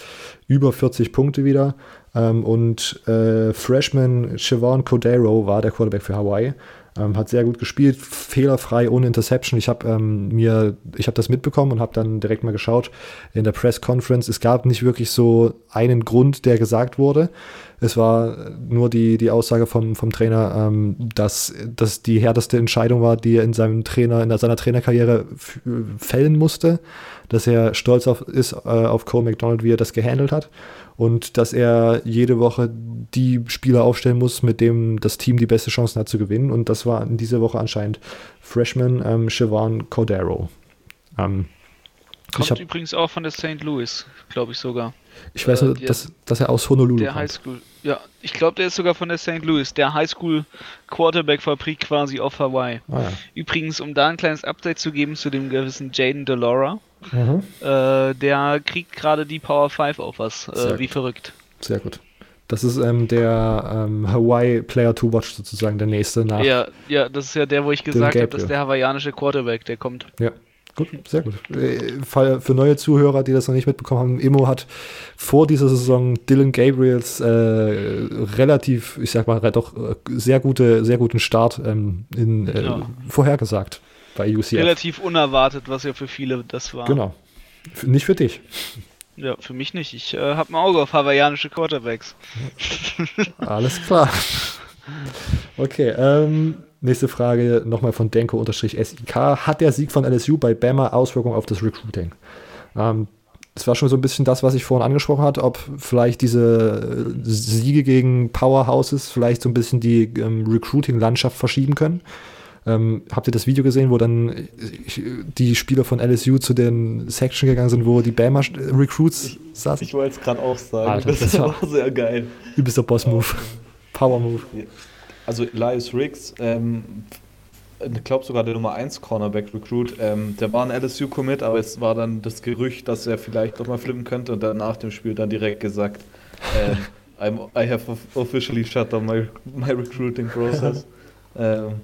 über 40 Punkte wieder. Ähm, und äh, Freshman Siobhan Cordero war der Quarterback für Hawaii. Ähm, hat sehr gut gespielt, fehlerfrei, ohne Interception. Ich habe ähm, mir, ich habe das mitbekommen und habe dann direkt mal geschaut in der Press Conference. Es gab nicht wirklich so einen Grund, der gesagt wurde. Es war nur die, die Aussage vom, vom Trainer, ähm, dass das die härteste Entscheidung war, die er in seinem Trainer, in seiner Trainerkarriere fällen musste. Dass er stolz auf, ist äh, auf Cole McDonald, wie er das gehandelt hat und dass er jede Woche die Spieler aufstellen muss, mit dem das Team die beste Chance hat zu gewinnen. Und das war in dieser Woche anscheinend Freshman ähm, Siobhan Cordero. Ähm, Kommt hab, übrigens auch von der St. Louis, glaube ich sogar. Ich weiß nur, äh, dass, dass er aus Honolulu der kommt. Highschool, ja, ich glaube, der ist sogar von der St. Louis, der Highschool Quarterback-Fabrik quasi auf Hawaii. Ah, ja. Übrigens, um da ein kleines Update zu geben zu dem gewissen Jaden Delora, mhm. äh, der kriegt gerade die Power 5 auf was, äh, wie verrückt. Sehr gut. Das ist ähm, der ähm, Hawaii Player to Watch sozusagen, der nächste nach. Ja, ja, das ist ja der, wo ich gesagt habe, dass der hawaiianische Quarterback, der kommt. Ja, Gut, sehr gut. Äh, für neue Zuhörer, die das noch nicht mitbekommen haben, Immo hat vor dieser Saison Dylan Gabriels äh, relativ, ich sag mal, doch äh, sehr gute, sehr guten Start ähm, in, äh, ja. vorhergesagt bei UCF. Relativ unerwartet, was ja für viele das war. Genau. Nicht für dich. Ja, für mich nicht. Ich äh, habe ein Auge auf hawaiianische Quarterbacks. Alles klar. Okay, ähm, Nächste Frage nochmal von Denko-SIK. Hat der Sieg von LSU bei Bama Auswirkungen auf das Recruiting? Ähm, das war schon so ein bisschen das, was ich vorhin angesprochen hatte, ob vielleicht diese Siege gegen Powerhouses vielleicht so ein bisschen die ähm, Recruiting-Landschaft verschieben können. Ähm, habt ihr das Video gesehen, wo dann ich, die Spieler von LSU zu den Section gegangen sind, wo die Bama Recruits saßen? Ich wollte es gerade auch sagen. Alter, das, das war sehr geil. Übelster Boss-Move. Power-Move. Ja also Elias Riggs, ähm, ich glaube sogar der Nummer 1 Cornerback Recruit, ähm, der war ein LSU-Commit, aber es war dann das Gerücht, dass er vielleicht doch mal flippen könnte und dann nach dem Spiel dann direkt gesagt, ähm, I'm, I have officially shut down my, my recruiting process. ähm,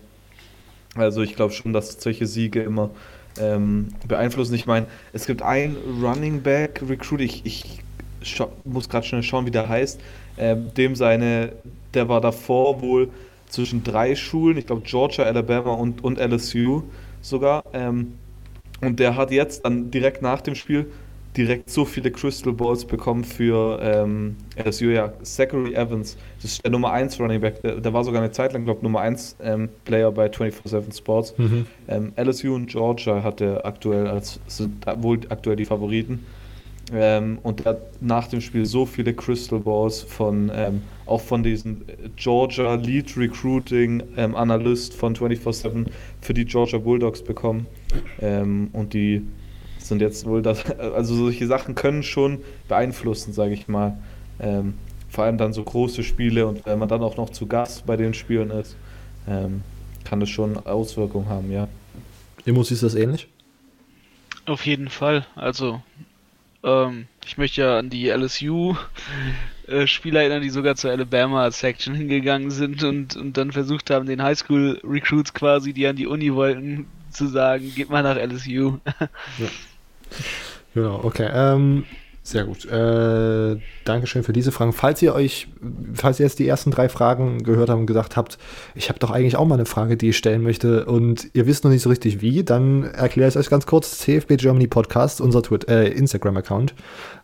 also ich glaube schon, dass solche Siege immer ähm, beeinflussen. Ich meine, es gibt einen Running Back Recruit, ich, ich muss gerade schnell schauen, wie der heißt, ähm, dem seine, der war davor wohl zwischen drei Schulen, ich glaube Georgia, Alabama und, und LSU sogar. Ähm, und der hat jetzt dann direkt nach dem Spiel direkt so viele Crystal Balls bekommen für ähm, LSU. Ja, Zachary Evans, das ist der Nummer 1 Running Back, der, der war sogar eine Zeit lang, glaube ich, Nummer 1 ähm, Player bei 24-7 Sports. Mhm. Ähm, LSU und Georgia hat er aktuell als, sind wohl aktuell die Favoriten. Ähm, und er hat nach dem Spiel so viele Crystal Balls von, ähm, auch von diesem Georgia Lead Recruiting ähm, Analyst von 24-7 für die Georgia Bulldogs bekommen. Ähm, und die sind jetzt wohl das, also solche Sachen können schon beeinflussen, sage ich mal. Ähm, vor allem dann so große Spiele und wenn man dann auch noch zu Gast bei den Spielen ist, ähm, kann das schon Auswirkungen haben, ja. Emo, siehst du das ähnlich? Auf jeden Fall. Also ähm, ich möchte ja an die LSU äh, erinnern, die sogar zur Alabama Section hingegangen sind und, und dann versucht haben, den Highschool Recruits quasi, die an die Uni wollten, zu sagen, geht mal nach LSU. ja. Genau, okay. Ähm, sehr gut. Äh, Dankeschön für diese Fragen. Falls ihr euch, falls ihr jetzt die ersten drei Fragen gehört habt und gesagt habt, ich habe doch eigentlich auch mal eine Frage, die ich stellen möchte und ihr wisst noch nicht so richtig wie, dann erkläre ich euch ganz kurz. CFB Germany Podcast, unser äh, Instagram-Account.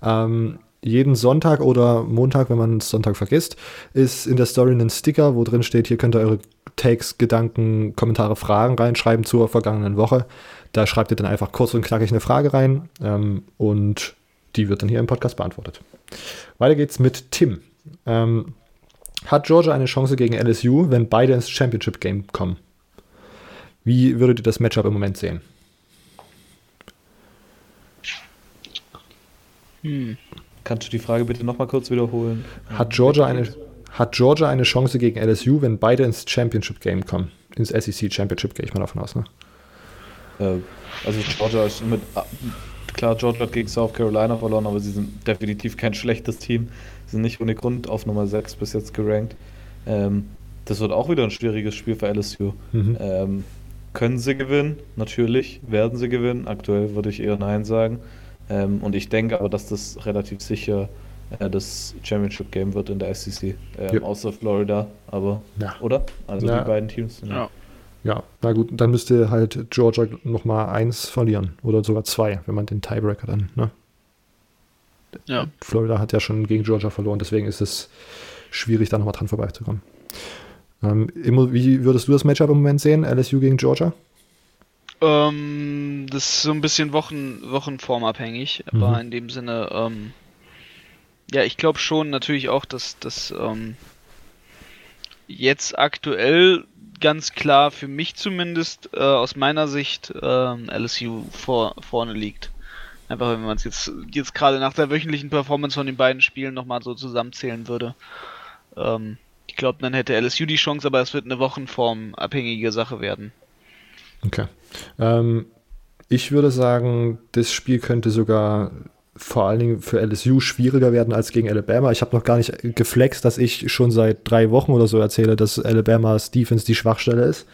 Ähm, jeden Sonntag oder Montag, wenn man es Sonntag vergisst, ist in der Story ein Sticker, wo drin steht, hier könnt ihr eure Takes, Gedanken, Kommentare, Fragen reinschreiben zur vergangenen Woche. Da schreibt ihr dann einfach kurz und knackig eine Frage rein ähm, und die wird dann hier im Podcast beantwortet. Weiter geht's mit Tim. Ähm, hat Georgia eine Chance gegen LSU, wenn beide ins Championship Game kommen? Wie würdet ihr das Matchup im Moment sehen? Hm. Kannst du die Frage bitte nochmal kurz wiederholen? Hat Georgia, eine, hat Georgia eine Chance gegen LSU, wenn beide ins Championship Game kommen? Ins SEC Championship gehe ich mal davon aus, ne? Äh, also Georgia ist mit Klar, Georgia hat gegen South Carolina verloren, aber sie sind definitiv kein schlechtes Team. Sie sind nicht ohne Grund auf Nummer 6 bis jetzt gerankt. Ähm, das wird auch wieder ein schwieriges Spiel für LSU. Mhm. Ähm, können sie gewinnen? Natürlich werden sie gewinnen. Aktuell würde ich eher Nein sagen. Ähm, und ich denke aber, dass das relativ sicher äh, das Championship Game wird in der SEC. Ähm, ja. Außer Florida, aber. Ja. Oder? Also ja. die beiden Teams. Ja. Ja, na gut, dann müsste halt Georgia nochmal eins verlieren oder sogar zwei, wenn man den Tiebreaker dann, ne? Ja. Florida hat ja schon gegen Georgia verloren, deswegen ist es schwierig, da nochmal dran vorbeizukommen. Ähm, wie würdest du das Matchup im Moment sehen, LSU gegen Georgia? Ähm, das ist so ein bisschen Wochen, wochenformabhängig, aber mhm. in dem Sinne, ähm, ja, ich glaube schon natürlich auch, dass das ähm, jetzt aktuell ganz klar für mich zumindest äh, aus meiner Sicht äh, LSU vor, vorne liegt. Einfach wenn man es jetzt, jetzt gerade nach der wöchentlichen Performance von den beiden Spielen nochmal so zusammenzählen würde. Ähm, ich glaube, dann hätte LSU die Chance, aber es wird eine Wochenform abhängige Sache werden. Okay. Ähm, ich würde sagen, das Spiel könnte sogar vor allen Dingen für LSU schwieriger werden als gegen Alabama. Ich habe noch gar nicht geflext, dass ich schon seit drei Wochen oder so erzähle, dass Alabamas Defense die Schwachstelle ist.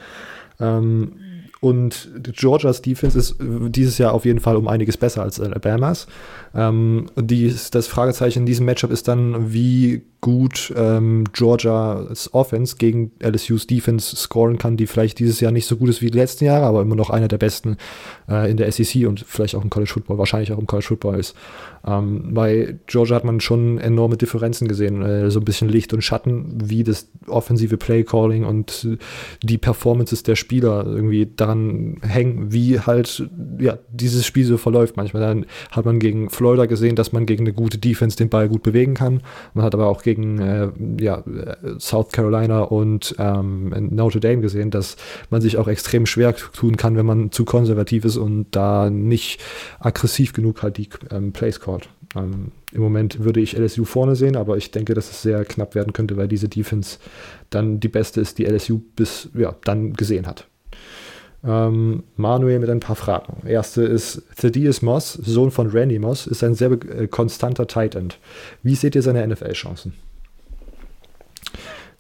Ähm, und Georgias Defense ist dieses Jahr auf jeden Fall um einiges besser als Alabamas. Ähm, die, das Fragezeichen in diesem Matchup ist dann, wie gut ähm, Georgias Offense gegen LSU's Defense scoren kann, die vielleicht dieses Jahr nicht so gut ist wie die letzten Jahre, aber immer noch einer der besten äh, in der SEC und vielleicht auch im College Football, wahrscheinlich auch im College Football ist. Ähm, bei Georgia hat man schon enorme Differenzen gesehen, äh, so ein bisschen Licht und Schatten, wie das offensive Play Calling und die Performances der Spieler irgendwie daran hängen, wie halt ja, dieses Spiel so verläuft. Manchmal dann hat man gegen Florida gesehen, dass man gegen eine gute Defense den Ball gut bewegen kann. Man hat aber auch gegen gegen äh, ja, South Carolina und ähm, Notre Dame gesehen, dass man sich auch extrem schwer tun kann, wenn man zu konservativ ist und da nicht aggressiv genug halt die ähm, Plays callt. Ähm, Im Moment würde ich LSU vorne sehen, aber ich denke, dass es sehr knapp werden könnte, weil diese Defense dann die beste ist, die LSU bis ja, dann gesehen hat. Ähm, Manuel mit ein paar Fragen. Erste ist, Thaddeus Moss, Sohn von Randy Moss, ist ein sehr äh, konstanter Tight End. Wie seht ihr seine NFL-Chancen?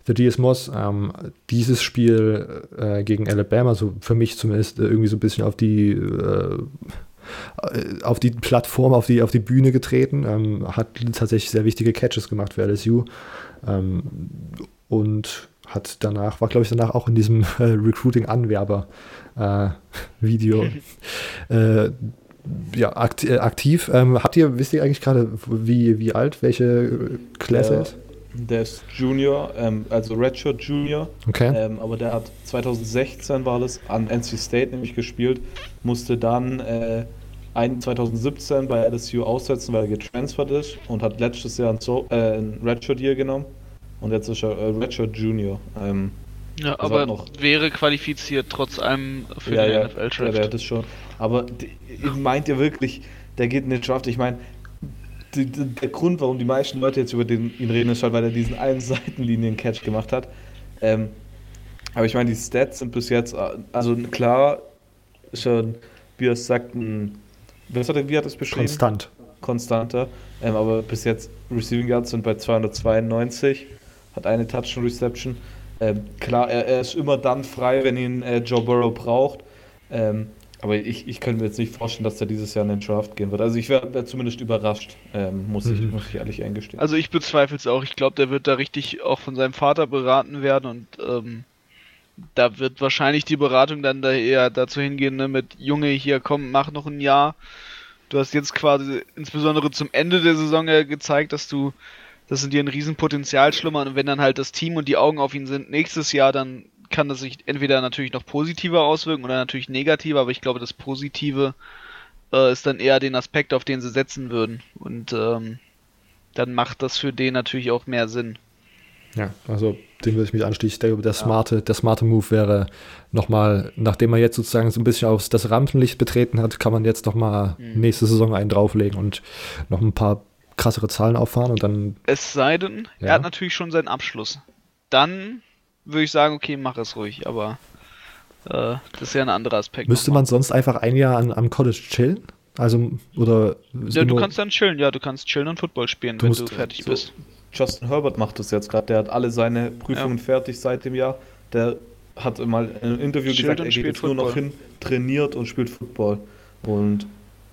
Thaddeus Moss, ähm, dieses Spiel äh, gegen Alabama, so für mich zumindest äh, irgendwie so ein bisschen auf die äh, auf die Plattform, auf die, auf die Bühne getreten, ähm, hat tatsächlich sehr wichtige Catches gemacht für LSU ähm, und hat danach, war glaube ich danach auch in diesem äh, Recruiting-Anwerber-Video äh, ja, aktiv. aktiv. Ähm, habt ihr, wisst ihr eigentlich gerade, wie, wie alt, welche Klasse ja. ist? Der ist Junior, ähm, also Redshirt Junior. Okay. Ähm, aber der hat 2016 war das an NC State nämlich gespielt, musste dann äh, ein, 2017 bei LSU aussetzen, weil er getransfert ist und hat letztes Jahr ein, so äh, ein Redshirt Year genommen und jetzt ist er äh, Redshirt Junior. Ähm, ja, aber noch wäre qualifiziert trotz allem für ja, den ja, NFL-Draft. Ja, der das schon. Aber die, meint ihr wirklich, der geht in den Draft? Ich meine, der Grund, warum die meisten Leute jetzt über den, ihn reden, ist halt, weil er diesen einen Seitenlinien-Catch gemacht hat. Ähm, aber ich meine, die Stats sind bis jetzt, äh, also klar, schon, wie er es sagt, ein, was hat er, wie hat er es beschrieben? Konstant. Konstanter. Ähm, aber bis jetzt Receiving Yards sind bei 292, hat eine Touch-Reception. Ähm, klar, er, er, ist immer dann frei, wenn ihn äh, Joe Burrow braucht. Ähm, aber ich, ich könnte mir jetzt nicht vorstellen, dass er dieses Jahr in den Draft gehen wird. Also ich wäre wär zumindest überrascht, ähm, muss, ich, Mhm. muss ich ehrlich eingestehen. Also ich bezweifle es auch. Ich glaube, der wird da richtig auch von seinem Vater beraten werden und ähm, da wird wahrscheinlich die Beratung dann da eher dazu hingehen, ne, mit Junge, hier komm, mach noch ein Jahr. Du hast jetzt quasi insbesondere zum Ende der Saison ja gezeigt, dass du, dass in dir ein Riesenpotenzial schlummert und wenn dann halt das Team und die Augen auf ihn sind nächstes Jahr, dann kann das sich entweder natürlich noch positiver auswirken oder natürlich negativer, aber ich glaube, das Positive äh, ist dann eher den Aspekt, auf den sie setzen würden. Und ähm, dann macht das für den natürlich auch mehr Sinn. Ja, also dem würde ich mich anschließen. Ich denke, der smarte, der smarte Move wäre nochmal, nachdem man jetzt sozusagen so ein bisschen aufs das Rampenlicht betreten hat, kann man jetzt nochmal Mhm. nächste Saison einen drauflegen und noch ein paar krassere Zahlen auffahren und dann, Es sei denn, Ja. er hat natürlich schon seinen Abschluss. Dann würde ich sagen, okay, mach es ruhig, aber äh, das ist ja ein anderer Aspekt. müsste nochmal. man sonst einfach ein Jahr an, am College chillen? Also, oder Ja, du nur- kannst dann chillen, ja, du kannst chillen und Football spielen, Du wenn musst- du fertig so- bist. Justin Herbert macht das jetzt gerade. Der hat alle seine Prüfungen fertig seit dem Jahr. Der hat mal in einem Interview Chillt gesagt, und er geht jetzt nur noch Football. hin, trainiert und spielt Football. Und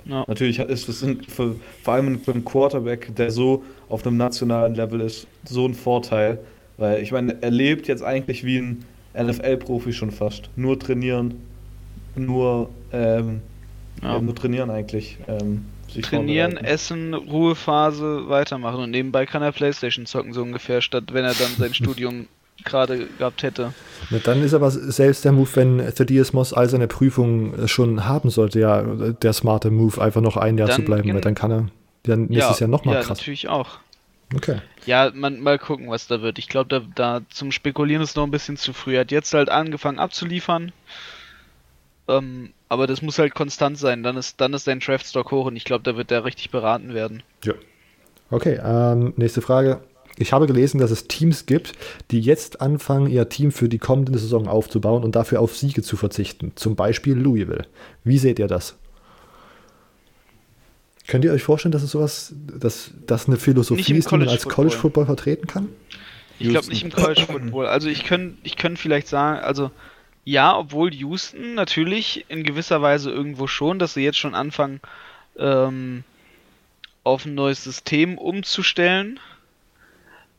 Ja. natürlich ist das ein, für, vor allem für einen Quarterback, der so auf einem nationalen Level ist, so ein Vorteil. Weil ich meine, er lebt jetzt eigentlich wie ein NFL-Profi schon fast. Nur trainieren, nur, ähm, Ja. nur trainieren eigentlich. Ähm, Trainieren, essen, Ruhephase, weitermachen und nebenbei kann er Playstation zocken, so ungefähr, statt wenn er dann sein Studium gerade gehabt hätte. Na, dann ist aber selbst der Move, wenn Thaddeus Moss all seine Prüfungen schon haben sollte, ja, der smarte Move, einfach noch ein Jahr Dann zu bleiben, weil dann kann er dann nächstes Jahr nochmal ja, krass. natürlich auch. Okay. Ja, man, mal gucken, was da wird. Ich glaube, da, da zum Spekulieren ist noch ein bisschen zu früh. Er hat jetzt halt angefangen abzuliefern. Ähm, aber das muss halt konstant sein. Dann ist, dann ist sein Draftstock hoch und ich glaube, da wird er richtig beraten werden. Ja. Okay, ähm, nächste Frage. Ich habe gelesen, dass es Teams gibt, die jetzt anfangen, ihr Team für die kommende Saison aufzubauen und dafür auf Siege zu verzichten. Zum Beispiel Louisville. Wie seht ihr das? Könnt ihr euch vorstellen, dass es sowas, dass das eine Philosophie ist, die man als. College Football vertreten kann? Ich glaube nicht im College Football. Also ich könnte ich könnt vielleicht sagen, also Ja, obwohl Houston natürlich in gewisser Weise irgendwo schon, dass sie jetzt schon anfangen, ähm, auf ein neues System umzustellen.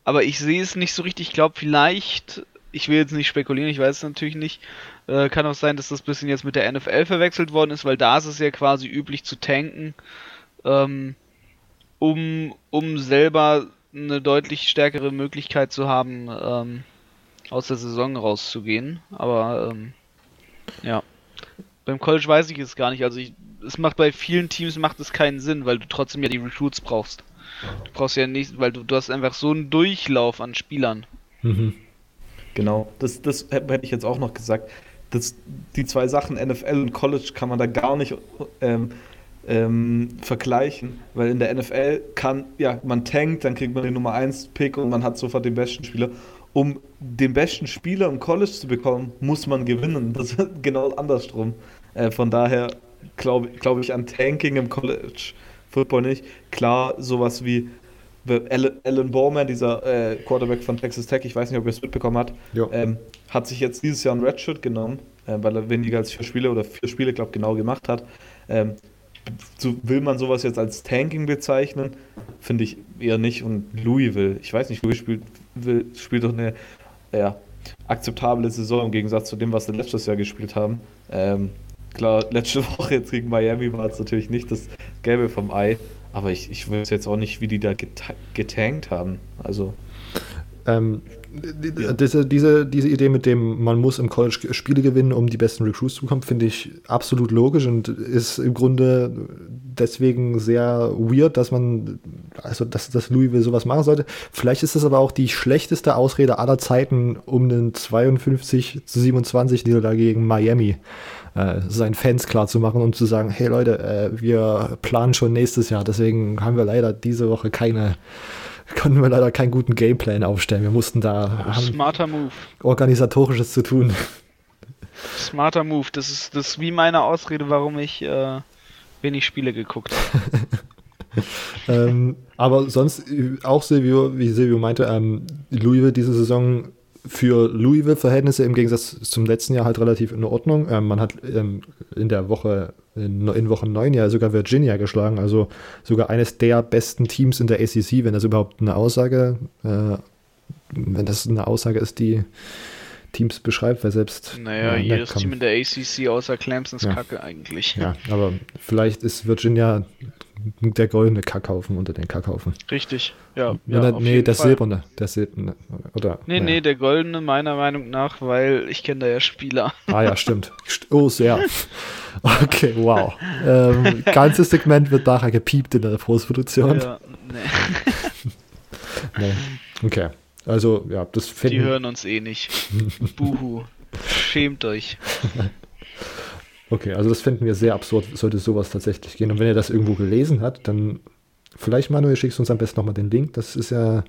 Aber ich sehe es nicht so richtig. Ich glaube, vielleicht, ich will jetzt nicht spekulieren, ich weiß es natürlich nicht. Äh, kann auch sein, dass das bisschen jetzt mit der NFL verwechselt worden ist, weil da ist es ja quasi üblich zu tanken, ähm, um, um selber eine deutlich stärkere Möglichkeit zu haben, ähm, aus der Saison rauszugehen. Aber ähm, ja. Beim College weiß ich es gar nicht. Also ich, es macht bei vielen Teams macht es keinen Sinn, weil du trotzdem ja die Recruits brauchst. Du brauchst ja nicht, weil du, du hast einfach so einen Durchlauf an Spielern. Mhm. Genau, das, das hätte ich jetzt auch noch gesagt. Das, die zwei Sachen, NFL und College, kann man da gar nicht ähm, ähm, vergleichen, weil in der NFL kann, ja, man tankt, dann kriegt man den Nummer 1 Pick und man hat sofort den besten Spieler. Um den besten Spieler im College zu bekommen, muss man gewinnen. Das ist genau andersrum. Äh, von daher glaube glaub ich an Tanking im College Football nicht. Klar, sowas wie Alan Bowman, dieser äh, Quarterback von Texas Tech, ich weiß nicht, ob er es mitbekommen hat, ähm, hat sich jetzt dieses Jahr ein Redshirt genommen, äh, weil er weniger als vier Spiele oder vier Spiele, glaube ich, genau gemacht hat. Ähm, so will man sowas jetzt als Tanking bezeichnen? Finde ich eher nicht. Und Louisville, ich weiß nicht, Louis spielt, will, spielt doch eine ja, akzeptable Saison im Gegensatz zu dem, was sie letztes Jahr gespielt haben. Ähm, klar, letzte Woche jetzt gegen Miami war es natürlich nicht das Gelbe vom Ei, aber ich, ich weiß jetzt auch nicht, wie die da getankt haben. Also. Ähm, diese, diese, diese Idee mit dem, man muss im College Spiele gewinnen, um die besten Recruits zu bekommen, finde ich absolut logisch und ist im Grunde deswegen sehr weird, dass man, also dass, dass Louisville sowas machen sollte. Vielleicht ist das aber auch die schlechteste Ausrede aller Zeiten, um einen 52 zu 27 Niederlage gegen Miami äh, seinen Fans klar zu machen und zu sagen, hey Leute, äh, wir planen schon nächstes Jahr, deswegen haben wir leider diese Woche keine konnten wir leider keinen guten Gameplan aufstellen. Wir mussten da Smarter Move. organisatorisches zu tun. Smarter Move. Das ist, das ist wie meine Ausrede, warum ich äh, wenig Spiele geguckt habe. ähm, aber sonst auch Silvio, wie Silvio meinte, ähm, Louisville diese Saison für Louisville-Verhältnisse im Gegensatz zum letzten Jahr halt relativ in Ordnung. Ähm, man hat ähm, in der Woche, in, in, Woche 9 ja sogar Virginia geschlagen, also sogar eines der besten Teams in der ACC, wenn das überhaupt eine Aussage, äh, wenn das eine Aussage ist, die Teams beschreibt, weil selbst. Naja, ja, jedes Team in der ACC außer Clemson ist ja. kacke eigentlich. Ja, aber vielleicht ist Virginia der goldene Kackhaufen unter den Kackhaufen. Richtig, ja. ja er, nee, der Fall. silberne. Der silberne. Oder, nee, ja. nee, der goldene meiner Meinung nach, weil ich kenne da ja Spieler. Ah ja, stimmt. Oh, sehr. Okay, wow. Ähm, ganzes Segment wird nachher gepiept in der Postproduktion. Ja, nee. nee. Okay. Also, ja, das finden... Die hören uns eh nicht. Buhu. Schämt euch. Okay, also das finden wir sehr absurd, sollte sowas tatsächlich gehen. Und wenn ihr das irgendwo gelesen habt, dann vielleicht, Manuel, schickst du uns am besten nochmal den Link. Das ist ja,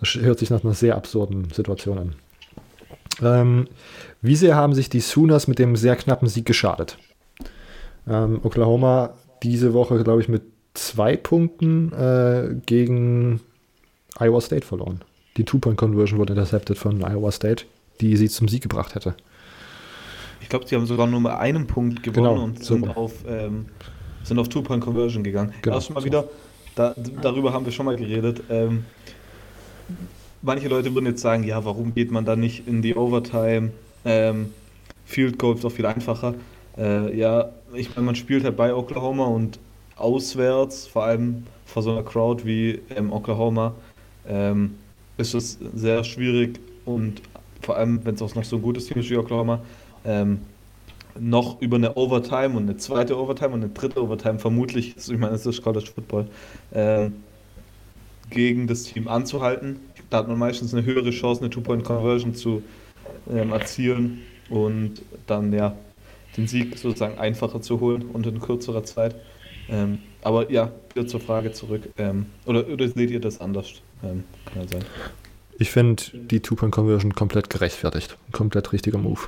das hört sich nach einer sehr absurden Situation an. Ähm, wie sehr haben sich die Sooners mit dem sehr knappen Sieg geschadet? Ähm, Oklahoma diese Woche, glaube ich, mit zwei Punkten äh, gegen Iowa State verloren. Die Two-Point-Conversion wurde intercepted von Iowa State, die sie zum Sieg gebracht hätte. Ich glaube, sie haben sogar nur mit einem Punkt gewonnen genau, und sind super. auf, ähm, sind auf Two-Point-Conversion gegangen. Genau, Erst mal wieder, da, darüber haben wir schon mal geredet. Ähm, manche Leute würden jetzt sagen, ja, warum geht man da nicht in die Overtime? Ähm, Field Goal ist doch viel einfacher. Äh, ja, ich meine, man spielt halt bei Oklahoma und auswärts, vor allem vor so einer Crowd wie ähm, Oklahoma, ähm, ist es sehr schwierig und vor allem, wenn es auch noch so ein gutes Team ist wie Oklahoma, ähm, noch über eine Overtime und eine zweite Overtime und eine dritte Overtime vermutlich, ich meine, es ist College Football, äh, gegen das Team anzuhalten. Da hat man meistens eine höhere Chance, eine Two-Point-Conversion zu ähm, erzielen und dann ja den Sieg sozusagen einfacher zu holen und in kürzerer Zeit. Ähm, aber ja, wieder zur Frage zurück. Ähm, oder, oder seht ihr das anders? Ähm, kann ja sein. Ich finde die Two-Point-Conversion komplett gerechtfertigt. Komplett richtiger Move.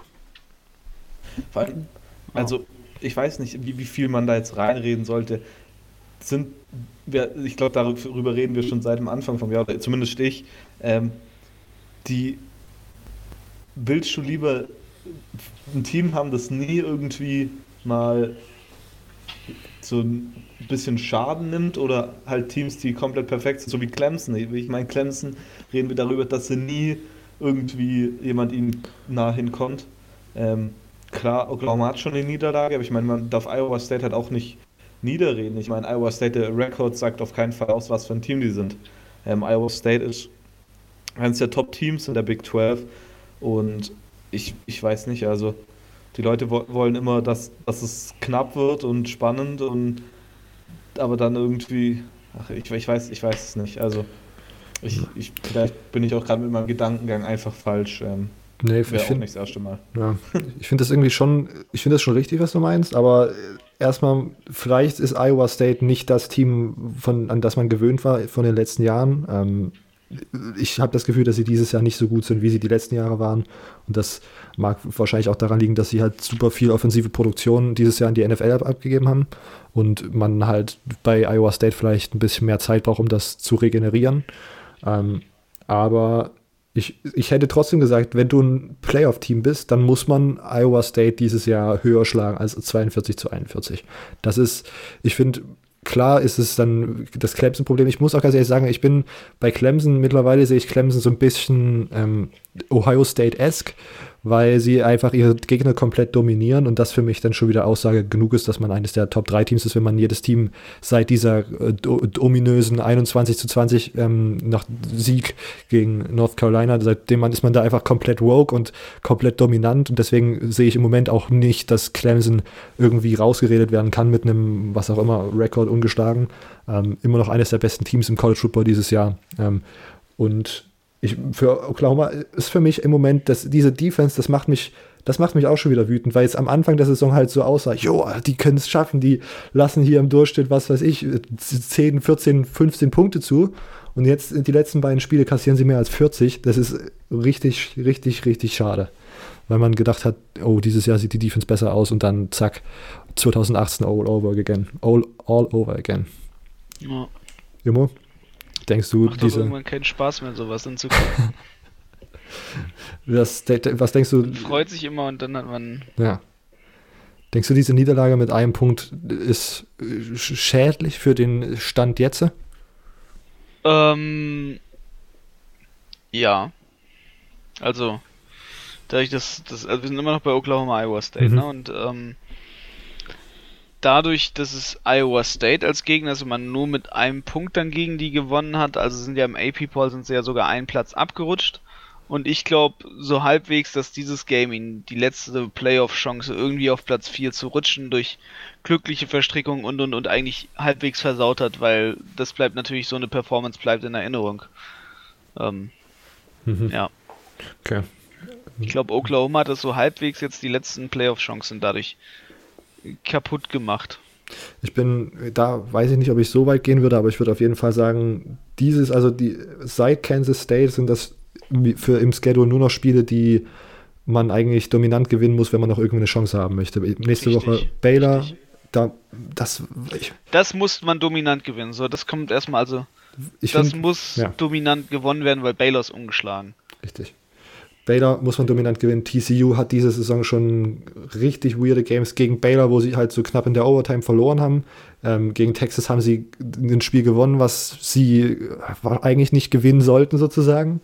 Allem, also ich weiß nicht, wie, wie viel man da jetzt reinreden sollte. Sind, wir, ich glaube, darüber reden wir schon seit dem Anfang vom Jahr, oder zumindest ich. Ähm, die willst du lieber ein Team haben, das nie irgendwie mal so ein bisschen Schaden nimmt oder halt Teams, die komplett perfekt sind, so wie Clemson. Ich meine, Clemson reden wir darüber, dass sie nie irgendwie jemand ihnen nah hinkommt. Ähm, klar, Oklahoma hat schon eine Niederlage, aber ich meine, man darf Iowa State halt auch nicht niederreden. Ich meine, Iowa State, Rekord sagt auf keinen Fall aus, was für ein Team die sind. Ähm, Iowa State ist eines der Top-Teams in der Big 12 und ich, ich weiß nicht, also die Leute wo wollen immer, dass, dass es knapp wird und spannend und aber dann irgendwie, ach, ich, ich weiß, ich weiß es nicht. Also ich, ich, vielleicht bin ich auch gerade mit meinem Gedankengang einfach falsch. Ähm, nee, ich finde nicht das erste Mal. Ja, ich finde das irgendwie schon, ich finde das schon richtig, was du meinst, aber erstmal, vielleicht ist Iowa State nicht das Team, von, an das man gewöhnt war von den letzten Jahren. Ähm, ich habe das Gefühl, dass sie dieses Jahr nicht so gut sind, wie sie die letzten Jahre waren. Und das mag wahrscheinlich auch daran liegen, dass sie halt super viel offensive Produktion dieses Jahr in die NFL abgegeben haben und man halt bei Iowa State vielleicht ein bisschen mehr Zeit braucht, um das zu regenerieren. Ähm, aber ich, ich hätte trotzdem gesagt, wenn du ein Playoff-Team bist, dann muss man Iowa State dieses Jahr höher schlagen als 42 zu 41. Das ist, ich finde, klar ist es dann das Clemson-Problem. Ich muss auch ganz ehrlich sagen, ich bin bei Clemson, mittlerweile sehe ich Clemson so ein bisschen ähm, Ohio State-esque, weil sie einfach ihre Gegner komplett dominieren und das für mich dann schon wieder Aussage genug ist, dass man eines der Top 3 Teams ist, wenn man jedes Team seit dieser äh, ominösen 21 zu 20 ähm, nach Sieg gegen North Carolina, seitdem man ist man da einfach komplett woke und komplett dominant und deswegen sehe ich im Moment auch nicht, dass Clemson irgendwie rausgeredet werden kann mit einem, was auch immer, Rekord ungeschlagen. Ähm, immer noch eines der besten Teams im College Football dieses Jahr. Ähm, und ich, für Oklahoma ist für mich im Moment, dass diese Defense, das macht mich, das macht mich auch schon wieder wütend, weil es am Anfang der Saison halt so aussah, jo, die können es schaffen, die lassen hier im Durchschnitt, was weiß ich, 10, 14, 15 Punkte zu. Und jetzt die letzten beiden Spiele kassieren sie mehr als 40. Das ist richtig, richtig, richtig schade. Weil man gedacht hat, oh, dieses Jahr sieht die Defense besser aus und dann zack, 2018 all over again. All, all over again. Ja. Immer? Denkst du, Macht diese. irgendwann keinen Spaß mehr, sowas hinzugucken. das, was denkst du? Man freut sich immer und dann hat man. Ja. Denkst du, diese Niederlage mit einem Punkt ist schädlich für den Stand jetzt? Ähm. Ja. Also, dadurch, dass, dass also wir sind immer noch bei Oklahoma, Iowa State, mhm. ne? Und ähm, dadurch, dass es Iowa State als Gegner ist und man nur mit einem Punkt dann gegen die gewonnen hat, also sind ja im AP-Poll sind sie ja sogar einen Platz abgerutscht. Und ich glaube so halbwegs, dass dieses Game ihnen die letzte Playoff-Chance irgendwie auf Platz 4 zu rutschen durch glückliche Verstrickungen und und und eigentlich halbwegs versaut hat, weil das bleibt natürlich so eine Performance bleibt in Erinnerung. Ähm, mhm. Ja. Okay. Ich glaube, Oklahoma hat das so halbwegs jetzt die letzten Playoff-Chancen dadurch kaputt gemacht. Ich bin, da weiß ich nicht, ob ich so weit gehen würde, aber ich würde auf jeden Fall sagen, dieses, also die seit Kansas State sind das für im Schedule nur noch Spiele, die man eigentlich dominant gewinnen muss, wenn man noch irgendwie eine Chance haben möchte. Nächste Richtig. Woche Baylor, da, das. Ich, das muss man dominant gewinnen. So, das kommt erstmal also. das find, muss ja. dominant gewonnen werden, weil Baylor ist umgeschlagen. Richtig. Baylor muss man dominant gewinnen. TCU hat diese Saison schon richtig weirde Games gegen Baylor, wo sie halt so knapp in der Overtime verloren haben. Ähm, gegen Texas haben sie ein Spiel gewonnen, was sie eigentlich nicht gewinnen sollten, sozusagen.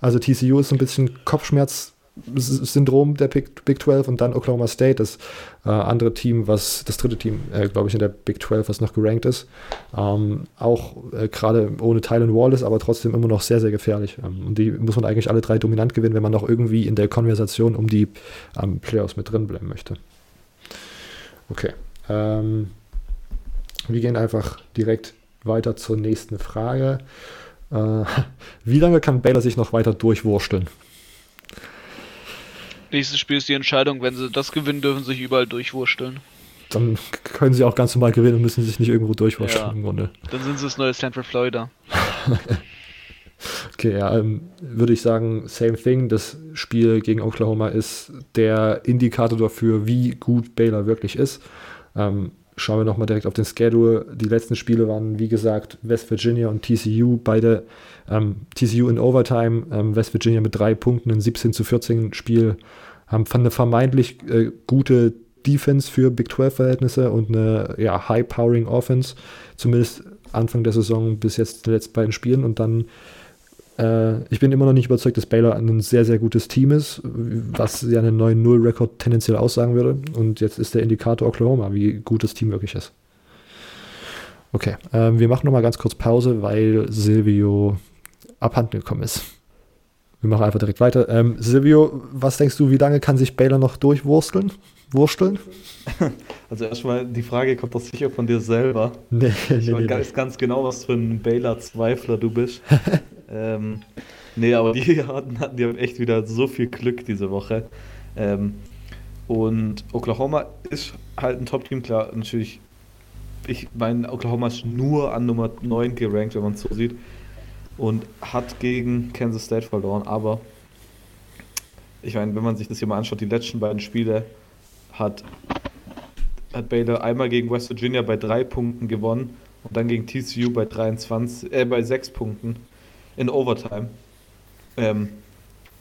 Also TCU ist ein bisschen Kopfschmerz Syndrom der Big, Big 12 und dann Oklahoma State, das äh, andere Team, was das dritte Team, äh, glaube ich, in der Big 12, was noch gerankt ist. Ähm, auch äh, gerade ohne Tylen Wallace, aber trotzdem immer noch sehr, sehr gefährlich. Ähm, und die muss man eigentlich alle drei dominant gewinnen, wenn man noch irgendwie in der Konversation um die ähm, Playoffs mit drin bleiben möchte. Okay. Ähm, wir gehen einfach direkt weiter zur nächsten Frage. Äh, wie lange kann Baylor sich noch weiter durchwursteln? Nächstes Spiel ist die Entscheidung. Wenn sie das gewinnen, dürfen sie sich überall durchwursteln. Dann können sie auch ganz normal gewinnen und müssen sich nicht irgendwo durchwursteln ja. im Grunde. Dann sind sie das neue Stanford Florida. okay, ja, ähm, würde ich sagen, same thing. Das Spiel gegen Oklahoma ist der Indikator dafür, wie gut Baylor wirklich ist. Ähm, schauen wir nochmal direkt auf den Schedule. Die letzten Spiele waren, wie gesagt, West Virginia und TCU. Beide ähm, TCU in Overtime, ähm, West Virginia mit drei Punkten, ein 17 zu 14 Spiel. haben eine vermeintlich äh, gute Defense für Big 12-Verhältnisse und eine ja, High-Powering Offense, zumindest Anfang der Saison bis jetzt die letzten beiden Spielen und dann äh, ich bin immer noch nicht überzeugt, dass Baylor ein sehr, sehr gutes Team ist, was ja einen 9-0-Rekord tendenziell aussagen würde. Und jetzt ist der Indikator Oklahoma, wie gut das Team wirklich ist. Okay, ähm, wir machen nochmal ganz kurz Pause, weil Silvio abhanden gekommen ist. Wir machen einfach direkt weiter. Ähm, Silvio, was denkst du, wie lange kann sich Baylor noch durchwursteln? Wursteln? Also erstmal, die Frage kommt doch sicher von dir selber. Nee, ich nee, nee, weiß nee. ganz genau, was für ein Baylor-Zweifler du bist. ähm, nee, aber die hatten, hatten, die haben echt wieder so viel Glück diese Woche. Ähm, und Oklahoma ist halt ein Top-Team, klar, natürlich. Ich meine, Oklahoma ist nur an Nummer 9 gerankt, wenn man es so sieht. Und hat gegen Kansas State verloren, aber ich meine, wenn man sich das hier mal anschaut, die letzten beiden Spiele hat, hat Baylor einmal gegen West Virginia bei drei Punkten gewonnen und dann gegen TCU bei 23, äh, bei sechs Punkten in Overtime. Ähm,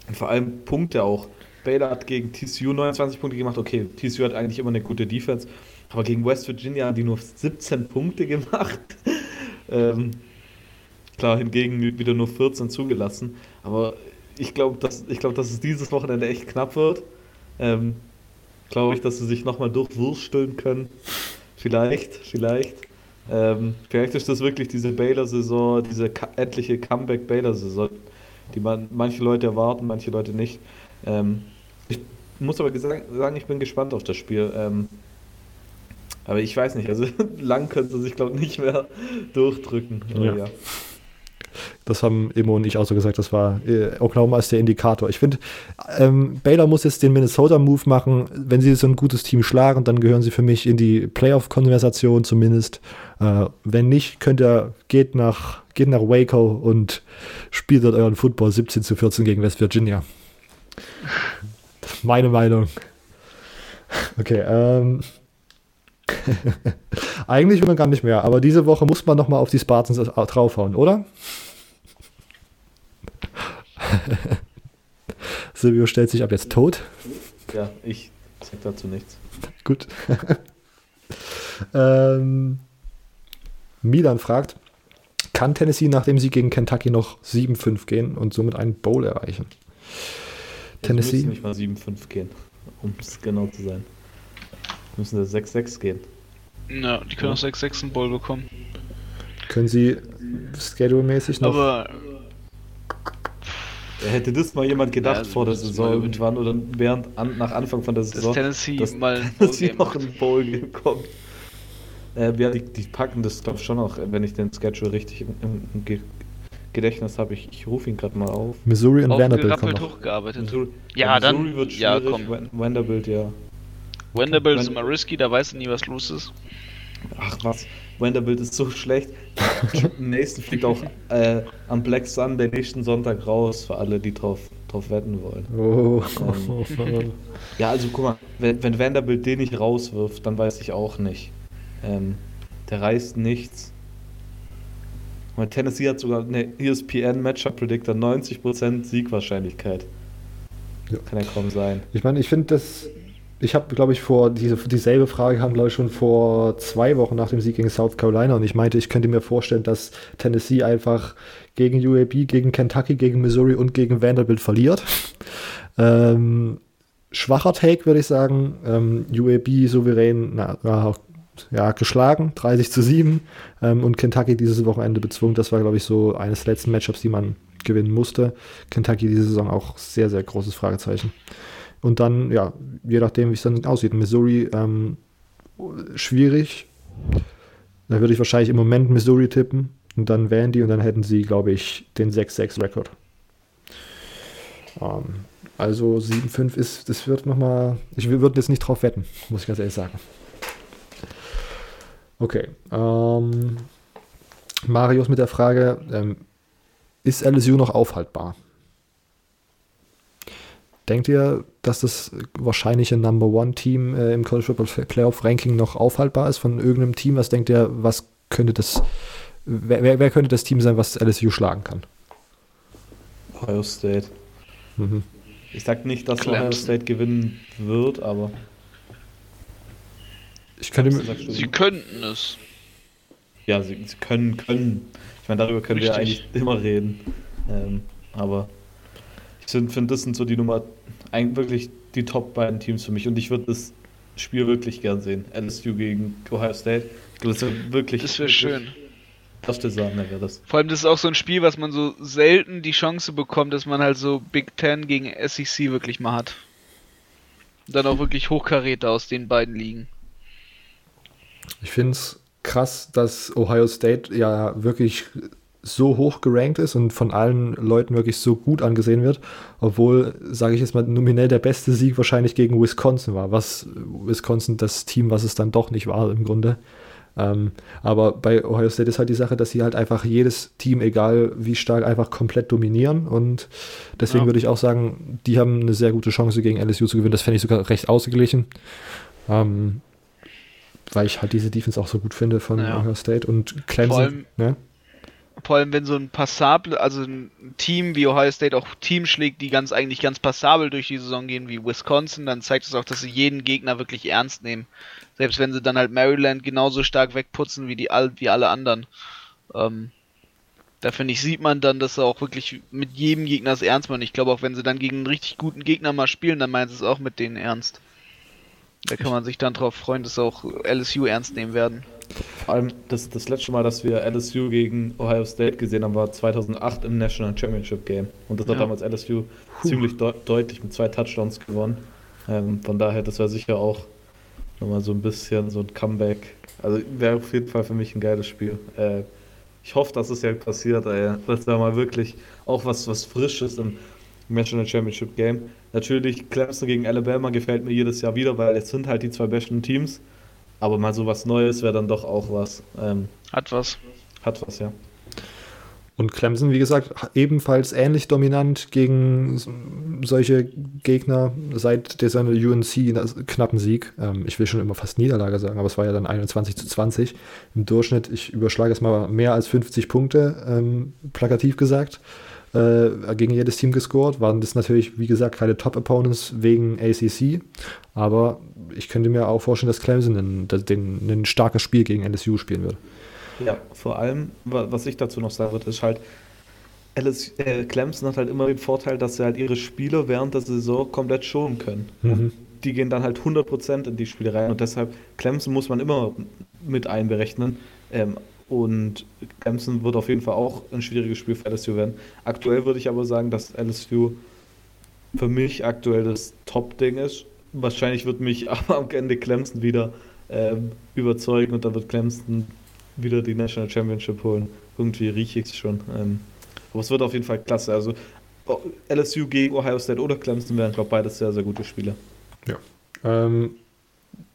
und vor allem Punkte auch. Baylor hat gegen TCU 29 Punkte gemacht. Okay, TCU hat eigentlich immer eine gute Defense, aber gegen West Virginia haben die nur 17 Punkte gemacht. ähm, klar, hingegen wieder nur 14 zugelassen. Aber ich glaube, dass, glaub, dass es dieses Wochenende echt knapp wird. Ähm, glaube ich, dass sie sich nochmal durchwursteln können. Vielleicht, vielleicht. Ähm, vielleicht ist das wirklich diese Baylor-Saison, diese endliche Comeback-Baylor-Saison, die man manche Leute erwarten, manche Leute nicht. Ähm, ich muss aber sagen, ich bin gespannt auf das Spiel. Ähm, aber ich weiß nicht, also lang können sie sich, glaube ich, nicht mehr durchdrücken. Ja. ja. Das haben Immo und ich auch so gesagt, das war äh, Oklahoma ist der Indikator. Ich finde, ähm, Baylor muss jetzt den Minnesota-Move machen. Wenn sie so ein gutes Team schlagen, dann gehören sie für mich in die Playoff-Konversation zumindest. Äh, wenn nicht, könnt ihr, geht nach, geht nach Waco und spielt dort euren Football 17 zu 14 gegen West Virginia. Meine Meinung. Okay, ähm. Eigentlich will man gar nicht mehr, aber diese Woche muss man nochmal auf die Spartans draufhauen, oder? Silvio stellt sich ab jetzt tot. Ja, ich sag dazu nichts. Gut. ähm, Milan fragt, kann Tennessee, nachdem sie gegen Kentucky noch 7-5 gehen und somit einen Bowl erreichen? Tennessee? müssen nicht mal 7-5 gehen, um es genau zu sein. Müssen sie 6-6 gehen. Ja, die können auch 6-6 einen Bowl bekommen. Können sie schedule-mäßig noch. Aber. Hätte das mal jemand gedacht ja, vor der Saison irgendwann oder während an, nach Anfang von der Saison, dass Tennessee dass mal Tennessee noch ein Bowl bekommt. Äh, ja, die, die, packen das glaube ich schon auch, wenn ich den Schedule richtig im, im, im Gedächtnis habe. Ich, ich rufe ihn gerade mal auf. Missouri und Vanderbilt kommen noch. hochgearbeitet. Missouri, ja, Missouri dann wird ja, komm. Vanderbilt ja. Vanderbilt ist immer risky, da weißt du nie, was los ist. Ach was, Vanderbilt ist so schlecht. Mason fliegt auch äh, am Black Sunday nächsten Sonntag raus, für alle, die drauf, drauf wetten wollen. Oh. Ähm, ja, also guck mal, wenn, wenn, Vanderbilt den nicht rauswirft, dann weiß ich auch nicht. Ähm, der reißt nichts. Und Tennessee hat sogar eine ESPN Matchup Predictor 90% Siegwahrscheinlichkeit. Ja. Kann ja kaum sein. Ich meine, ich finde das ich habe, glaube ich, vor diese, dieselbe Frage kam, glaube ich, schon vor zwei Wochen nach dem Sieg gegen South Carolina und ich meinte, ich könnte mir vorstellen, dass Tennessee einfach gegen UAB, gegen Kentucky, gegen Missouri und gegen Vanderbilt verliert. Ähm, schwacher Take, würde ich sagen. Ähm, UAB souverän, na, na, ja, geschlagen, 30 zu 7 ähm, und Kentucky dieses Wochenende bezwungen. Das war, glaube ich, so eines der letzten Matchups, die man gewinnen musste. Kentucky diese Saison auch sehr, sehr großes Fragezeichen. Und dann, ja, je nachdem, wie es dann aussieht. Missouri ähm, schwierig. Da würde ich wahrscheinlich im Moment Missouri tippen. Und dann wären die und dann hätten sie, glaube ich, den 6-6-Rekord. Ähm, also 7-5 ist, das wird nochmal. Ich würde jetzt nicht drauf wetten, muss ich ganz ehrlich sagen. Okay. Ähm, Marius mit der Frage: ähm, Ist LSU noch aufhaltbar? Denkt ihr, dass das wahrscheinliche Number One Team äh, im College Football Playoff Ranking noch aufhaltbar ist von irgendeinem Team? Was denkt ihr, was könnte das, wer, wer könnte das Team sein, was LSU schlagen kann? Ohio State. Mhm. Ich sag nicht, dass Clemson. Ohio State gewinnen wird, aber. Ich könnte Sie könnten es. Ja, sie, sie, können, können. Ich meine, darüber können Richtig. wir eigentlich immer reden. Ähm, aber ich finde, find, das sind so die Nummer, eigentlich wirklich die Top beiden Teams für mich. Und ich würde das Spiel wirklich gern sehen. LSU gegen Ohio State. Das wäre wirklich. Das wäre schön. Erste Sahne wäre das. Vor allem, das ist auch so ein Spiel, was man so selten die Chance bekommt, dass man halt so Big Ten gegen SEC wirklich mal hat. Und dann auch wirklich Hochkaräter aus den beiden liegen. Ich finde es krass, dass Ohio State ja wirklich so hoch gerankt ist und von allen Leuten wirklich so gut angesehen wird, obwohl, sage ich jetzt mal, nominell der beste Sieg wahrscheinlich gegen Wisconsin war, was Wisconsin das Team, was es dann doch nicht war im Grunde. Ähm, aber bei Ohio State ist halt die Sache, dass sie halt einfach jedes Team, egal wie stark, einfach komplett dominieren und deswegen ja. würde ich auch sagen, die haben eine sehr gute Chance gegen LSU zu gewinnen. Das fände ich sogar recht ausgeglichen. Ähm, weil ich halt diese Defense auch so gut finde von ja. Ohio State und Clemson. Vor allem, ne? vor allem wenn so ein passable, also ein Team wie Ohio State auch Teams schlägt, die ganz eigentlich ganz passabel durch die Saison gehen wie Wisconsin, dann zeigt es auch, dass sie jeden Gegner wirklich ernst nehmen. Selbst wenn sie dann halt Maryland genauso stark wegputzen wie die wie alle anderen. Ähm, da finde ich, sieht man dann, dass sie auch wirklich mit jedem Gegner es ernst machen. Ich glaube auch, wenn sie dann gegen einen richtig guten Gegner mal spielen, dann meinen sie es auch mit denen ernst. Da kann man sich dann drauf freuen, dass auch LSU ernst nehmen werden. Vor allem das, das letzte Mal, dass wir LSU gegen Ohio State gesehen haben, war 2008 im National Championship Game. Und das hat ja. damals LSU Puh. ziemlich de deutlich mit zwei Touchdowns gewonnen. Ähm, von daher, das wäre sicher auch nochmal so ein bisschen so ein Comeback. Also wäre auf jeden Fall für mich ein geiles Spiel. Äh, ich hoffe, dass es ja passiert, ey. dass da mal wirklich auch was, was Frisches im National Championship Game. Natürlich, Clemson gegen Alabama gefällt mir jedes Jahr wieder, weil es sind halt die zwei besten Teams. Aber mal so was Neues wäre dann doch auch was. Ähm, hat was. Hat was, ja. Und Clemson, wie gesagt, ebenfalls ähnlich dominant gegen solche Gegner seit dieser UNC knappen Sieg. Ähm, ich will schon immer fast Niederlage sagen, aber es war ja dann 21 zu 20 im Durchschnitt. Ich überschlage es mal mehr als 50 Punkte, ähm, plakativ gesagt äh, gegen jedes Team gescored. Waren das natürlich, wie gesagt, keine Top-Opponents wegen ACC. Aber ich könnte mir auch vorstellen, dass Clemson ein, ein, ein starkes Spiel gegen LSU spielen wird. Ja, vor allem, was ich dazu noch sagen würde, ist halt, LS, äh, Clemson hat halt immer den Vorteil, dass sie halt ihre Spieler während der Saison komplett schonen können. Mhm. Die gehen dann halt 100% in die Spiele rein und deshalb, Clemson muss man immer mit einberechnen. Ähm, und Clemson wird auf jeden Fall auch ein schwieriges Spiel für LSU werden. Aktuell würde ich aber sagen, dass LSU für mich aktuell das Top-Ding ist. Wahrscheinlich wird mich aber am Ende Clemson wieder ähm, überzeugen und dann wird Clemson wieder die National Championship holen. Irgendwie rieche ich es schon. Ähm, aber es wird auf jeden Fall klasse. Also LSU gegen Ohio State oder Clemson wären, glaube ich, beides sehr, sehr gute Spiele. Ja. Ähm,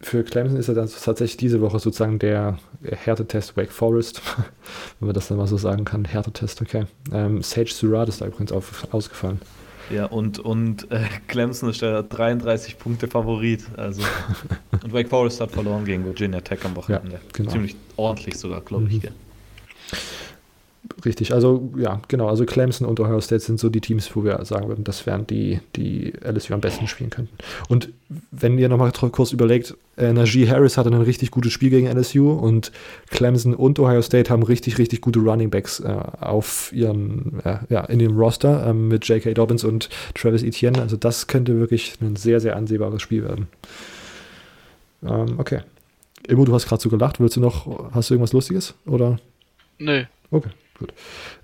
für Clemson ist er dann tatsächlich diese Woche sozusagen der Härtetest Wake Forest, wenn man das dann mal so sagen kann. Härtetest, okay. Ähm, Sage Surratt ist da übrigens auf, ausgefallen. Ja, und, und äh, Clemson ist der 33 Punkte Favorit. Also. und Wake Forest hat verloren gegen Virginia Tech am Wochenende. Ja, genau. Ziemlich ordentlich sogar, glaube ich. Mhm. Richtig, also ja, genau, also Clemson und Ohio State sind so die Teams, wo wir sagen würden, das wären die, die LSU am besten spielen könnten. Und wenn ihr nochmal kurz überlegt, äh, Najee Harris hatte ein richtig gutes Spiel gegen LSU und Clemson und Ohio State haben richtig, richtig gute Running Backs äh, auf ihren, äh, ja, in dem Roster ähm, mit J.K. Dobbins und Travis Etienne. Also das könnte wirklich ein sehr, sehr ansehbares Spiel werden. Ähm, okay. Immo, du hast gerade so gelacht. Willst du noch, hast du irgendwas Lustiges? Oder? Nö. Okay. Gut.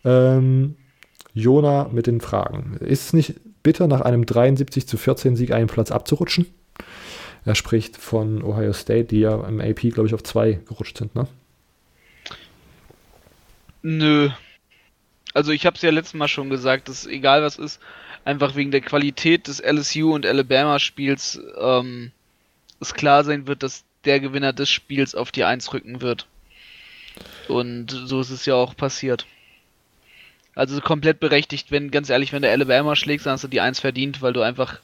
Ähm, Jona mit den Fragen. Ist es nicht bitter, nach einem 73 zu 14 Sieg einen Platz abzurutschen? Er spricht von Ohio State, die ja im AP, glaube ich, auf zwei gerutscht sind, ne? Nö. Also ich habe es ja letztes Mal schon gesagt, dass egal was ist, einfach wegen der Qualität des LSU und Alabama Spiels ähm, es klar sein wird, dass der Gewinner des Spiels auf die Eins rücken wird. Und so ist es ja auch passiert. Also komplett berechtigt, wenn, ganz ehrlich, wenn der Alabama schlägt, dann hast du die 1 verdient, weil du einfach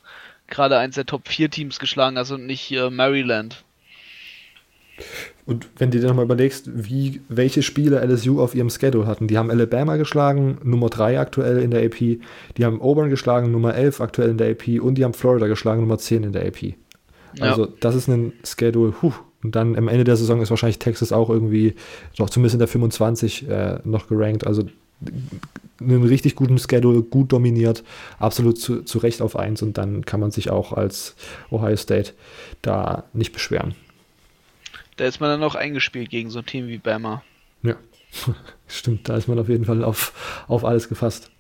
gerade eins der Top 4 Teams geschlagen hast und nicht äh, Maryland. Und wenn du dir nochmal überlegst, wie, welche Spiele LSU auf ihrem Schedule hatten, die haben Alabama geschlagen, Nummer 3 aktuell in der AP, die haben Auburn geschlagen, Nummer 11 aktuell in der AP und die haben Florida geschlagen, Nummer 10 in der AP. Also ja. das ist ein Schedule, huh. Und dann am Ende der Saison ist wahrscheinlich Texas auch irgendwie, doch zumindest in der 25 äh, noch gerankt. Also einen richtig guten Schedule, gut dominiert, absolut zu, zu Recht auf 1 und dann kann man sich auch als Ohio State da nicht beschweren. Da ist man dann auch eingespielt gegen so ein Team wie Bama. Ja, stimmt, da ist man auf jeden Fall auf, auf alles gefasst.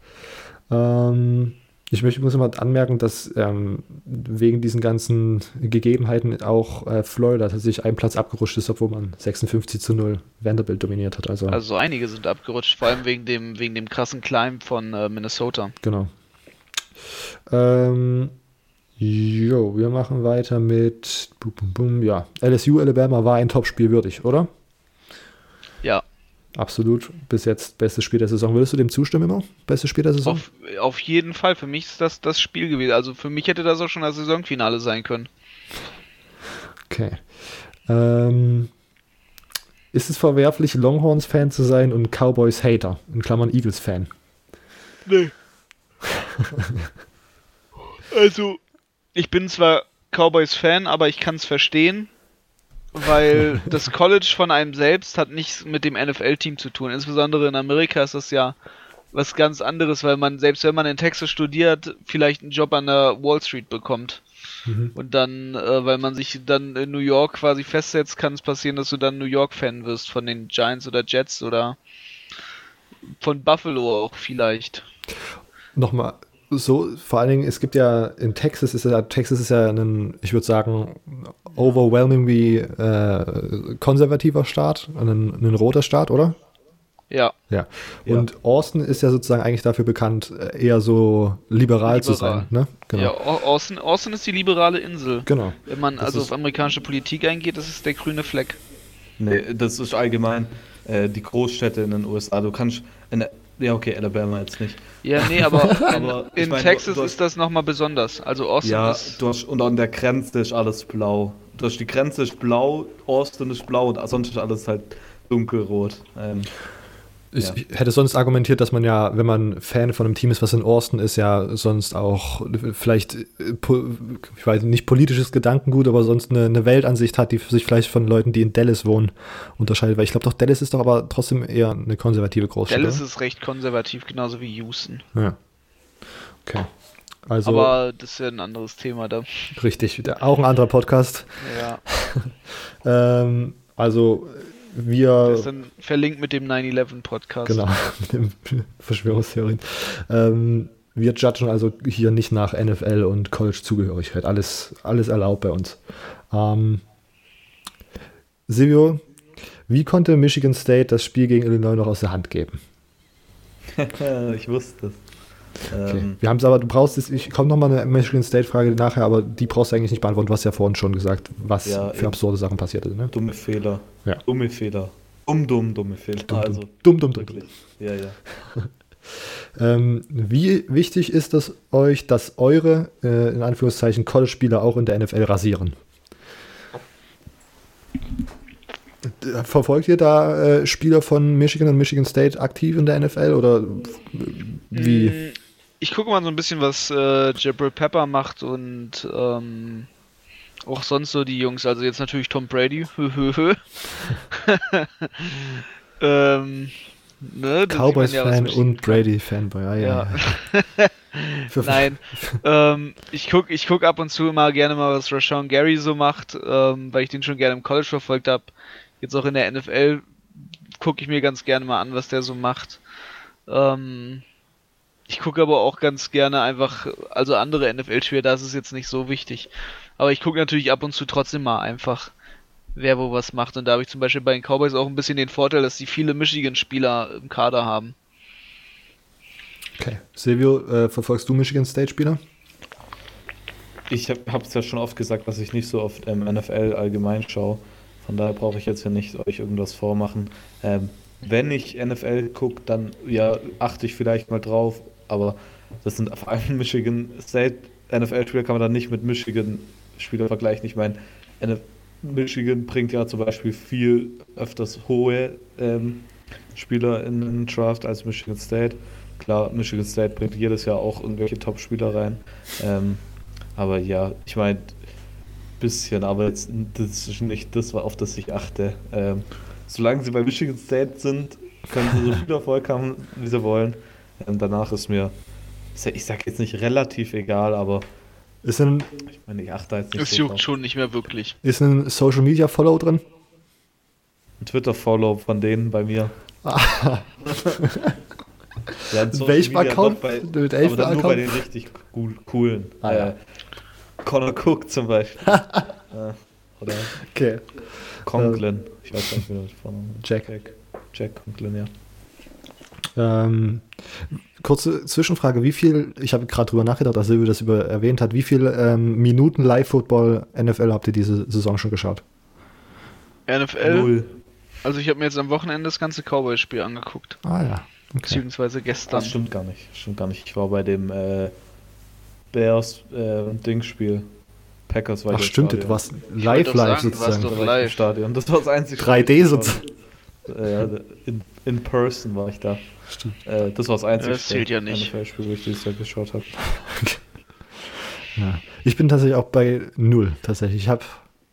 Ähm, ich möchte übrigens mal anmerken, dass ähm, wegen diesen ganzen Gegebenheiten auch äh, Florida tatsächlich einen Platz abgerutscht ist, obwohl man 56 zu 0 Vanderbilt dominiert hat. Also, also einige sind abgerutscht, vor allem wegen dem, wegen dem krassen Climb von äh, Minnesota. Genau. Ähm, jo, wir machen weiter mit bum, bum, ja, LSU Alabama war ein Topspiel würdig, oder? Absolut. Bis jetzt bestes Spiel der Saison. Würdest du dem zustimmen immer? Bestes Spiel der Saison? Auf, auf jeden Fall. Für mich ist das das Spiel gewesen. Also für mich hätte das auch schon das Saisonfinale sein können. Okay. Ähm, ist es verwerflich, Longhorns-Fan zu sein und Cowboys-Hater? In Klammern Eagles-Fan? Nee. also, ich bin zwar Cowboys-Fan, aber ich kann es verstehen weil das College von einem selbst hat nichts mit dem NFL-Team zu tun. Insbesondere in Amerika ist das ja was ganz anderes, weil man, selbst wenn man in Texas studiert, vielleicht einen Job an der Wall Street bekommt. Mhm. Und dann, äh, weil man sich dann in New York quasi festsetzt, kann es passieren, dass du dann New York-Fan wirst von den Giants oder Jets oder von Buffalo auch vielleicht. Nochmal, so, vor allen Dingen, es gibt ja in Texas ist ja, Texas ist ja ein, ich würde sagen, overwhelmingly äh, konservativer Staat, ein, ein roter Staat, oder? Ja. Ja. Und ja. Austin ist ja sozusagen eigentlich dafür bekannt, eher so liberal, liberal. zu sein. Ne? Genau. Ja, Austin, Austin ist die liberale Insel. Genau. Wenn man das also auf amerikanische Politik eingeht, das ist der grüne Fleck. Nee, das ist allgemein äh, die Großstädte in den USA. Du kannst in ja, okay, Alabama jetzt nicht. Ja, nee, aber, aber in, mein, Texas du, du hast, ist das nochmal besonders. Also Austin ja, ist. Du hast, und an der Grenze ist alles blau. Du hast die Grenze ist blau, Austin ist blau und sonst ist alles halt dunkelrot. Ähm, ich ja. hätte sonst argumentiert, dass man ja, wenn man Fan von einem Team ist, was in Austin ist, ja sonst auch vielleicht, äh, ich weiß nicht, politisches Gedankengut, aber sonst eine, eine Weltansicht hat, die sich vielleicht von Leuten, die in Dallas wohnen, unterscheidet. Weil ich glaube doch, Dallas ist doch aber trotzdem eher eine konservative Großstadt. Dallas ist recht konservativ, genauso wie Houston. Ja. Okay. Also, aber das ist ja ein anderes Thema da. Richtig, auch ein anderer Podcast. Ja. ähm, also wir. Das ist dann verlinkt mit dem 9-11-Podcast. Genau, mit dem Verschwörungstheorien. Ähm, wir judgen also hier nicht nach NFL und College-Zugehörigkeit. Alles, alles erlaubt bei uns. Ähm, Silvio, wie konnte Michigan State das Spiel gegen Illinois noch aus der Hand geben? ich wusste es. Okay. Ähm, wir haben es aber, du brauchst es, ich komme nochmal eine Michigan State-Frage nachher, aber die brauchst du eigentlich nicht beantworten. Du hast ja vorhin schon gesagt, was ja, für absurde Sachen passiert sind. Ne? Dumme Fehler. Ja. Dumme Fehler. Dumm, dumm, dumme Fehler. Dumm, also, dumm, dumm, dumm, dumm. Ja, ja. ähm, wie wichtig ist es euch, dass eure, äh, in Anführungszeichen, College-Spieler auch in der NFL rasieren? Verfolgt ihr da äh, Spieler von Michigan und Michigan State aktiv in der NFL oder wie? Ich gucke mal so ein bisschen, was äh, Jabril Pepper macht und ähm, auch sonst so die Jungs. Also jetzt natürlich Tom Brady. ähm, ne, Cowboys-Fan ja, und Brady-Fanboy. Ja, ja. ja. Nein, ähm, ich gucke ich guck ab und zu immer gerne mal, was Rashawn Gary so macht, ähm, weil ich den schon gerne im College verfolgt habe. Jetzt auch in der NFL gucke ich mir ganz gerne mal an, was der so macht. Ähm, ich gucke aber auch ganz gerne einfach, also andere NFL-Spieler, da ist es jetzt nicht so wichtig. Aber ich gucke natürlich ab und zu trotzdem mal einfach, wer wo was macht. Und da habe ich zum Beispiel bei den Cowboys auch ein bisschen den Vorteil, dass sie viele Michigan-Spieler im Kader haben. Okay. Silvio, äh, verfolgst du Michigan State-Spieler? Ich habe es ja schon oft gesagt, dass ich nicht so oft ähm, NFL allgemein schaue. Von daher brauche ich jetzt ja nicht euch irgendwas vormachen. Ähm, wenn ich NFL gucke, dann ja, achte ich vielleicht mal drauf, aber das sind vor allem Michigan State NFL-Spieler kann man dann nicht mit Michigan-Spielern vergleichen. Ich meine, Michigan bringt ja zum Beispiel viel öfters hohe ähm, Spieler in den Draft als Michigan State. Klar, Michigan State bringt jedes Jahr auch irgendwelche Top-Spieler rein. Ähm, aber ja, ich meine, bisschen, aber jetzt, das ist nicht das, auf das ich achte. Ähm, solange sie bei Michigan State sind, können sie so viel Erfolg haben, wie sie wollen. Ähm, danach ist mir, ich sag jetzt nicht relativ egal, aber ist ein, ich meine, ich achte jetzt nicht Es so juckt drauf. schon nicht mehr wirklich. Ist ein Social Media Follow drin? Ein Twitter Follow von denen bei mir. Ah. ja, Welchem Account? Bei, mit aber dann nur bei den richtig cool, coolen. Ah, ja. äh, Connor Cook zum Beispiel. äh, oder okay. Conklin. Ich weiß gar nicht, wie das vorne Jack. Jack. Jack Conklin, ja. Ähm, kurze Zwischenfrage, wie viel, ich habe gerade drüber nachgedacht, als Silvio das über erwähnt hat, wie viele ähm, Minuten Live-Football NFL habt ihr diese Saison schon geschaut? NFL? Null. Also ich habe mir jetzt am Wochenende das ganze Cowboy-Spiel angeguckt. Ah ja. Okay. Beziehungsweise gestern. Das stimmt gar nicht. Stimmt gar nicht. Ich war bei dem äh, Bears äh, Dingspiel. Packers war Ach stimmt, Stadion. du warst live live sozusagen. Du live. Stadion. Das war das einzige 3D sozusagen. Äh, in, in person war ich da. Stimmt. Äh, das war das einzige das zählt ja nicht. Spiel, wo ich dieses Jahr geschaut habe. ja. Ich bin tatsächlich auch bei null. Tatsächlich. Ich habe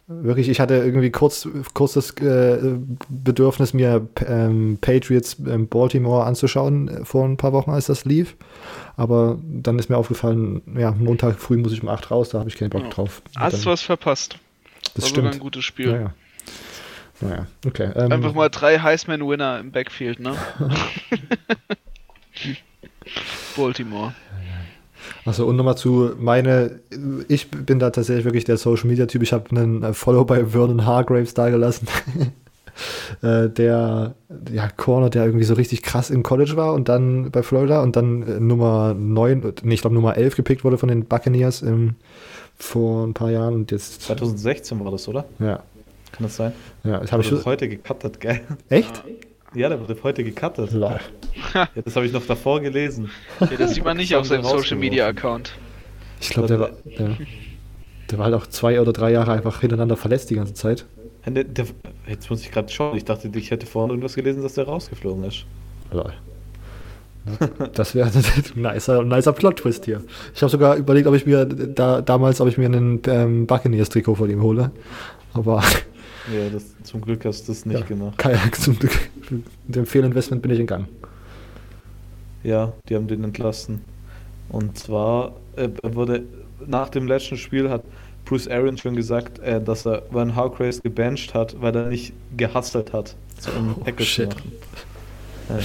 wirklich, ich hatte irgendwie kurz, kurz das äh, Bedürfnis, mir ähm, Patriots ähm, Baltimore anzuschauen äh, vor ein paar Wochen, als das lief. Aber dann ist mir aufgefallen, ja, Montag früh muss ich um 8 raus, da habe ich keinen Bock ja. drauf. Hast du was verpasst? Das War stimmt. ein gutes Spiel. Ja, ja. Naja, okay. Ähm, Einfach mal drei Heisman-Winner im Backfield, ne? Baltimore. Also und nochmal zu meine, ich bin da tatsächlich wirklich der Social Media Typ. Ich habe einen Follow bei Vernon Hargraves da gelassen. Äh, der ja, Corner, der irgendwie so richtig krass im College war und dann bei Florida und dann äh, Nummer 9, nee, ich glaube Nummer 11 gepickt wurde von den Buccaneers im, vor ein paar Jahren und jetzt. 2016 war das, oder? Ja. Kann das sein? Ja, das habe ich schon. heute gecuttet, gell? Echt? Ja, der wurde heute gecuttet. Lol. Ja, das habe ich noch davor gelesen. Ja, das sieht man nicht auf seinem Social Media Account. Ich glaube, der war, der, der war halt auch zwei oder drei Jahre einfach hintereinander verletzt die ganze Zeit. Der, der, jetzt muss ich gerade schauen. Ich dachte, ich hätte vorhin irgendwas gelesen, dass der rausgeflogen ist. Lol. Das wäre ein nicer, nicer Plot-Twist hier. Ich habe sogar überlegt, ob ich mir da, damals, ob ich mir einen ähm, Buccaneers-Trikot von ihm hole. Aber ja, das, zum Glück hast du das nicht ja, gemacht. Kajak, zum Glück. Mit dem Fehlinvestment bin ich in Gang. Ja, die haben den entlassen. Und zwar äh, wurde nach dem letzten Spiel hat Bruce Aaron schon gesagt, äh, dass er Van Hargraves gebencht hat, weil er nicht gehustelt hat, so um oh, Hecke zu machen. Ähm,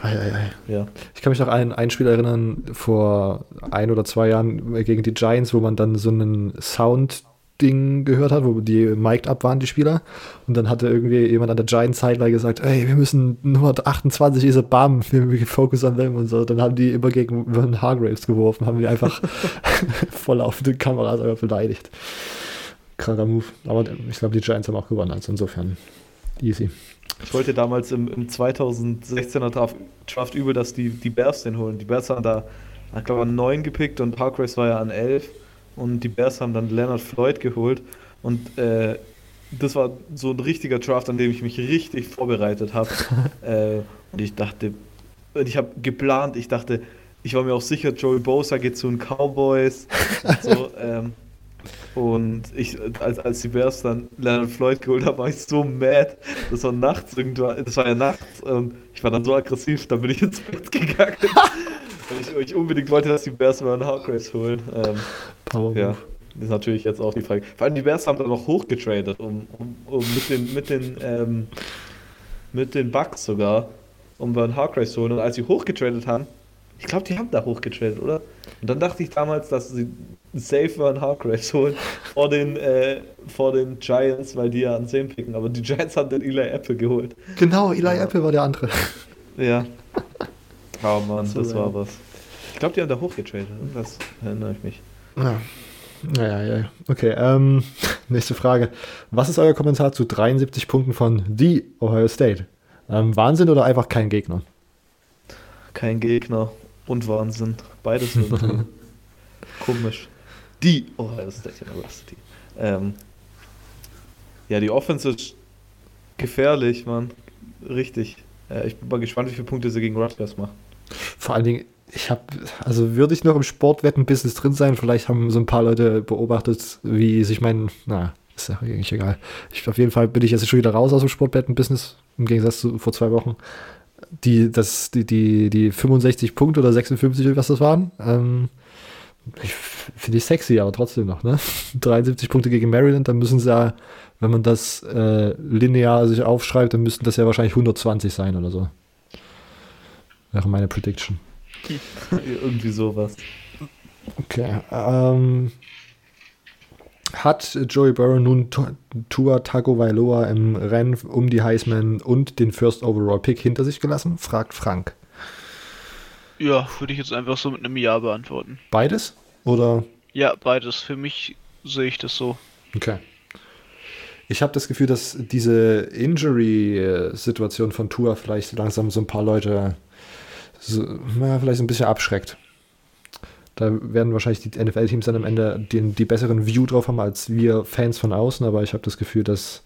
Ei, ei, ei. Ja. Ich kann mich noch an ein Spiel erinnern, vor ein oder zwei Jahren gegen die Giants, wo man dann so einen Sound Ding gehört hat, wo die mic'd up waren, die Spieler. Und dann hatte irgendwie jemand an der Giant Sideline gesagt, ey, wir müssen Nummer 28 ist a Bam, wir, wir focus on them und so. Dann haben die immer gegen Vernon Hargraves geworfen, haben die einfach voll auf die Kameras einfach beleidigt. Kranker Move. Aber ich glaube, die Giants haben auch gewonnen, also insofern easy. Ich wollte damals im, im 2016er Draft, Draft übel, dass die, die Bears den holen. Die Bears haben da, ich glaube, an 9 gepickt und Hargraves war ja an 11 und die Bears haben dann Leonard Floyd geholt und äh, das war so ein richtiger Draft, an dem ich mich richtig vorbereitet habe. äh, und ich dachte, ich habe geplant, ich dachte, ich war mir auch sicher, Joey Bosa geht zu den Cowboys. und, so, ähm, und ich, als, als die Bears dann Leonard Floyd geholt haben, war ich so mad. Das war nachts irgendwann, das war ja nachts und ich war dann so aggressiv, dann bin ich ins Bett gegangen. weil ich, ich, unbedingt wollte, dass die Bears mal einen Hawkeyes holen. Ähm, Power ja, das ist natürlich jetzt auch die Frage. Vor allem die Bears haben dann noch hochgetradet, um, um, um mit den, mit den, ähm, mit den Bucks sogar, um einen Hargraves zu holen. Und als sie hochgetradet haben, ich glaube, die haben da hochgetradet, oder? Und dann dachte ich damals, dass sie safe waren Hargraves holen vor den, äh, vor den Giants, weil die ja an 10 picken. Aber die Giants haben dann Eli Apple geholt. Genau, Eli ja. Apple war der andere. Ja. Oh Mann, so das war was. Ich glaube, die haben da hochgetradet. Das erinnere ich mich. Ja. Ja, ja, ja. Okay, ähm, nächste Frage. Was ist euer Kommentar zu 73 Punkten von The Ohio State? Ähm, Wahnsinn oder einfach kein Gegner? Kein Gegner und Wahnsinn. Beides komisch. Die Ohio State University. Ähm, Ja, die Offense ist gefährlich, Mann. Richtig. Äh, ich bin mal gespannt, wie viele Punkte sie gegen Rutgers macht. Vor allen Dingen, ich habe, also würde ich noch im Sportwetten-Business drin sein, vielleicht haben so ein paar Leute beobachtet, wie sich mein, na, ist ja eigentlich egal. Ich, auf jeden Fall bin ich jetzt schon wieder raus aus dem Sportwetten-Business, im Gegensatz zu vor zwei Wochen. Die, das, die, die, die 65 Punkte oder 56, was das waren, ähm, finde ich sexy, aber trotzdem noch, ne? 73 Punkte gegen Maryland, dann müssen sie ja, wenn man das äh, linear sich aufschreibt, dann müssten das ja wahrscheinlich 120 sein oder so. Wäre meine Prediction. Irgendwie sowas. Okay. Ähm, hat Joey Burrow nun Tua Tagovailoa im Rennen um die Heisman und den First Overall Pick hinter sich gelassen? Fragt Frank. Ja, würde ich jetzt einfach so mit einem Ja beantworten. Beides? Oder? Ja, beides. Für mich sehe ich das so. Okay. Ich habe das Gefühl, dass diese Injury-Situation von Tua vielleicht langsam so ein paar Leute so, na, vielleicht ein bisschen abschreckt. Da werden wahrscheinlich die NFL-Teams dann am Ende den, die besseren View drauf haben als wir Fans von außen, aber ich habe das Gefühl, dass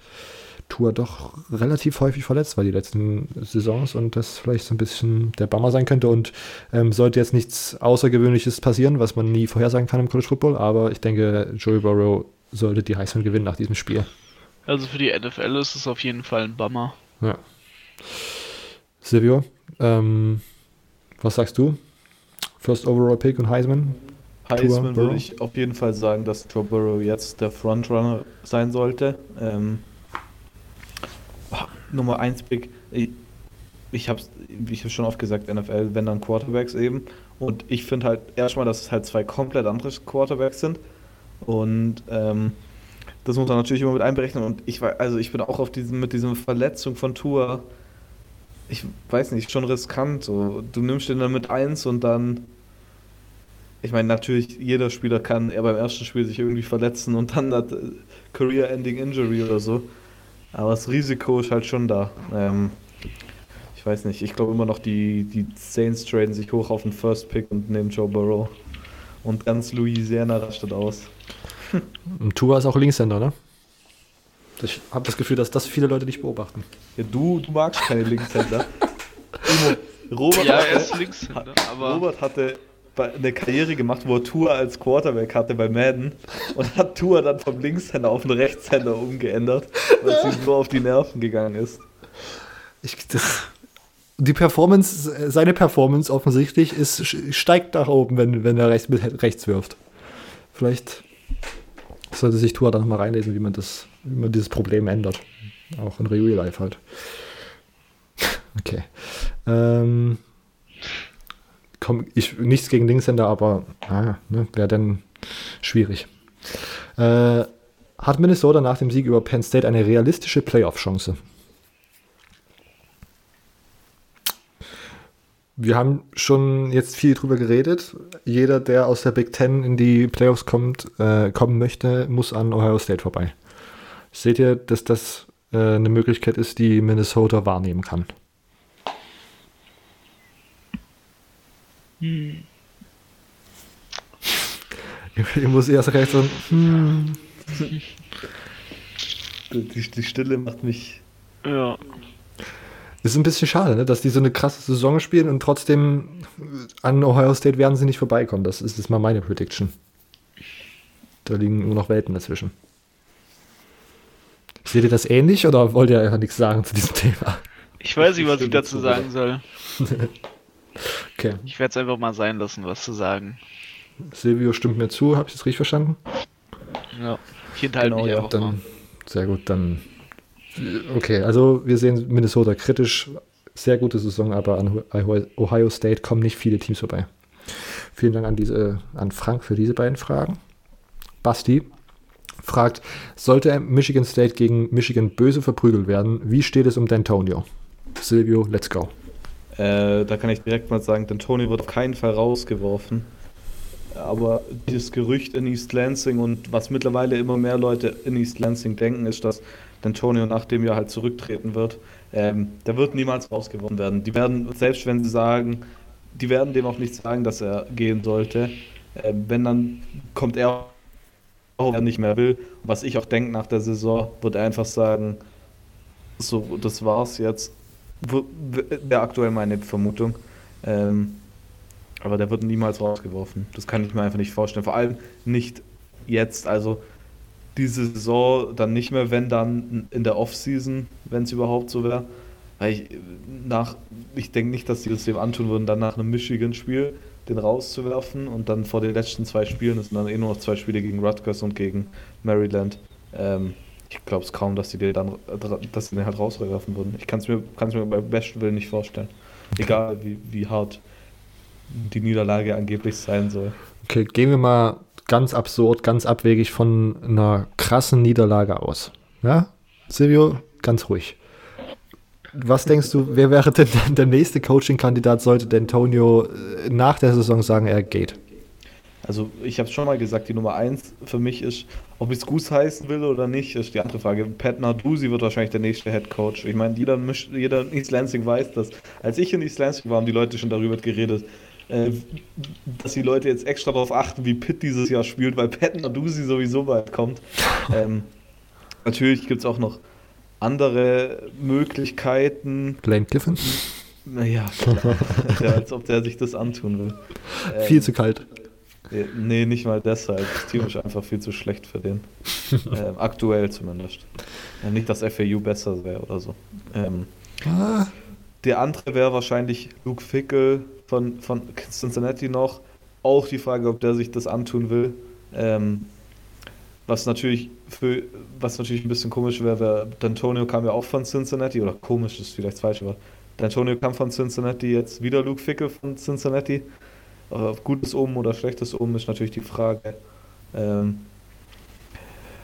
Tour doch relativ häufig verletzt war die letzten Saisons und das vielleicht so ein bisschen der Bummer sein könnte und ähm, sollte jetzt nichts Außergewöhnliches passieren, was man nie vorhersagen kann im College Football, aber ich denke, Joey Burrow sollte die Heisman gewinnen nach diesem Spiel. Also für die NFL ist es auf jeden Fall ein Bummer. Ja. Silvio, ähm, was sagst du? First Overall Pick und Heisman? Heisman würde ich auf jeden Fall sagen, dass Joe Burrow jetzt der Frontrunner sein sollte. Ähm, Nummer 1 Pick, ich, ich habe ich hab schon oft gesagt, NFL, wenn dann Quarterbacks eben. Und ich finde halt erstmal, dass es halt zwei komplett andere Quarterbacks sind. Und ähm, das muss man natürlich immer mit einberechnen. Und ich war, also ich bin auch auf diesem, mit dieser Verletzung von Tour, ich weiß nicht, schon riskant. So. Du nimmst den dann mit 1 und dann. Ich meine, natürlich, jeder Spieler kann er beim ersten Spiel sich irgendwie verletzen und dann hat äh, Career-Ending Injury oder so. Aber das Risiko ist halt schon da. Ähm, ich weiß nicht, ich glaube immer noch, die, die Saints traden sich hoch auf den First Pick und nehmen Joe Burrow. Und ganz Louisiana rastet aus. Und Tua ist auch Linkshänder, ne? Ich habe das Gefühl, dass das viele Leute nicht beobachten. Ja, du, du magst keine Linkshänder. Robert ja, er ist Linkshänder, aber. Robert hatte eine Karriere gemacht, wo er Tour als Quarterback hatte bei Madden und hat Tour dann vom Linkshänder auf den Rechtshänder umgeändert, weil es ihm so auf die Nerven gegangen ist. Ich, das, die Performance, seine Performance offensichtlich ist, steigt nach oben, wenn, wenn er rechts mit rechts wirft. Vielleicht sollte sich Tour dann nochmal reinlesen, wie man das, wie man dieses Problem ändert. Auch in Real Life halt. okay. Ähm, komm, ich, nichts gegen Linkshänder, aber ah, ne, wäre dann schwierig. Äh, hat Minnesota nach dem Sieg über Penn State eine realistische Playoff-Chance? Wir haben schon jetzt viel drüber geredet. Jeder, der aus der Big Ten in die Playoffs kommt, äh, kommen möchte, muss an Ohio State vorbei. Seht ihr, dass das äh, eine Möglichkeit ist, die Minnesota wahrnehmen kann? Hm. Ich muss erst recht so. Hm. Die, die Stille macht mich. Ja. Ist ein bisschen schade, ne? dass die so eine krasse Saison spielen und trotzdem an Ohio State werden sie nicht vorbeikommen. Das ist jetzt mal meine Prediction. Da liegen nur noch Welten dazwischen. Seht ihr das ähnlich oder wollt ihr einfach nichts sagen zu diesem Thema? Ich weiß nicht, was ich dazu sagen soll. Okay. Ich werde es einfach mal sein lassen, was zu sagen. Silvio stimmt mir zu, habe ich das richtig verstanden? Ja, ich enthalte genau, mich ja, dann, mal. Sehr gut, dann. Okay, also wir sehen Minnesota kritisch, sehr gute Saison, aber an Ohio State kommen nicht viele Teams vorbei. Vielen Dank an, diese, an Frank für diese beiden Fragen. Basti fragt, sollte Michigan State gegen Michigan böse verprügelt werden, wie steht es um D'Antonio? Silvio, let's go. Äh, da kann ich direkt mal sagen, denn Tony wird auf keinen Fall rausgeworfen. Aber dieses Gerücht in East Lansing und was mittlerweile immer mehr Leute in East Lansing denken, ist, dass D'Antonio nach dem Jahr halt zurücktreten wird. Ähm, der wird niemals rausgeworfen werden. Die werden, selbst wenn sie sagen, die werden dem auch nicht sagen, dass er gehen sollte. Ähm, wenn dann kommt er er nicht mehr will. Was ich auch denke nach der Saison, wird er einfach sagen, so, das war's jetzt. Wäre aktuell meine Vermutung. Ähm, aber der wird niemals rausgeworfen. Das kann ich mir einfach nicht vorstellen. Vor allem nicht jetzt. Also diese Saison dann nicht mehr, wenn dann in der Offseason, wenn es überhaupt so wäre. Weil ich, nach, ich denke nicht, dass die das dem antun würden, dann nach einem Michigan-Spiel den rauszuwerfen und dann vor den letzten zwei Spielen, das sind dann eh nur noch zwei Spiele gegen Rutgers und gegen Maryland. Ähm, ich glaube es kaum, dass die den dann dass die den halt rauswerfen würden. Ich kann es mir, mir beim besten Willen nicht vorstellen. Egal wie, wie hart die Niederlage angeblich sein soll. Okay, gehen wir mal ganz absurd, ganz abwegig von einer krassen Niederlage aus. Ja? Silvio, ganz ruhig. Was denkst du, wer wäre denn der nächste Coaching-Kandidat, sollte D'Antonio äh, nach der Saison sagen, er geht? Also ich habe es schon mal gesagt, die Nummer 1 für mich ist, ob ich es gut heißen will oder nicht, ist die andere Frage. Pat Narduzzi wird wahrscheinlich der nächste Head Coach. Ich meine, jeder, jeder in East Lansing weiß das. Als ich in East Lansing war, haben die Leute schon darüber geredet, äh, dass die Leute jetzt extra darauf achten, wie Pitt dieses Jahr spielt, weil Pat Narduzzi sowieso bald kommt. Ähm, natürlich gibt es auch noch andere Möglichkeiten. Lane Kiffin? Naja, ja, als ob der sich das antun will. Ähm, viel zu kalt. Nee, nicht mal deshalb. Das Team ist einfach viel zu schlecht für den. ähm, aktuell zumindest. Ja, nicht, dass FAU besser wäre oder so. Ähm, ah. Der andere wäre wahrscheinlich Luke Fickel von, von Cincinnati noch. Auch die Frage, ob der sich das antun will. Ähm, was natürlich für, was natürlich ein bisschen komisch wäre, wär, D'Antonio kam ja auch von Cincinnati, oder komisch ist vielleicht falsch, aber D'Antonio kam von Cincinnati, jetzt wieder Luke Fickel von Cincinnati. Aber gutes Omen oder schlechtes Omen ist natürlich die Frage. Ähm,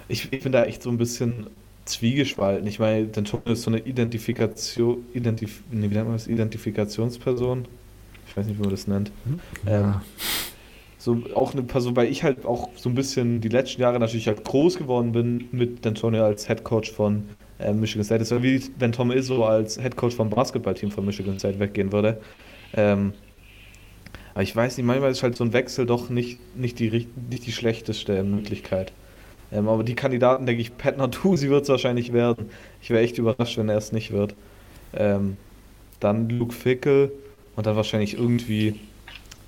ich, ich bin da echt so ein bisschen zwiegespalten. Ich meine, D'Antonio ist so eine Identifikation, Identif nee, wie nennt man das? Identifikationsperson. Ich weiß nicht, wie man das nennt. Hm? Ja. Ähm, so auch eine Person, weil ich halt auch so ein bisschen die letzten Jahre natürlich halt groß geworden bin mit D'Antonio als Head Coach von äh, Michigan State. Das wäre wie wenn Tom Izzo als Head Coach vom Basketballteam von Michigan State weggehen würde. Ähm, aber ich weiß nicht, manchmal ist halt so ein Wechsel doch nicht, nicht, die, nicht die schlechteste Möglichkeit. Ähm, aber die Kandidaten, denke ich, Pat Natusi wird es wahrscheinlich werden. Ich wäre echt überrascht, wenn er es nicht wird. Ähm, dann Luke Fickel und dann wahrscheinlich irgendwie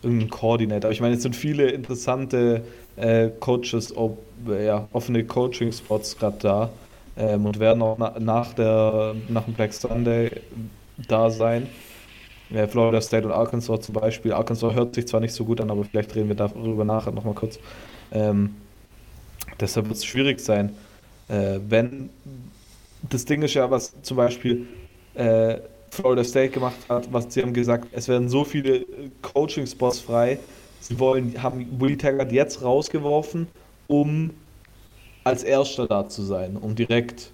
irgendein Coordinator. Ich meine, es sind viele interessante äh, Coaches, ob, ja, offene Coaching-Spots gerade da ähm, und werden auch na, nach, der, nach dem Black Sunday da sein. Ja, Florida State und Arkansas zum Beispiel. Arkansas hört sich zwar nicht so gut an, aber vielleicht reden wir darüber nachher nochmal kurz. Ähm, deshalb wird es schwierig sein. Äh, wenn das Ding ist ja, was zum Beispiel äh, Florida State gemacht hat, was sie haben gesagt, es werden so viele äh, Coaching-Spots frei. Sie wollen, haben Willie Taggart jetzt rausgeworfen, um als Erster da zu sein, um direkt,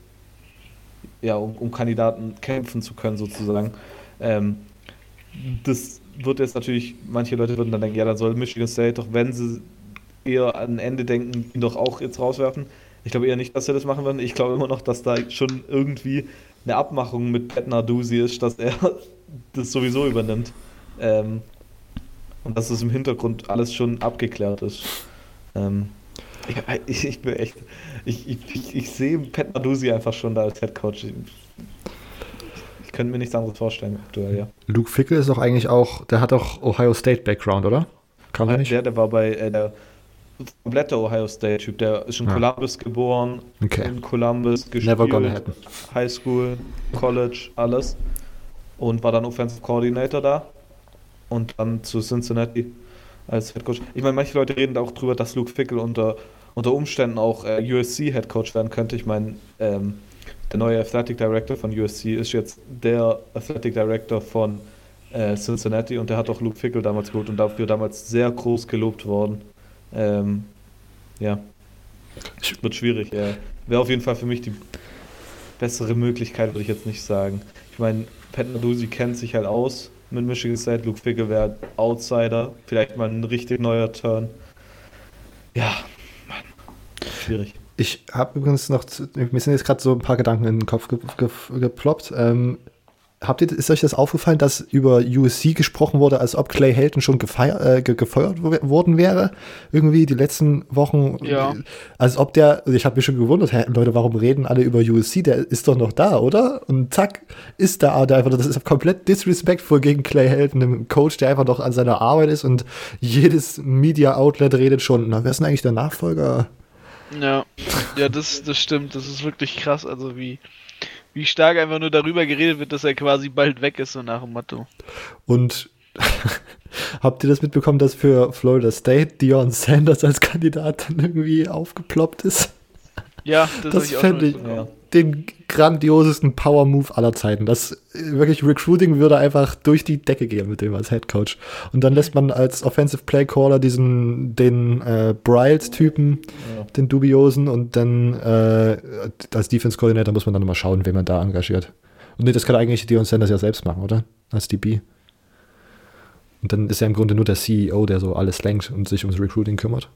ja, um, um Kandidaten kämpfen zu können sozusagen. Ähm, das wird jetzt natürlich, manche Leute würden dann denken, ja, dann soll Michigan State doch, wenn sie eher an Ende denken, ihn doch auch jetzt rauswerfen. Ich glaube eher nicht, dass sie das machen werden. Ich glaube immer noch, dass da schon irgendwie eine Abmachung mit Pat Narduzzi ist, dass er das sowieso übernimmt. Ähm, und dass es im Hintergrund alles schon abgeklärt ist. Ähm, ich, ich, bin echt. Ich, ich, ich, sehe Pat Narduzzi einfach schon da als Head Coach. Ich, ich könnte mir nichts anderes vorstellen aktuell, ja. Luke Fickel ist doch eigentlich auch, der hat doch Ohio State Background, oder? Kann der nicht? Der, der war bei äh, der kompletter Ohio State-Typ. Der ist in ja. Columbus geboren, okay. in Columbus gespielt, Never gonna happen. High School, College, alles. Und war dann Offensive Coordinator da. Und dann zu Cincinnati als Head Coach. Ich meine, manche Leute reden da auch drüber, dass Luke Fickel unter, unter Umständen auch äh, USC Head Coach werden könnte. Ich meine, ähm, der neue Athletic Director von USC ist jetzt der Athletic Director von äh, Cincinnati und der hat auch Luke Fickel damals geholt und dafür damals sehr groß gelobt worden. Ähm, ja, wird schwierig. Ja. Wäre auf jeden Fall für mich die bessere Möglichkeit, würde ich jetzt nicht sagen. Ich meine, Pat Nadusi kennt sich halt aus mit Michigan State. Luke Fickel wäre Outsider. Vielleicht mal ein richtig neuer Turn. Ja, Mann. Schwierig. Ich habe übrigens noch, mir sind jetzt gerade so ein paar Gedanken in den Kopf ge ge geploppt. Ähm, habt ihr, ist euch das aufgefallen, dass über USC gesprochen wurde, als ob Clay Helton schon gefeiert, äh, gefeuert worden wäre? Irgendwie die letzten Wochen. Ja. Als ob der, ich habe mich schon gewundert, hä, Leute, warum reden alle über USC? Der ist doch noch da, oder? Und zack, ist da einfach, das ist komplett disrespectful gegen Clay Helton, einem Coach, der einfach noch an seiner Arbeit ist und jedes Media-Outlet redet schon, na, wer ist denn eigentlich der Nachfolger? Ja, ja, das, das stimmt. Das ist wirklich krass. Also wie, wie stark einfach nur darüber geredet wird, dass er quasi bald weg ist, so nach dem Motto. Und habt ihr das mitbekommen, dass für Florida State Dion Sanders als Kandidat dann irgendwie aufgeploppt ist? Ja, das, Das fände ich mitbekommen. Den grandiosesten Power-Move aller Zeiten. Das äh, wirklich Recruiting würde einfach durch die Decke gehen mit dem als Head Coach. Und dann lässt man als Offensive Play Caller diesen, den äh, Bryles-Typen, Ja. den dubiosen, und dann äh, als Defense Coordinator muss man dann mal schauen, wen man da engagiert. Und nee, das kann eigentlich Dion Sanders ja selbst machen, oder? Als DB. Und dann ist er im Grunde nur der CEO, der so alles lenkt und sich ums Recruiting kümmert.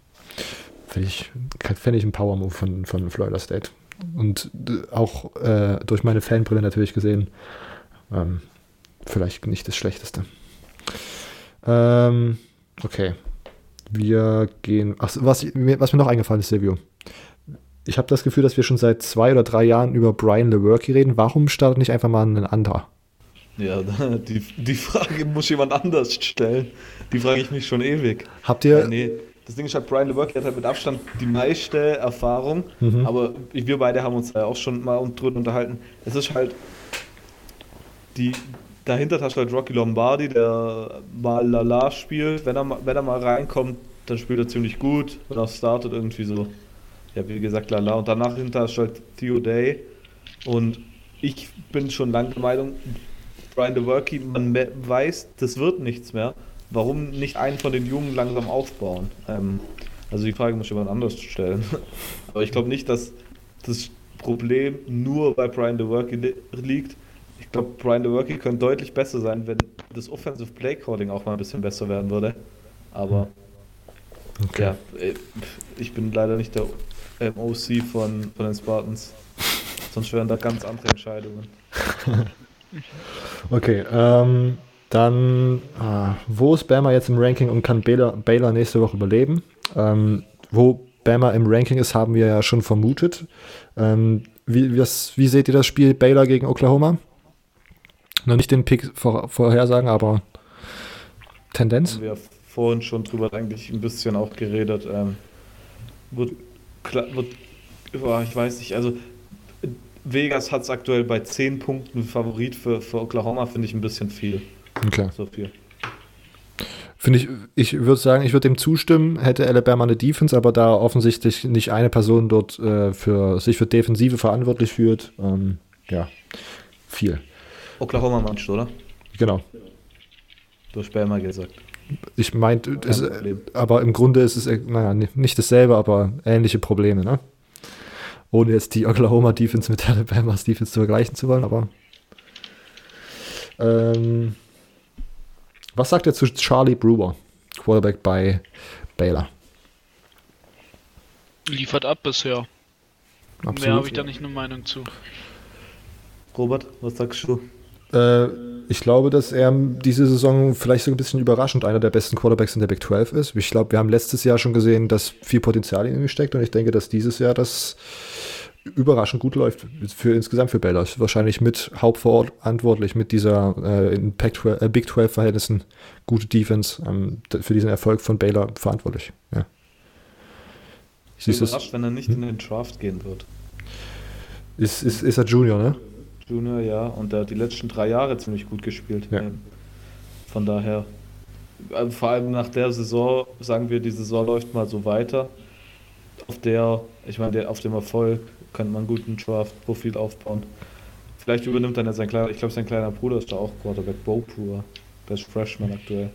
Fände ich, fänd ich ein Power-Move von, von Florida State. Und äh, auch äh, durch meine Fanbrille natürlich gesehen, ähm, vielleicht nicht das Schlechteste. Ähm, okay. Wir gehen. Ach, was, mir- was mir noch eingefallen ist, Silvio. Ich habe das Gefühl, dass wir schon seit zwei oder drei Jahren über Brian Lewerke reden. Warum startet nicht einfach mal ein anderer? Ja, die, die Frage muss jemand anders stellen. Die frage ich mich schon ewig. Habt ihr. Ja, nee, das Ding ist halt, Brian LeWerke hat halt mit Abstand die meiste Erfahrung, Mhm. aber wir beide haben uns da auch schon mal drüber unterhalten. Es ist halt, die, dahinter hast du halt Rocky Lombardi, der mal Lala spielt. Wenn er, mal- wenn er mal reinkommt, dann spielt er ziemlich gut. Wenn er startet, irgendwie so, ja, wie gesagt, Lala. Und danach hinter hast du halt Theo Day. Und ich bin schon lange der Meinung, Brian DeWerke, man weiß, das wird nichts mehr. Warum nicht einen von den Jungen langsam aufbauen? Ähm, also die Frage muss jemand anders stellen. Aber ich glaube nicht, dass das Problem nur bei Brian DeWerke li liegt. Ich glaube, Brian DeWerke könnte deutlich besser sein, wenn das Offensive Play Calling auch mal ein bisschen besser werden würde. Aber ja, äh, ich bin leider nicht der ähm, OC von, von den Spartans. Sonst wären da ganz andere Entscheidungen. Okay, ähm, dann, ah, wo ist Bama jetzt im Ranking und kann Baylor, Baylor nächste Woche überleben? Ähm, wo Bama im Ranking ist, haben wir ja schon vermutet. Ähm, wie, was, wie seht ihr das Spiel Baylor gegen Oklahoma? Noch nicht den Pick vor, vorhersagen, aber Tendenz? Haben wir vorhin schon drüber eigentlich ein bisschen auch geredet. Ähm, wird, wird, ich weiß nicht, also Vegas hat es aktuell bei 10 Punkten Favorit für, für Oklahoma, finde ich ein bisschen viel. Okay. So viel. Finde ich, ich würde sagen, ich würde dem zustimmen, hätte Alabama eine Defense, aber da offensichtlich nicht eine Person dort äh, für sich für Defensive verantwortlich führt, ähm, ja, viel. Oklahoma meinst du, oder? Genau. Du hast Bama gesagt. Ich meinte, aber im Grunde ist es, äh, naja, ni- nicht dasselbe, aber ähnliche Probleme, ne? Ohne jetzt die Oklahoma Defense mit Alabamas Defense zu vergleichen zu wollen, aber. Ähm, was sagt ihr zu Charlie Brewer, Quarterback bei Baylor? Liefert ab bisher. Mehr habe ich da nicht eine Meinung zu. Robert, was sagst du? Äh, ich glaube, dass er diese Saison vielleicht so ein bisschen überraschend einer der besten Quarterbacks in der Big 12 ist. Ich glaube, wir haben letztes Jahr schon gesehen, dass viel Potenzial in ihm steckt und ich denke, dass dieses Jahr das überraschend gut läuft für insgesamt für Baylor. Ist wahrscheinlich mit hauptverantwortlich mit dieser äh, in Pac 12, äh, Big 12 Verhältnissen gute Defense ähm, für diesen Erfolg von Baylor verantwortlich. Ja. Ich bin überrascht, wenn er nicht in den Draft gehen wird. Ist, ist, ist er Junior, ne? Junior, ja, und der hat die letzten drei Jahre ziemlich gut gespielt. Ja. Ähm, Von daher, äh, vor allem nach der Saison, sagen wir, die Saison läuft mal so weiter. Auf der, ich meine, der, auf dem Erfolg könnte man gut ein Draft-Profil aufbauen. Vielleicht übernimmt dann ja sein kleiner, ich glaube, sein kleiner Bruder ist da auch Quarterback, Bo Brewer. Der ist Freshman aktuell.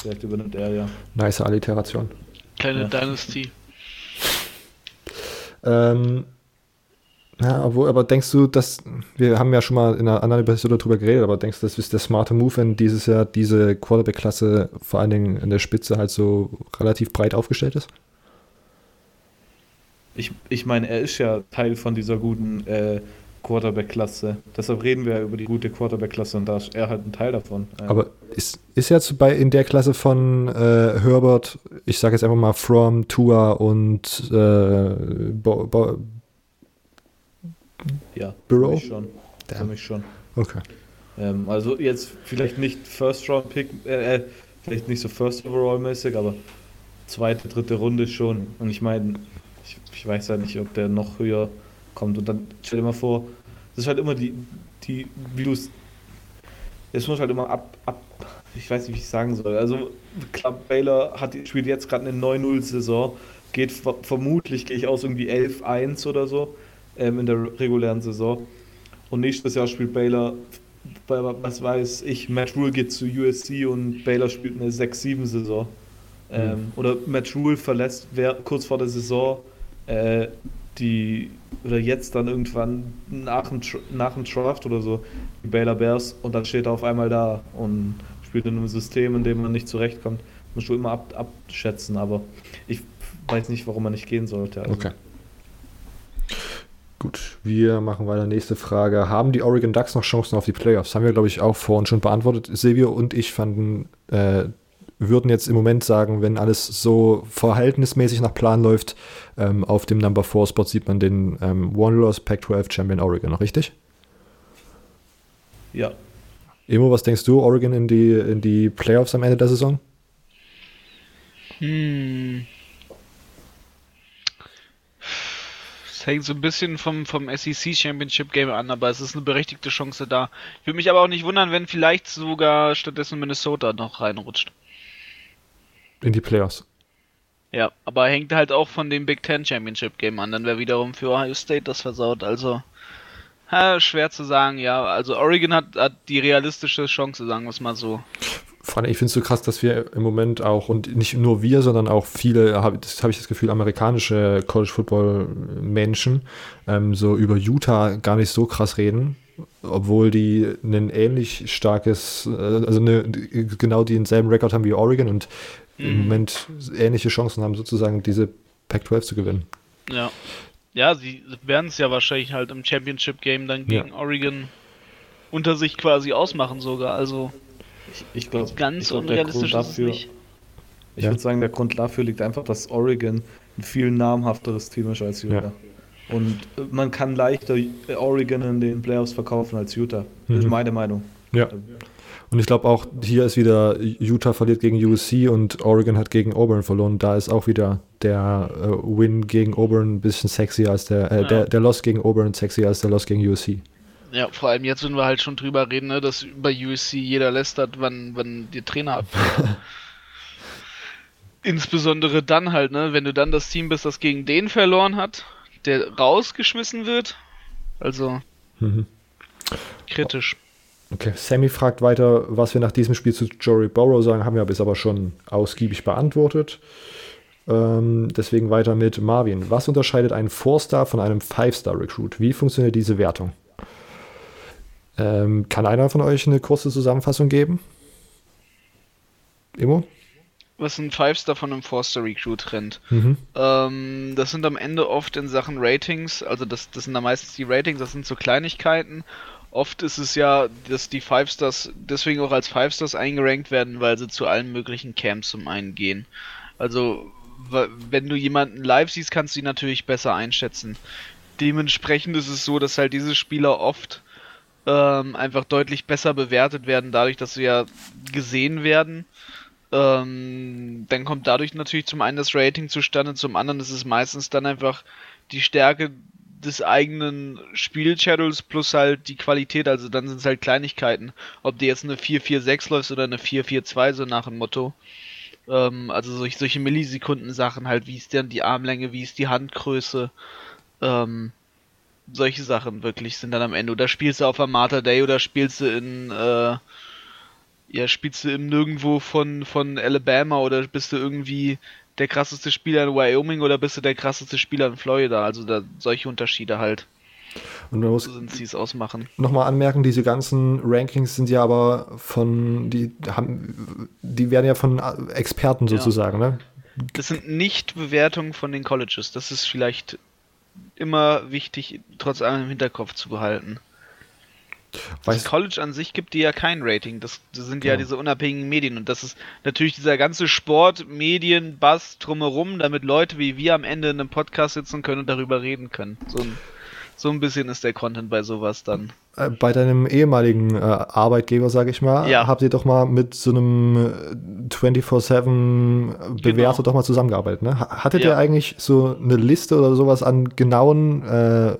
Vielleicht übernimmt er ja. Nice Alliteration. Kleine Ja. Dynasty. Ähm, ja, obwohl, aber denkst du, dass, wir haben ja schon mal in einer anderen Episode darüber geredet, aber denkst du, das ist der smarte Move, wenn dieses Jahr diese Quarterback-Klasse vor allen Dingen in der Spitze halt so relativ breit aufgestellt ist? Ich, ich meine, er ist ja Teil von dieser guten äh, Quarterback-Klasse. Deshalb reden wir ja über die gute Quarterback-Klasse und da ist er halt ein Teil davon. Aber ist, ist jetzt bei in der Klasse von äh, Herbert, ich sage jetzt einfach mal From, Tua und äh, Bo, Bo, ja, Burrow? Für mich schon. Für mich schon. Okay. Ähm, also jetzt vielleicht nicht First Round Pick, äh, äh vielleicht nicht so First Overall mäßig, aber zweite, dritte Runde schon. Und ich meine, ich, weiß ja nicht, ob der noch höher kommt. Und dann stell dir mal vor, das ist halt immer die, die wie du es, es muss halt immer ab, ab, ich weiß nicht, wie ich sagen soll. Also klar, Baylor hat, spielt jetzt gerade eine 9-0-Saison, geht vermutlich, gehe ich aus, irgendwie 11-1 oder so ähm, in der regulären Saison. Und nächstes Jahr spielt Baylor, was weiß ich, Matt Rule geht zu USC und Baylor spielt eine 6-7-Saison. Ähm, mhm. Oder Matt Rule verlässt wer, kurz vor der Saison äh, die, oder jetzt dann irgendwann nach dem, nach dem Draft oder so, die Baylor Bears und dann steht er auf einmal da und spielt in einem System, in dem man nicht zurechtkommt. Musst du immer ab, abschätzen, aber ich weiß nicht, warum man nicht gehen sollte. Also. Okay. Gut, wir machen weiter. Nächste Frage. Haben die Oregon Ducks noch Chancen auf die Playoffs? Haben wir, glaube ich, auch vorhin schon beantwortet. Silvio und ich fanden, äh, würden jetzt im Moment sagen, wenn alles so verhältnismäßig nach Plan läuft, ähm, auf dem Number 4 Spot sieht man den ähm, One-Loss Pac-12 Champion Oregon, noch richtig? Ja. Emo, was denkst du, Oregon in die, in die Playoffs am Ende der Saison? Hm. hängt so ein bisschen vom, vom SEC Championship Game an, aber es ist eine berechtigte Chance da. Ich würde mich aber auch nicht wundern, wenn vielleicht sogar stattdessen Minnesota noch reinrutscht. In die Playoffs. Ja, aber hängt halt auch von dem Big Ten Championship Game an. Dann wäre wiederum für Ohio State das versaut. Also, ha, schwer zu sagen, ja. Also, Oregon hat, hat die realistische Chance, sagen wir es mal so. Vor allem, ich finde es so krass, dass wir im Moment auch, und nicht nur wir, sondern auch viele, das habe ich das Gefühl, amerikanische College Football Menschen ähm, so über Utah gar nicht so krass reden, obwohl die ein ähnlich starkes, äh, also eine, genau denselben Rekord haben wie Oregon und mhm. im Moment ähnliche Chancen haben, sozusagen diese Pac-12 zu gewinnen. Ja. Ja, sie werden es ja wahrscheinlich halt im Championship Game dann gegen ja. Oregon unter sich quasi ausmachen sogar, also. Ich, ich glaube, ganz glaub, unrealistisch ist es nicht. Ich ja. würde sagen, der Grund dafür liegt einfach, dass Oregon ein viel namhafteres Team ist als Utah. Ja. Und man kann leichter Oregon in den Playoffs verkaufen als Utah. Das mhm. ist meine Meinung. Ja. Und ich glaube auch, hier ist wieder Utah verliert gegen USC und Oregon hat gegen Auburn verloren. Da ist auch wieder der äh, Win gegen Auburn ein bisschen sexier als der, äh, ja. der, der Loss gegen Auburn sexier als der Loss gegen USC. Ja, vor allem jetzt, wenn wir halt schon drüber reden, ne, dass über USC jeder lästert, wann, wann die Trainer abfällt. Insbesondere dann halt, ne, wenn du dann das Team bist, das gegen den verloren hat, der rausgeschmissen wird. Also mhm. kritisch. Okay, Sammy fragt weiter, was wir nach diesem Spiel zu Jory Burrow sagen, haben wir bis aber schon ausgiebig beantwortet. Ähm, deswegen weiter mit Marvin. Was unterscheidet einen Four-Star von einem Five-Star-Recruit? Wie funktioniert diese Wertung? Ähm, kann einer von euch eine kurze Zusammenfassung geben? Emo? Was ein Five-Star von einem Forster Recruit trennt. Mhm. Ähm, das sind am Ende oft in Sachen Ratings, also das, das sind da meistens die Ratings, das sind so Kleinigkeiten. Oft ist es ja, dass die Five-Stars deswegen auch als Five-Stars eingerankt werden, weil sie zu allen möglichen Camps zum einen gehen. Also, wenn du jemanden live siehst, kannst du ihn natürlich besser einschätzen. Dementsprechend ist es so, dass halt diese Spieler oft ähm, einfach deutlich besser bewertet werden, dadurch, dass sie ja gesehen werden. Ähm, dann kommt dadurch natürlich zum einen das Rating zustande, zum anderen ist es meistens dann einfach die Stärke des eigenen Spielschedules plus halt die Qualität, also dann sind es halt Kleinigkeiten. Ob du jetzt eine 4-4-6 läufst oder eine 4-4-2, so nach dem Motto. Ähm, also solch, solche Millisekunden-Sachen halt, wie ist denn die Armlänge, wie ist die Handgröße, ähm, solche Sachen wirklich sind dann am Ende. Oder spielst du auf Armata Day oder spielst du in, äh, ja, spielst du im Nirgendwo von, von Alabama oder bist du irgendwie der krasseste Spieler in Wyoming oder bist du der krasseste Spieler in Florida? Also da solche Unterschiede halt. Und man muss so sind sie es ausmachen. Nochmal anmerken, diese ganzen Rankings sind ja aber von, die haben, die werden ja von Experten sozusagen, ja. ne? Das sind nicht Bewertungen von den Colleges. Das ist vielleicht immer wichtig, trotz allem im Hinterkopf zu behalten. Das College an sich gibt dir ja kein Rating. Das, das sind ja. ja. diese unabhängigen Medien. Und das ist natürlich dieser ganze Sport, Medien, Bass drumherum, damit Leute wie wir am Ende in einem Podcast sitzen können und darüber reden können. So ein, so ein bisschen ist der Content bei sowas dann. Äh, bei deinem ehemaligen äh, Arbeitgeber, sage ich mal, ja. habt ihr doch mal mit so einem 24-7 Bewerter genau. doch mal zusammengearbeitet. Ne? Hattet ja. ihr eigentlich so eine Liste oder sowas an genauen, äh,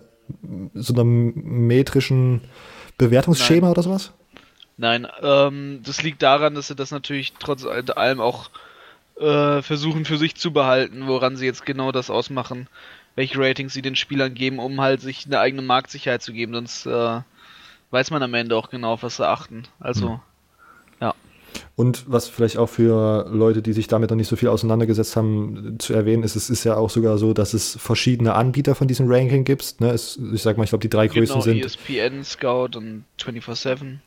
so einer metrischen Bewertungsschema Nein. oder sowas? Nein, ähm, das liegt daran, dass sie das natürlich trotz allem auch äh, versuchen für sich zu behalten, woran sie jetzt genau das ausmachen, welche Ratings sie den Spielern geben, um halt sich eine eigene Marktsicherheit zu geben, sonst äh, weiß man am Ende auch genau, auf was sie achten. Also, mhm. Und was vielleicht auch für Leute, die sich damit noch nicht so viel auseinandergesetzt haben, zu erwähnen ist, es ist ja auch sogar so, dass es verschiedene Anbieter von diesem Ranking gibt. Ne? Es, ich sag mal, ich glaube, die drei genau, größten sind. ESPN, Scout und 24-7.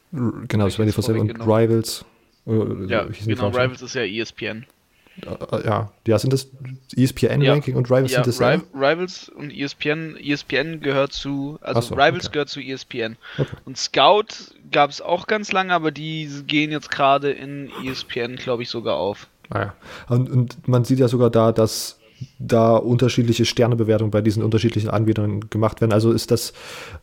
Genau, 24-7 und genau. Rivals. Ja, genau, Rivals ist ja ESPN. Äh, ja, ja, sind das ESPN-Ranking ja. und Rivals ja, sind das Ri Rivals und ESPN, ESPN gehört zu, also so, Rivals okay. gehört zu ESPN. Okay. Und Scout gab es auch ganz lange, aber die gehen jetzt gerade in ESPN, glaube ich, sogar auf. Ah ja. Und, und man sieht ja sogar da, dass da unterschiedliche Sternebewertungen bei diesen unterschiedlichen Anbietern gemacht werden. Also ist das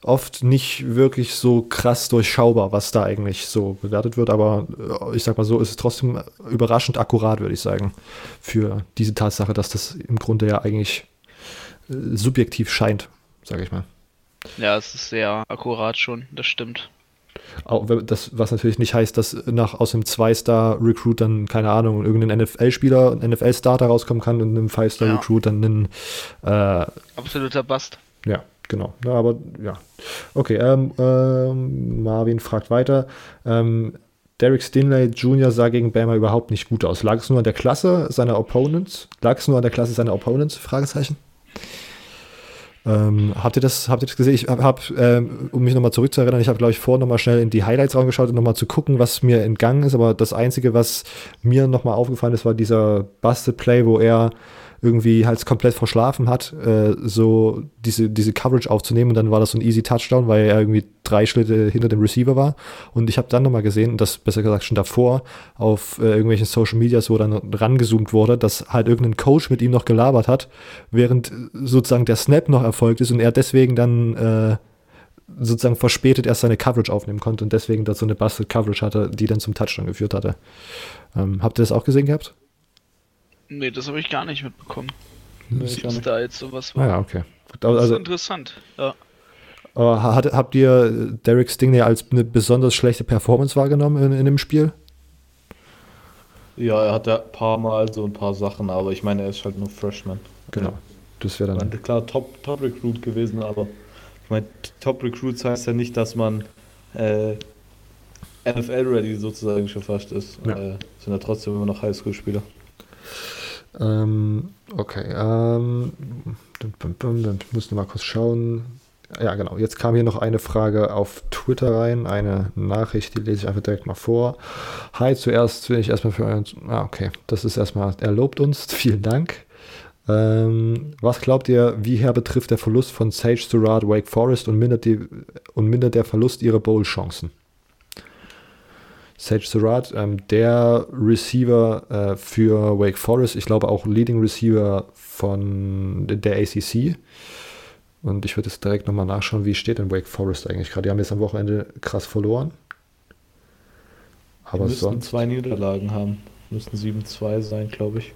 oft nicht wirklich so krass durchschaubar, was da eigentlich so bewertet wird. Aber äh, ich sag mal so, ist es trotzdem überraschend akkurat, würde ich sagen, für diese Tatsache, dass das im Grunde ja eigentlich äh, subjektiv scheint, sage ich mal. Ja, es ist sehr akkurat schon, das stimmt. Auch das, was natürlich nicht heißt, dass nach aus einem Zwei-Star-Recruit dann, keine Ahnung, irgendein NFL-Spieler, ein NFL-Starter rauskommen kann und einem Five-Star-Recruit ja. dann ein äh, absoluter Bast. Ja, genau. Ja, aber ja. Okay, ähm, ähm, Marvin fragt weiter. Ähm, Derek Stinley Jr. sah gegen Bama überhaupt nicht gut aus. Lag es nur an der Klasse seiner Opponents? Lag es nur an der Klasse seiner Opponents? Fragezeichen. Ähm, habt, ihr das, habt ihr das gesehen? Ich habe, hab, ähm, um mich nochmal zurückzuerinnern, ich habe, glaube ich, vorher nochmal schnell in die Highlights reingeschaut, um nochmal zu gucken, was mir entgangen ist. Aber das Einzige, was mir nochmal aufgefallen ist, war dieser Busted Play, wo er irgendwie halt komplett verschlafen hat, äh, so diese, diese Coverage aufzunehmen und dann war das so ein easy Touchdown, weil er irgendwie drei Schritte hinter dem Receiver war. Und ich habe dann nochmal gesehen, das besser gesagt schon davor, auf äh, irgendwelchen Social Medias, wo dann rangezoomt wurde, dass halt irgendein Coach mit ihm noch gelabert hat, während sozusagen der Snap noch erfolgt ist und er deswegen dann äh, sozusagen verspätet erst seine Coverage aufnehmen konnte und deswegen da so eine Busted Coverage hatte, die dann zum Touchdown geführt hatte. Ähm, habt ihr das auch gesehen gehabt? Nee, das habe ich gar nicht mitbekommen. Nee, dass da jetzt sowas war. Ah, ja, okay. Das also, ist interessant, ja. Aber hat, habt ihr Derek Stingley als eine besonders schlechte Performance wahrgenommen in, in dem Spiel? Ja, er hat ja ein paar Mal so ein paar Sachen, aber ich meine, er ist halt nur Freshman. Genau. Das wäre dann. Meine, klar, Top, Top Recruit gewesen, aber ich meine, Top Recruits heißt ja nicht, dass man äh, NFL-ready sozusagen schon fast ist. Ja. Äh, sind ja trotzdem immer noch Highschool-Spieler. Ähm, okay, ähm, dann müssen wir mal kurz schauen. Ja, genau. Jetzt kam hier noch eine Frage auf Twitter rein, eine Nachricht, die lese ich einfach direkt mal vor. Hi, zuerst will ich erstmal für euren. Ah, okay. Das ist erstmal, er lobt uns. Vielen Dank. Ähm, was glaubt ihr, wie her betrifft der Verlust von Sage Surratt Wake Forest und mindert, die, und mindert der Verlust ihrer Bowl-Chancen? Sage Surratt, ähm, der Receiver äh, für Wake Forest, ich glaube auch Leading Receiver von der ACC. Und ich würde jetzt direkt nochmal nachschauen, wie steht denn Wake Forest eigentlich gerade. Die haben jetzt am Wochenende krass verloren. Aber Die müssten sonst... zwei Niederlagen haben. Müssten 7-2 sein, glaube ich.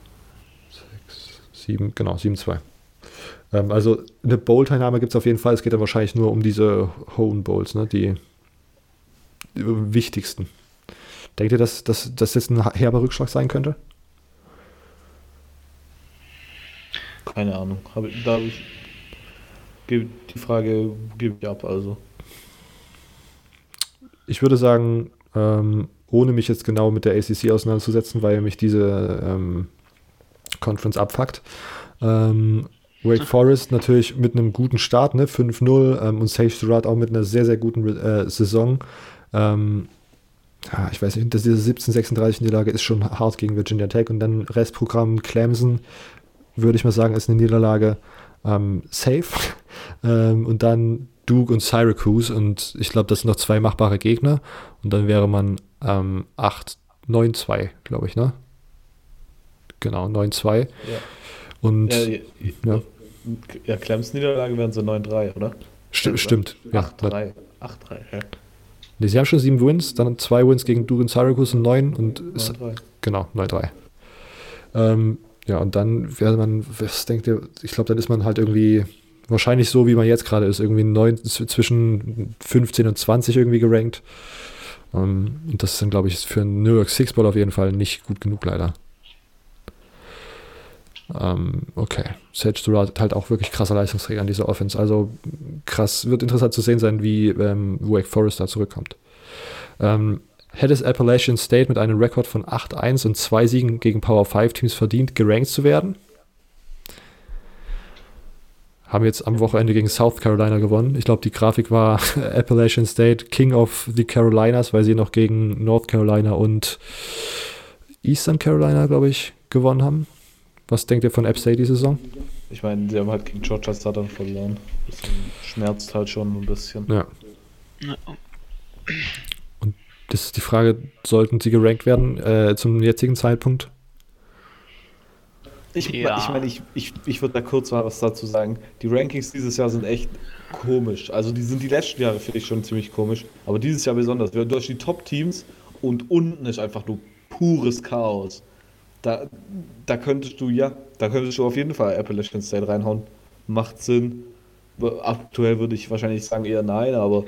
6, 7, genau, 7-2. Ähm, also eine Bowl-Teilnahme gibt es auf jeden Fall. Es geht dann wahrscheinlich nur um diese Home Bowls, ne? die, die wichtigsten. Denkt ihr, dass, das jetzt ein herber Rückschlag sein könnte? Keine Ahnung. Hab, da ich, die Frage gebe ich ab, also. Ich würde sagen, ähm, ohne mich jetzt genau mit der ACC auseinanderzusetzen, weil mich diese ähm, Conference abfuckt. Ähm, Wake Forest natürlich mit einem guten Start, ne? 5-0 ähm, und Sage Surratt auch mit einer sehr, sehr guten äh, Saison. Ähm, ja, ich weiß nicht, dass diese 17-36-Niederlage ist schon hart gegen Virginia Tech und dann Restprogramm Clemson, würde ich mal sagen, ist eine Niederlage. ähm, safe. ähm, und dann Duke und Syracuse und ich glaube, das sind noch zwei machbare Gegner und dann wäre man ähm, 8, 9, 2, glaube ich, ne? Genau, 9, 2. Ja. Und Ja, ja. ja. Clemson-Niederlage wären so 9-3, oder? sti stimmt. Ja, 8-3. 8-3, ja. Nee, sie haben schon sieben Wins, dann zwei Wins gegen und Syracuse und neun und 9-3. genau, 9-3. Ähm, ja, und dann wäre man, was denkt ihr, ich glaube, dann ist man halt irgendwie wahrscheinlich so, wie man jetzt gerade ist, irgendwie neun, z- zwischen 15 und 20 irgendwie gerankt. Ähm, und das ist dann, glaube ich, für einen New York Six Ball auf jeden Fall nicht gut genug, leider. Ähm, okay. Sage hat halt auch wirklich krasser Leistungsträger an dieser Offense. Also krass, wird interessant zu sehen sein, wie ähm, Wake Forest da zurückkommt. Ähm, hätte es Appalachian State mit einem Rekord von 8-1 und zwei Siegen gegen Power 5 Teams verdient, gerankt zu werden? Haben jetzt am Wochenende gegen South Carolina gewonnen. Ich glaube, die Grafik war Appalachian State King of the Carolinas, weil sie noch gegen North Carolina und Eastern Carolina, glaube ich, gewonnen haben. Was denkt ihr von App State die Saison? Ich meine, sie haben halt gegen Georgia Southern verloren. Das schmerzt halt schon ein bisschen. Ja. Ja. Das ist die Frage, sollten sie gerankt werden äh, zum jetzigen Zeitpunkt? Ich, Ja. ich meine, ich, ich, ich würde da kurz mal was dazu sagen. Die Rankings dieses Jahr sind echt komisch. Also die sind die letzten Jahre, finde ich, schon ziemlich komisch. Aber dieses Jahr besonders. Wir haben durch die Top-Teams und unten ist einfach nur pures Chaos. Da, da könntest du, ja, da könntest du auf jeden Fall Appalachian State reinhauen. Macht Sinn. Aktuell würde ich wahrscheinlich sagen eher nein, aber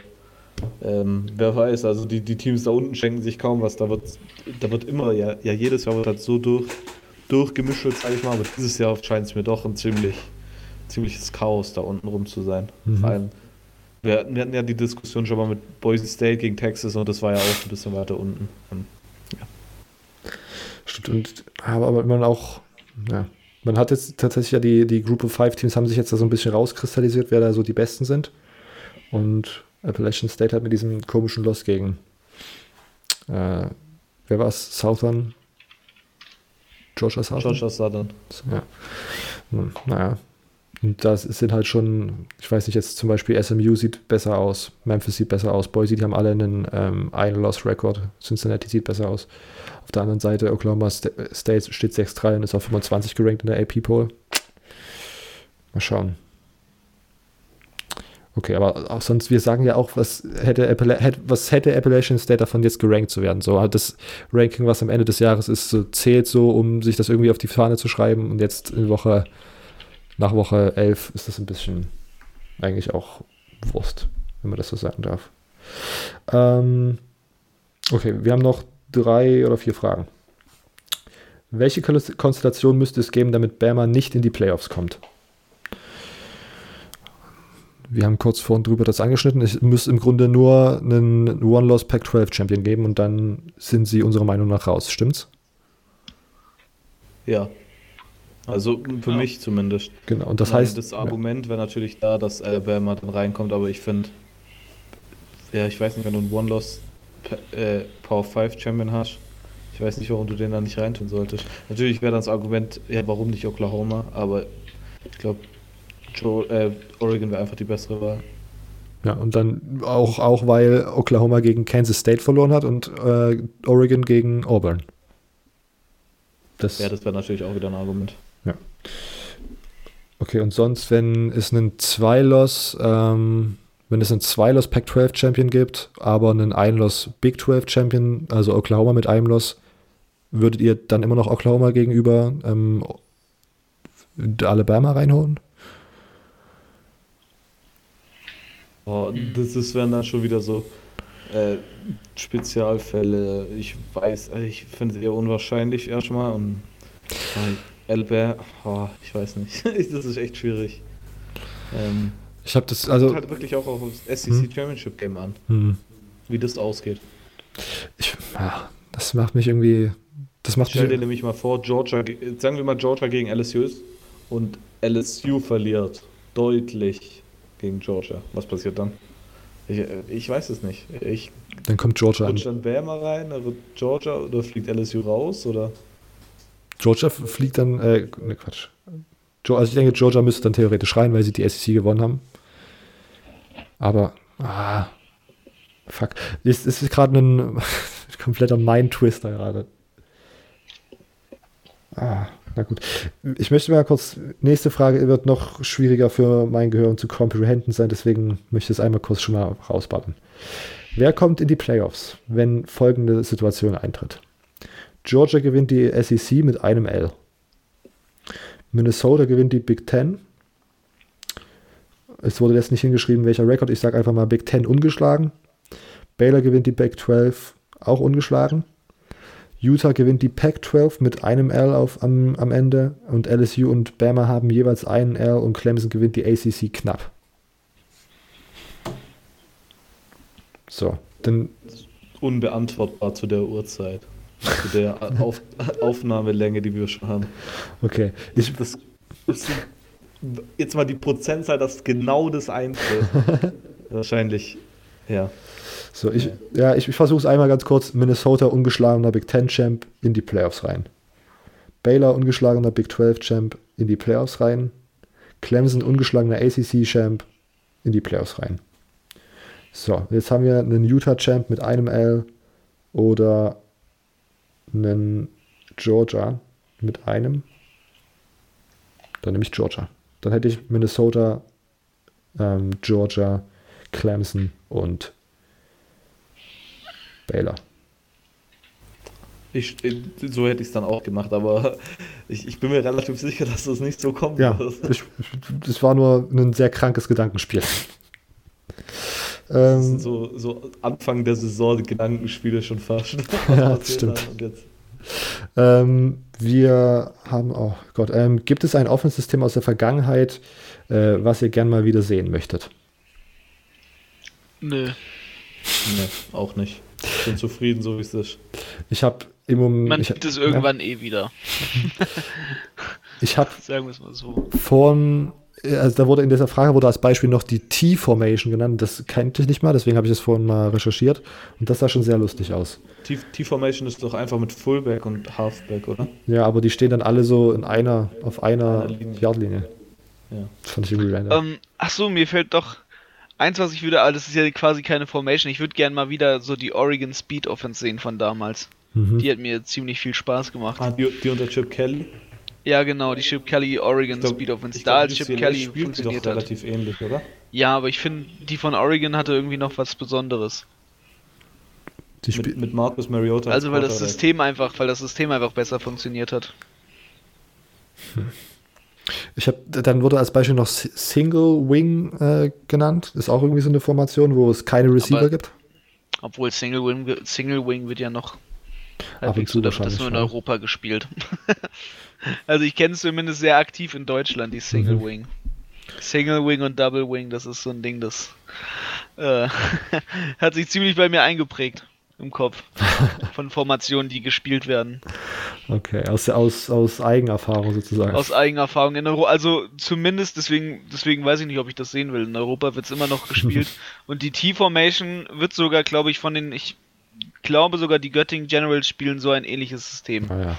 ähm, wer weiß, also die, die Teams da unten schenken sich kaum was. Da wird, da wird immer, ja, ja jedes Jahr wird halt so durch, durchgemischt, sage ich mal, aber dieses Jahr scheint es mir doch ein ziemlich, ziemliches Chaos da unten rum zu sein. Mhm. Vor allem, wir, hatten- wir hatten ja die Diskussion schon mal mit Boise State gegen Texas und das war ja auch ein bisschen weiter unten. Und. Und, aber, aber man auch, ja, man hat jetzt tatsächlich ja die, die Group of Five Teams haben sich jetzt da so ein bisschen rauskristallisiert, wer da so die Besten sind. Und Appalachian State hat mit diesem komischen Loss gegen, äh, wer war es? Southern? Georgia Southern? Georgia Southern. Ja. Hm, Naja. Und das sind halt schon, ich weiß nicht, jetzt zum Beispiel SMU sieht besser aus, Memphis sieht besser aus, Boise, die haben alle einen ähm, Ein-Loss-Record, Cincinnati sieht besser aus. Auf der anderen Seite, Oklahoma Sta- State steht 6-3 und ist auf 25 gerankt in der AP-Poll. Mal schauen. Okay, aber auch sonst, wir sagen ja auch, was hätte, Appala was hätte Appalachian State davon jetzt gerankt zu werden? So, das Ranking, was am Ende des Jahres ist, so, zählt so, um sich das irgendwie auf die Fahne zu schreiben. Und jetzt in Woche, nach Woche 11 ist das ein bisschen eigentlich auch Wurst, wenn man das so sagen darf. Ähm, okay, wir haben noch drei oder vier Fragen. Welche Kon- Konstellation müsste es geben, damit Bama nicht in die Playoffs kommt? Wir haben kurz vorhin drüber das angeschnitten. Es müsste im Grunde nur einen One-Loss Pac-12 Champion geben und dann sind sie unserer Meinung nach raus. Stimmt's? Ja. Also für Ja. mich zumindest. Genau. Und das Nein, heißt, das Argument wäre natürlich da, dass Alabama dann reinkommt, aber ich finde, ja, ich weiß nicht, wenn du einen One-Loss äh, Power 5 Champion hast, ich weiß nicht, warum du den da nicht reintun solltest. Natürlich wäre dann das Argument, ja, warum nicht Oklahoma, aber ich glaube, äh, Oregon wäre einfach die bessere Wahl. ja, und dann auch, auch weil Oklahoma gegen Kansas State verloren hat und äh, Oregon gegen Auburn. Das, Ja, das wäre natürlich auch wieder ein Argument. Okay, und sonst, wenn es einen Zwei-Loss, ähm, wenn es einen Zwei-Loss Pac-12 Champion gibt, aber einen Ein-Loss Big 12 Champion, also Oklahoma mit einem Loss, würdet ihr dann immer noch Oklahoma gegenüber ähm, Alabama reinholen? Oh, das ist, wären dann schon wieder so äh, Spezialfälle. Ich weiß, ich finde es eher unwahrscheinlich erstmal. Und äh, Alabama, oh, ich weiß nicht. das ist echt schwierig. Ähm, Ich habe das, kommt also, halt wirklich auch auf das SEC Hm. Championship Game an, hm, wie das ausgeht. ich, ja, das macht mich irgendwie, das macht Stell dir nämlich mal vor, Georgia, ge- sagen wir mal Georgia gegen LSU ist und LSU verliert deutlich gegen Georgia. Was passiert dann? Ich, äh, ich weiß es nicht. Ich dann kommt Georgia an. Rutscht dann Bama rein, dann wird Georgia oder fliegt LSU raus oder? Georgia fliegt dann, äh, ne Quatsch. Also ich denke, Georgia müsste dann theoretisch rein, weil sie die SEC gewonnen haben. Aber, ah, fuck. Es ist gerade ein kompletter Mind-Twister gerade. Ah, na gut. Ich möchte mal kurz, nächste Frage wird noch schwieriger für mein Gehör zu comprehenden sein, deswegen möchte ich es einmal kurz schon mal rausbabbeln. Wer kommt in die Playoffs, wenn folgende Situation eintritt? Georgia gewinnt die SEC mit einem L. Minnesota gewinnt die Big Ten. Es wurde jetzt nicht hingeschrieben, welcher Rekord. Ich sage einfach mal Big Ten ungeschlagen. Baylor gewinnt die Big 12 auch ungeschlagen. Utah gewinnt die Pac-12 mit einem L auf, am, am Ende und LSU und Bama haben jeweils einen L und Clemson gewinnt die ACC knapp. So, dann. Unbeantwortbar zu der Uhrzeit. Zu der auf, Aufnahmelänge, die wir schon haben. Okay. Ich, das, das, jetzt mal die Prozentzahl, dass genau das eintritt. Wahrscheinlich, ja. So, ich, ja, ich, ich versuche es einmal ganz kurz. Minnesota ungeschlagener Big Ten Champ in die Playoffs rein. Baylor ungeschlagener Big 12 Champ in die Playoffs rein. Clemson ungeschlagener ACC Champ in die Playoffs rein. So, jetzt haben wir einen Utah Champ mit einem L oder einen Georgia mit einem. Dann nehme ich Georgia. Dann hätte ich Minnesota, ähm, Georgia, Clemson und Baylor. Ich, so hätte ich es dann auch gemacht, aber ich, ich, bin mir relativ sicher, dass das nicht so kommt. Ja, ich, das war nur ein sehr krankes Gedankenspiel. Ähm, so, so, Anfang der Saison Gedankenspiele schon fast. ja, das stimmt. Ähm, wir haben, oh Gott, ähm, gibt es ein offenes System aus der Vergangenheit, äh, was ihr gern mal wieder sehen möchtet? Nö. Nee, auch nicht. Ich bin zufrieden, so wie es ist. Ich habe im Moment. Man sieht es irgendwann ja. eh wieder. ich habe. Sagen wir es mal so. Von. Also da wurde in dieser Frage wurde als Beispiel noch die T-Formation genannt. Das kannte ich nicht mal, deswegen habe ich das vorhin mal recherchiert. Und das sah schon sehr lustig aus. T-Formation ist doch einfach mit Fullback und Halfback, oder? Ja, aber die stehen dann alle so in einer, auf einer Yardlinie. Ja. Das fand ich irgendwie random. Um, ähm, ach so, mir fällt doch eins, was ich würde, ah, das ist ja quasi keine Formation. Ich würde gerne mal wieder so die Oregon Speed Offense sehen von damals. Mhm. Die hat mir ziemlich viel Spaß gemacht. Ah, die, die unter Chip Kelly? Ja, genau, die Chip Kelly Oregon glaub, Speed Offense. Da als Chip Kelly funktioniert hat. relativ ähnlich, oder? Ja, aber ich finde, die von Oregon hatte irgendwie noch was Besonderes. mit, mit Marcus Mariota. Also weil das System einfach, weil das System einfach besser funktioniert hat. Hm. Ich habe, dann wurde als Beispiel noch Single Wing äh, genannt. Das ist auch irgendwie so eine Formation, wo es keine Receiver Aber, gibt. Obwohl Single Wing, Single Wing wird ja noch halbwegs so, da wird das nur in Europa gespielt. also ich kenne es zumindest sehr aktiv in Deutschland, die Single mhm. Wing. Single Wing und Double Wing, das ist so ein Ding, das äh, hat sich ziemlich bei mir eingeprägt im Kopf von Formationen, die gespielt werden. Okay, aus, aus, aus Eigenerfahrung sozusagen. Aus Eigenerfahrung in Europa, also zumindest, deswegen, deswegen weiß ich nicht, ob ich das sehen will. In Europa wird es immer noch gespielt und die T-Formation wird sogar, glaube ich, von den, ich glaube sogar die Göttingen Generals spielen so ein ähnliches System. Ah, ja.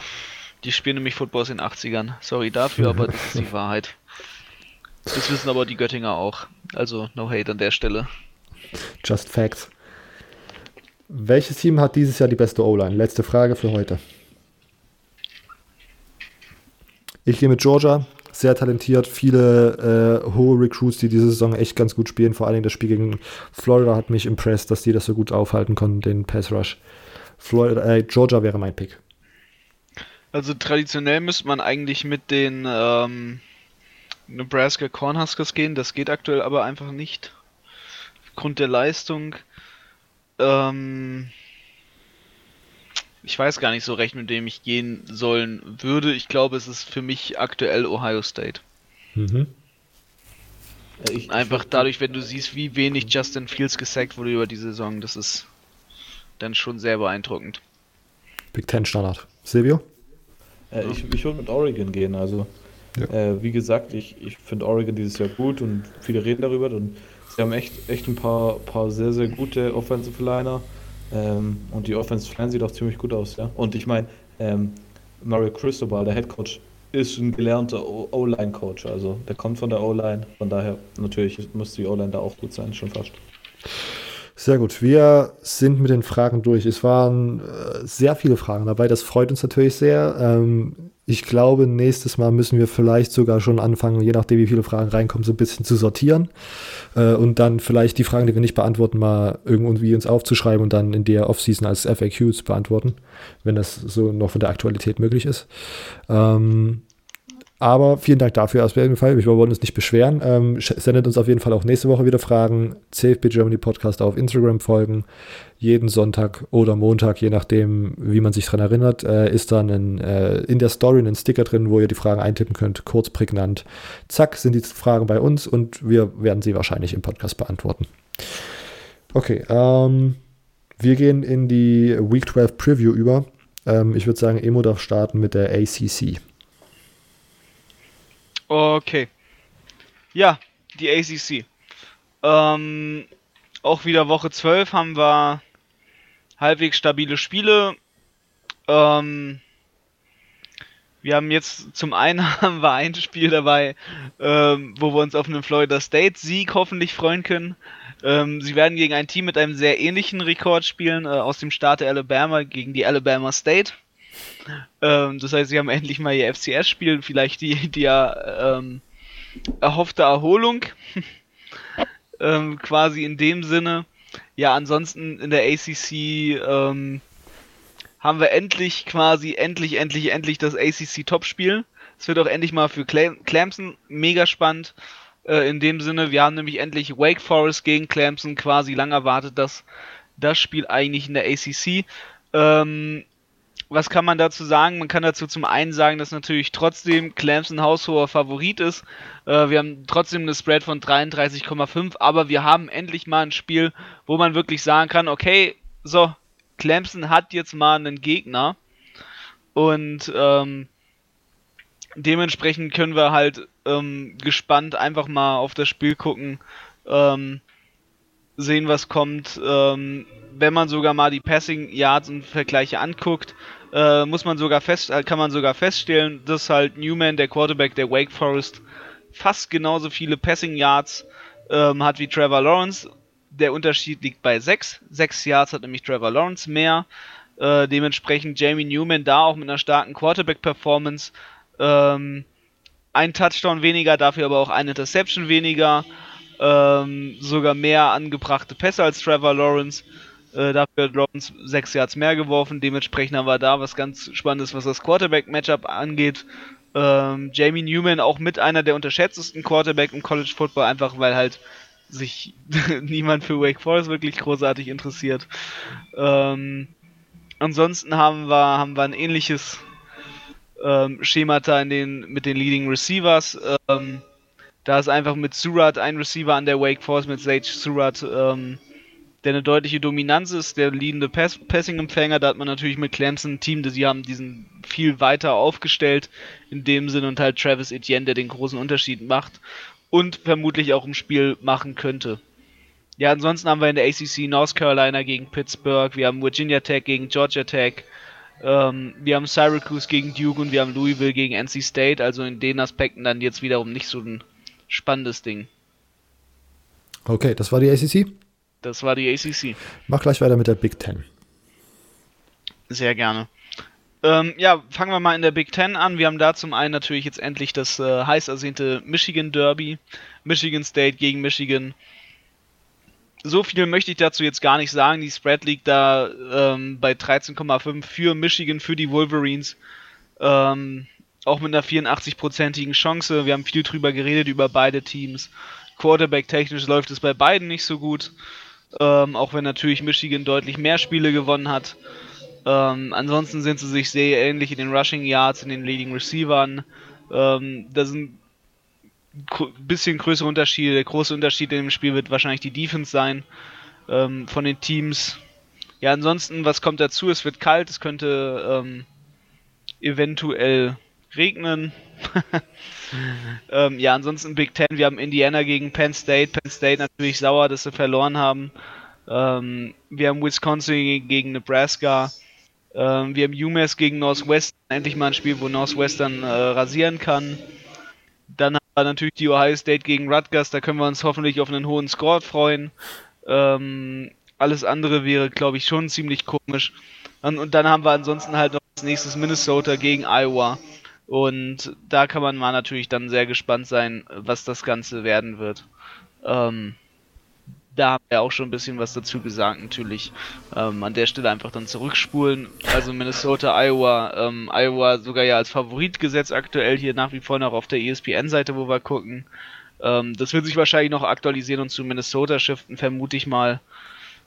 Die spielen nämlich Football in den 80ern. Sorry dafür, aber das ist die Wahrheit. Das wissen aber die Göttinger auch. Also no hate an der Stelle. Just facts. Welches Team hat dieses Jahr die beste O-Line? Letzte Frage für heute. Ich gehe mit Georgia, sehr talentiert, viele äh, hohe Recruits, die diese Saison echt ganz gut spielen. Vor allem das Spiel gegen Florida hat mich impressed, dass die das so gut aufhalten konnten, den Pass Rush. Florida, äh, Georgia wäre mein Pick. Also traditionell müsste man eigentlich mit den ähm, Nebraska Cornhuskers gehen. Das geht aktuell aber einfach nicht. Aufgrund der Leistung. Ähm, ich weiß gar nicht so recht, mit dem ich gehen sollen würde. Ich glaube, es ist für mich aktuell Ohio State. Mhm. Ich, Einfach ich, dadurch, wenn du siehst, wie wenig Justin Fields gesackt wurde über die Saison, das ist dann schon sehr beeindruckend. Big Ten Standard. Silvio? Äh, ich ich würde mit Oregon gehen. Also, ja. äh, wie gesagt, ich, ich finde Oregon dieses Jahr gut und viele reden darüber. Und Sie haben echt, echt ein paar, paar sehr, sehr gute Offensive Liner. Ähm, und die Offensive Line sieht auch ziemlich gut aus, ja. Und ich meine, ähm, Mario Cristobal, der Head Coach, ist ein gelernter O-Line-Coach, also der kommt von der O-Line, von daher natürlich muss die O-Line da auch gut sein, schon fast. Sehr gut. Wir sind mit den Fragen durch. Es waren äh, sehr viele Fragen dabei. Das freut uns natürlich sehr. Ähm, ich glaube, nächstes Mal müssen wir vielleicht sogar schon anfangen, je nachdem, wie viele Fragen reinkommen, so ein bisschen zu sortieren. Äh, und dann vielleicht die Fragen, die wir nicht beantworten, mal irgendwie uns aufzuschreiben und dann in der Offseason als FAQ zu beantworten, wenn das so noch von der Aktualität möglich ist. Ähm, aber vielen Dank dafür auf jeden Fall. Wir wollen uns nicht beschweren. Ähm, sendet uns auf jeden Fall auch nächste Woche wieder Fragen. CFB Germany Podcast auf Instagram folgen. Jeden Sonntag oder Montag, je nachdem, wie man sich daran erinnert, äh, ist dann ein, äh, in der Story ein Sticker drin, wo ihr die Fragen eintippen könnt. Kurz, prägnant. Zack, sind die Fragen bei uns und wir werden sie wahrscheinlich im Podcast beantworten. Okay, ähm, wir gehen in die Week 12 Preview über. Ähm, ich würde sagen, Emo darf starten mit der ACC. Okay. Ja, die ACC. Ähm, auch wieder Woche 12 haben wir halbwegs stabile Spiele. Ähm, wir haben jetzt zum einen haben wir ein Spiel dabei, ähm, wo wir uns auf einen Florida State Sieg hoffentlich freuen können. Ähm, sie werden gegen ein Team mit einem sehr ähnlichen Rekord spielen, äh, aus dem Staat Alabama gegen die Alabama State. Ähm, das heißt, sie haben endlich mal ihr FCS-Spiel, vielleicht die, die ähm, erhoffte Erholung. ähm, quasi in dem Sinne. Ja, ansonsten in der ACC ähm, haben wir endlich quasi, endlich, endlich, endlich das ACC-Topspiel. Es wird auch endlich mal für Clemson mega spannend. Äh, in dem Sinne, wir haben nämlich endlich Wake Forest gegen Clemson quasi lang erwartet, dass das Spiel eigentlich in der ACC. Ähm, was kann man dazu sagen? Man kann dazu zum einen sagen, dass natürlich trotzdem Clemson haushoher Favorit ist. Äh, wir haben trotzdem eine Spread von 33,5, aber wir haben endlich mal ein Spiel, wo man wirklich sagen kann, okay, so, Clemson hat jetzt mal einen Gegner und ähm, dementsprechend können wir halt ähm, gespannt einfach mal auf das Spiel gucken, ähm, sehen, was kommt. Ähm, wenn man sogar mal die Passing Yards und Vergleiche anguckt, äh, muss man sogar fest, äh, kann man sogar feststellen, dass halt Newman, der Quarterback der Wake Forest, fast genauso viele Passing Yards ähm, hat wie Trevor Lawrence. Der Unterschied liegt bei 6. 6 Yards hat nämlich Trevor Lawrence mehr. Äh, dementsprechend Jamie Newman da auch mit einer starken Quarterback-Performance. Ähm, ein Touchdown weniger, dafür aber auch eine Interception weniger. Ähm, sogar mehr angebrachte Pässe als Trevor Lawrence. Äh, dafür hat Lawrence sechs Yards mehr geworfen. Dementsprechend haben wir da was ganz Spannendes, was das Quarterback-Matchup angeht. Ähm, Jamie Newman auch mit einer der unterschätztesten Quarterback im College Football, einfach weil halt sich niemand für Wake Forest wirklich großartig interessiert. Ähm, ansonsten haben wir, haben wir ein ähnliches ähm, Schemata in den, mit den Leading Receivers. Ähm, da ist einfach mit Surat ein Receiver an der Wake Forest, mit Sage Surat ähm, der eine deutliche Dominanz ist, der leadende Pass Passing-Empfänger. Da hat man natürlich mit Clemson ein Team, die haben diesen viel weiter aufgestellt in dem Sinne und halt Travis Etienne, der den großen Unterschied macht und vermutlich auch im Spiel machen könnte. Ja, ansonsten haben wir in der ACC North Carolina gegen Pittsburgh, wir haben Virginia Tech gegen Georgia Tech, ähm, wir haben Syracuse gegen Duke und wir haben Louisville gegen NC State, also in den Aspekten dann jetzt wiederum nicht so ein spannendes Ding. Okay, das war die ACC? Das war die ACC. Mach gleich weiter mit der Big Ten. Sehr gerne. Ähm, ja, fangen wir mal in der Big Ten an. Wir haben da zum einen natürlich jetzt endlich das äh, heiß ersehnte Michigan Derby. Michigan State gegen Michigan. So viel möchte ich dazu jetzt gar nicht sagen. Die Spread liegt da ähm, bei 13,5 für Michigan, für die Wolverines. Ähm, auch mit einer 84-prozentigen Chance. Wir haben viel drüber geredet, über beide Teams. Quarterback-technisch läuft es bei beiden nicht so gut. Ähm, auch wenn natürlich Michigan deutlich mehr Spiele gewonnen hat. Ähm, ansonsten sind sie sich sehr ähnlich in den Rushing Yards, in den Leading Receivern. Ähm, da sind ein bisschen größere Unterschiede. Der große Unterschied in dem Spiel wird wahrscheinlich die Defense sein ähm, von den Teams. Ja, ansonsten, was kommt dazu? Es wird kalt, es könnte ähm, eventuell regnen. ähm, ja, ansonsten Big Ten, wir haben Indiana gegen Penn State. Penn State natürlich sauer, dass sie verloren haben. Ähm, wir haben Wisconsin gegen Nebraska. Ähm, wir haben UMass gegen Northwestern, endlich mal ein Spiel, wo Northwestern äh, rasieren kann. Dann haben wir natürlich die Ohio State gegen Rutgers, da können wir uns hoffentlich auf einen hohen Score freuen. Ähm, alles andere wäre, glaube ich, schon ziemlich komisch. Und, und, dann haben wir ansonsten halt noch als nächstes Minnesota gegen Iowa. Und da kann man mal natürlich dann sehr gespannt sein, was das Ganze werden wird. Ähm, da haben wir auch schon ein bisschen was dazu gesagt, natürlich. Ähm, an der Stelle einfach dann zurückspulen. Also Minnesota, Iowa, ähm, Iowa sogar ja als Favorit gesetzt aktuell hier nach wie vor noch auf der ESPN-Seite, wo wir gucken. Ähm, das wird sich wahrscheinlich noch aktualisieren und zu Minnesota shiften, vermute ich mal.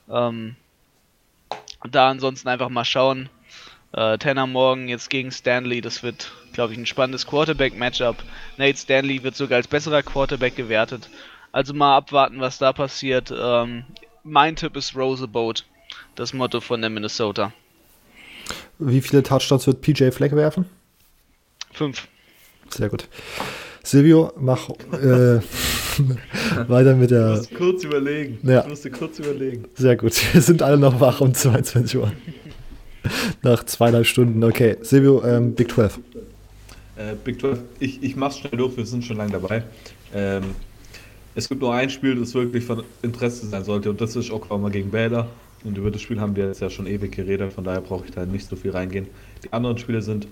Ähm, da ansonsten einfach mal schauen. Äh, Tanner morgen jetzt gegen Stanley, das wird, glaube ich, ein spannendes Quarterback-Matchup. Nate Stanley wird sogar als besserer Quarterback gewertet. Also mal abwarten, was da passiert. Ähm, mein Tipp ist Roseboat, das Motto von der Minnesota. Wie viele Touchdowns wird PJ Fleck werfen? Fünf. Sehr gut. Silvio, mach äh, weiter mit der. Du musst kurz überlegen. Ja. Du musst kurz überlegen. Sehr gut. Wir sind alle noch wach um 22 Uhr. Nach zweieinhalb Stunden. Okay. Silvio, ähm, Big 12. Äh, Big 12, ich, ich mach's schnell durch, wir sind schon lange dabei. Ähm, es gibt nur ein Spiel, das wirklich von Interesse sein sollte und das ist Oklahoma gegen Baylor. Und über das Spiel haben wir jetzt ja schon ewig geredet, von daher brauche ich da nicht so viel reingehen. Die anderen Spiele sind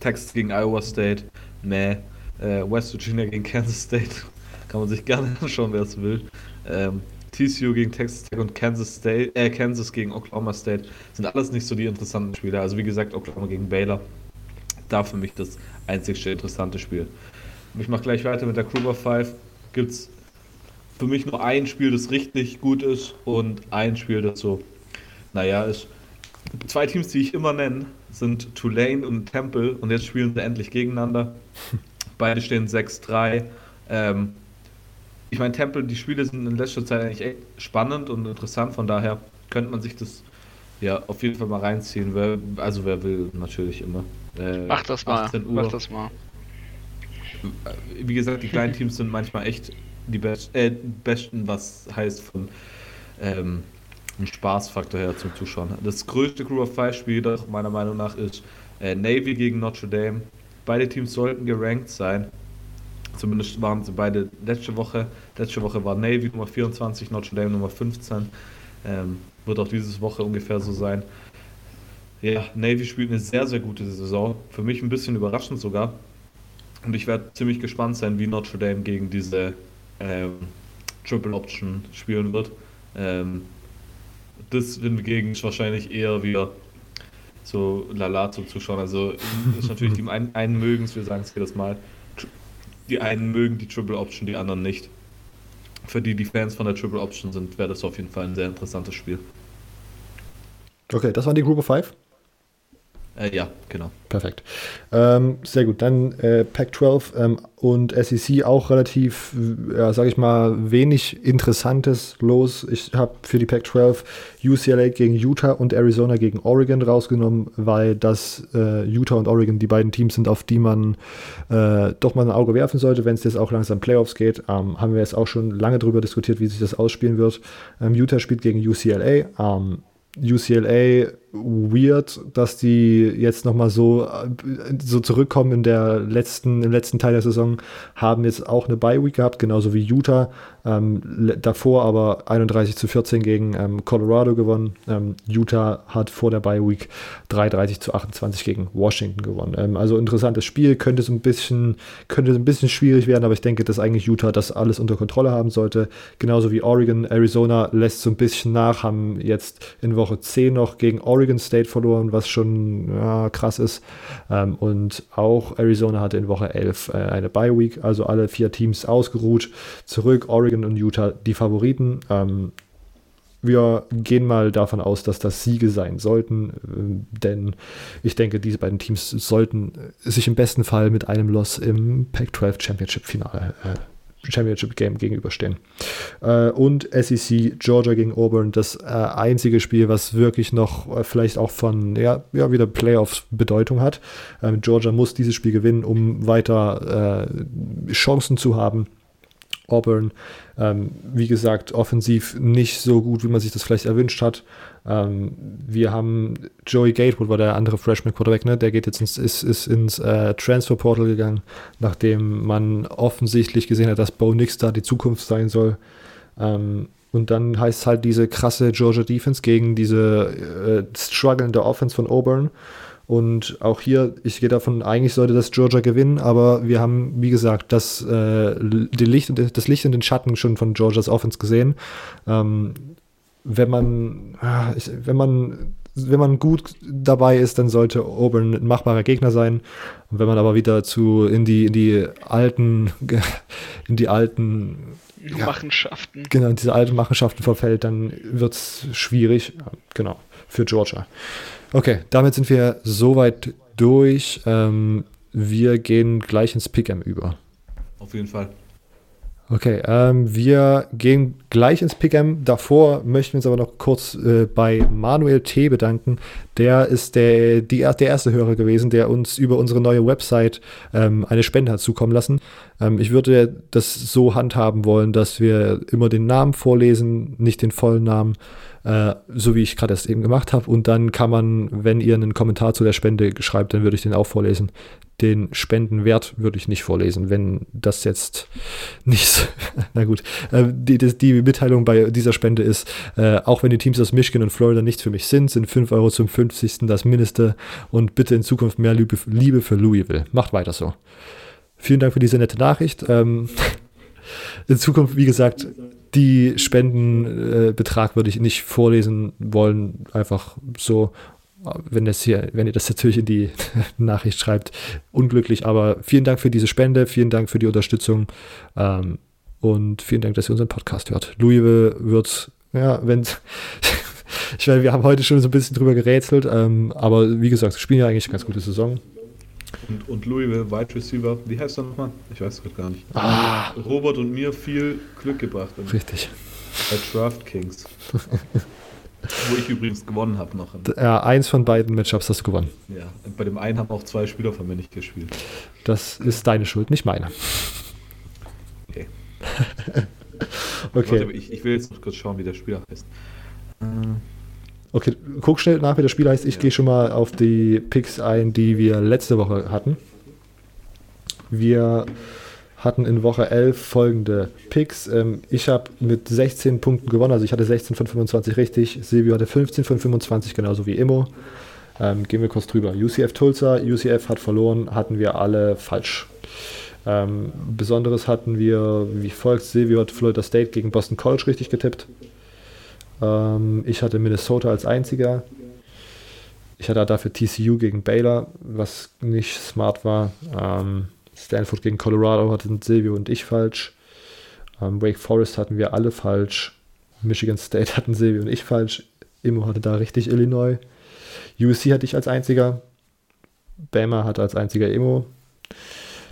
Texas gegen Iowa State, nee, äh, West Virginia gegen Kansas State. Kann man sich gerne anschauen, wer es will. Ähm, TCU gegen Texas Tech und Kansas State, äh, Kansas gegen Oklahoma State sind alles nicht so die interessanten Spiele. Also wie gesagt, Oklahoma gegen Baylor, da für mich das einzigste interessante Spiel. Ich mache gleich weiter mit der Kruger 5. Gibt es für mich nur ein Spiel, das richtig gut ist und ein Spiel, das so, naja, ist. Zwei Teams, die ich immer nenne, sind Tulane und Temple und jetzt spielen sie endlich gegeneinander. Beide stehen 6-3. Ähm, ich meine, Temple, die Spiele sind in letzter Zeit eigentlich echt spannend und interessant, von daher könnte man sich das ja auf jeden Fall mal reinziehen. Wer, also wer will, natürlich immer. Äh, mach das mal. Mach das mal. Wie gesagt, die kleinen Teams sind manchmal echt die Best, äh, besten, was heißt von ähm, einem Spaßfaktor her zum Zuschauen. Das größte Group of Five Spiel, doch meiner Meinung nach, ist äh, Navy gegen Notre Dame. Beide Teams sollten gerankt sein. Zumindest waren sie beide letzte Woche. Letzte Woche war Navy Nummer 24, Notre Dame Nummer 15. Ähm, wird auch diese Woche ungefähr so sein. Ja, Navy spielt eine sehr, sehr gute Saison. Für mich ein bisschen überraschend sogar. Und ich werde ziemlich gespannt sein, wie Notre Dame gegen diese ähm, Triple Option spielen wird. Ähm, das hingegen ist wahrscheinlich eher wieder so lala zum Zuschauen. Also ist natürlich die einen, einen mögen es, wir sagen es jedes Mal, die einen mögen die Triple Option, die anderen nicht. Für die, die Fans von der Triple Option sind, wäre das auf jeden Fall ein sehr interessantes Spiel. Okay, das waren die Group of Five. Äh, ja, genau. Perfekt. Ähm, sehr gut. Dann äh, Pac-12 ähm, und SEC auch relativ, ja, sage ich mal, wenig Interessantes los. Ich habe für die Pac-12 UCLA gegen Utah und Arizona gegen Oregon rausgenommen, weil das äh, Utah und Oregon die beiden Teams sind, auf die man äh, doch mal ein Auge werfen sollte, wenn es jetzt auch langsam Playoffs geht. Ähm, haben wir jetzt auch schon lange darüber diskutiert, wie sich das ausspielen wird. Ähm, Utah spielt gegen UCLA. Ähm, UCLA weird, dass die jetzt nochmal so, so zurückkommen in der letzten, im letzten Teil der Saison, haben jetzt auch eine Bye-Week gehabt, genauso wie Utah. Ähm, davor aber 31 zu 14 gegen ähm, Colorado gewonnen. Ähm, Utah hat vor der Bye-Week 33 zu 28 gegen Washington gewonnen. Ähm, also interessantes Spiel, könnte so ein bisschen, könnte ein bisschen schwierig werden, aber ich denke, dass eigentlich Utah das alles unter Kontrolle haben sollte. Genauso wie Oregon, Arizona lässt so ein bisschen nach, haben jetzt in Woche 10 noch gegen Oregon State verloren, was schon ja, krass ist. Ähm, und auch Arizona hatte in Woche 11 äh, eine Bye-Week, also alle vier Teams ausgeruht. Zurück Oregon Oregon und Utah die Favoriten. Ähm, wir gehen mal davon aus, dass das Siege sein sollten, äh, denn ich denke, diese beiden Teams sollten sich im besten Fall mit einem Loss im Pac-12 Championship Finale äh, Championship Game gegenüberstehen. Äh, und SEC Georgia gegen Auburn, das äh, einzige Spiel, was wirklich noch äh, vielleicht auch von ja, ja wieder Playoffs Bedeutung hat. Ähm, Georgia muss dieses Spiel gewinnen, um weiter äh, Chancen zu haben Auburn. Ähm, wie gesagt, offensiv nicht so gut, wie man sich das vielleicht erwünscht hat. Ähm, wir haben Joey Gatewood, war der andere Freshman Quarterback, ne? der geht jetzt ins, ist, ist ins äh, Transfer Portal gegangen, nachdem man offensichtlich gesehen hat, dass Bo Nix da die Zukunft sein soll. Ähm, und dann heißt es halt diese krasse Georgia Defense gegen diese äh, strugglende Offense von Auburn. Und auch hier, ich gehe davon, eigentlich sollte das Georgia gewinnen, aber wir haben, wie gesagt, das, äh, die Licht, das Licht und den Schatten schon von Georgias Offense gesehen. Ähm, wenn man, ah, wenn man, wenn man gut dabei ist, dann sollte Auburn ein machbarer Gegner sein. Und wenn man aber wieder zu in die, in die alten, in die alten ja, Machenschaften. Genau, in diese alten Machenschaften verfällt, dann wird es schwierig. Genau, für Georgia. Okay, damit sind wir soweit durch. Ähm, wir gehen gleich ins Pick'em über. Auf jeden Fall. Okay, ähm, wir gehen gleich ins Pick'em. Davor möchten wir uns aber noch kurz äh, bei Manuel T. bedanken. Der ist der, die, der erste Hörer gewesen, der uns über unsere neue Website ähm, eine Spende hat zukommen lassen. Ähm, ich würde das so handhaben wollen, dass wir immer den Namen vorlesen, nicht den vollen Namen, äh, so wie ich gerade das eben gemacht habe. Und dann kann man, wenn ihr einen Kommentar zu der Spende schreibt, dann würde ich den auch vorlesen den Spendenwert würde ich nicht vorlesen, wenn das jetzt nicht, na gut, äh, die, die, Mitteilung bei dieser Spende ist, äh, auch wenn die Teams aus Michigan und Florida nichts für mich sind, sind 5 Euro zum 50. das Mindeste und bitte in Zukunft mehr Liebe, Liebe für Louisville. Macht weiter so. Vielen Dank für diese nette Nachricht. Ähm, in Zukunft, wie gesagt, die Spendenbetrag äh, würde ich nicht vorlesen wollen, einfach so wenn, das hier, wenn ihr das natürlich in die Nachricht schreibt, unglücklich. Aber vielen Dank für diese Spende, vielen Dank für die Unterstützung ähm, und vielen Dank, dass ihr unseren Podcast hört. Louisville wird, ja, wenn. ich meine, wir haben heute schon so ein bisschen drüber gerätselt, ähm, aber wie gesagt, spielen ja eigentlich eine ganz gute Saison. Und, und Louisville, Wide Receiver, wie heißt er nochmal? Ich weiß es gerade gar nicht. Ah. Robert und mir viel Glück gebracht. Richtig. Bei Draft Kings. Wo ich übrigens gewonnen habe noch. Ja, eins von beiden Matchups hast du gewonnen. Ja, bei dem einen haben auch zwei Spieler von mir nicht gespielt. Das ist deine Schuld, nicht meine. Okay. okay. Warte, ich, ich, will jetzt noch kurz schauen, wie der Spieler heißt. Äh. Okay, guck schnell nach, wie der Spieler heißt. Ich ja. gehe schon mal auf die Picks ein, die wir letzte Woche hatten. Wir hatten in Woche 11 folgende Picks. Ähm, ich habe mit 16 Punkten gewonnen, also ich hatte 16 von 25 richtig. Silvio hatte 15 von 25, genauso wie Immo. Ähm, gehen wir kurz drüber. UCF Tulsa, UCF hat verloren, hatten wir alle falsch. Ähm, Besonderes hatten wir wie folgt: Silvio hat Florida State gegen Boston College richtig getippt. Ähm, ich hatte Minnesota als einziger. Ich hatte dafür TCU gegen Baylor, was nicht smart war. Ähm, Stanford gegen Colorado hatten Silvio und ich falsch. Ähm, Wake Forest hatten wir alle falsch. Michigan State hatten Silvio und ich falsch. Immo hatte da richtig Illinois. USC hatte ich als einziger. Bama hatte als einziger Immo.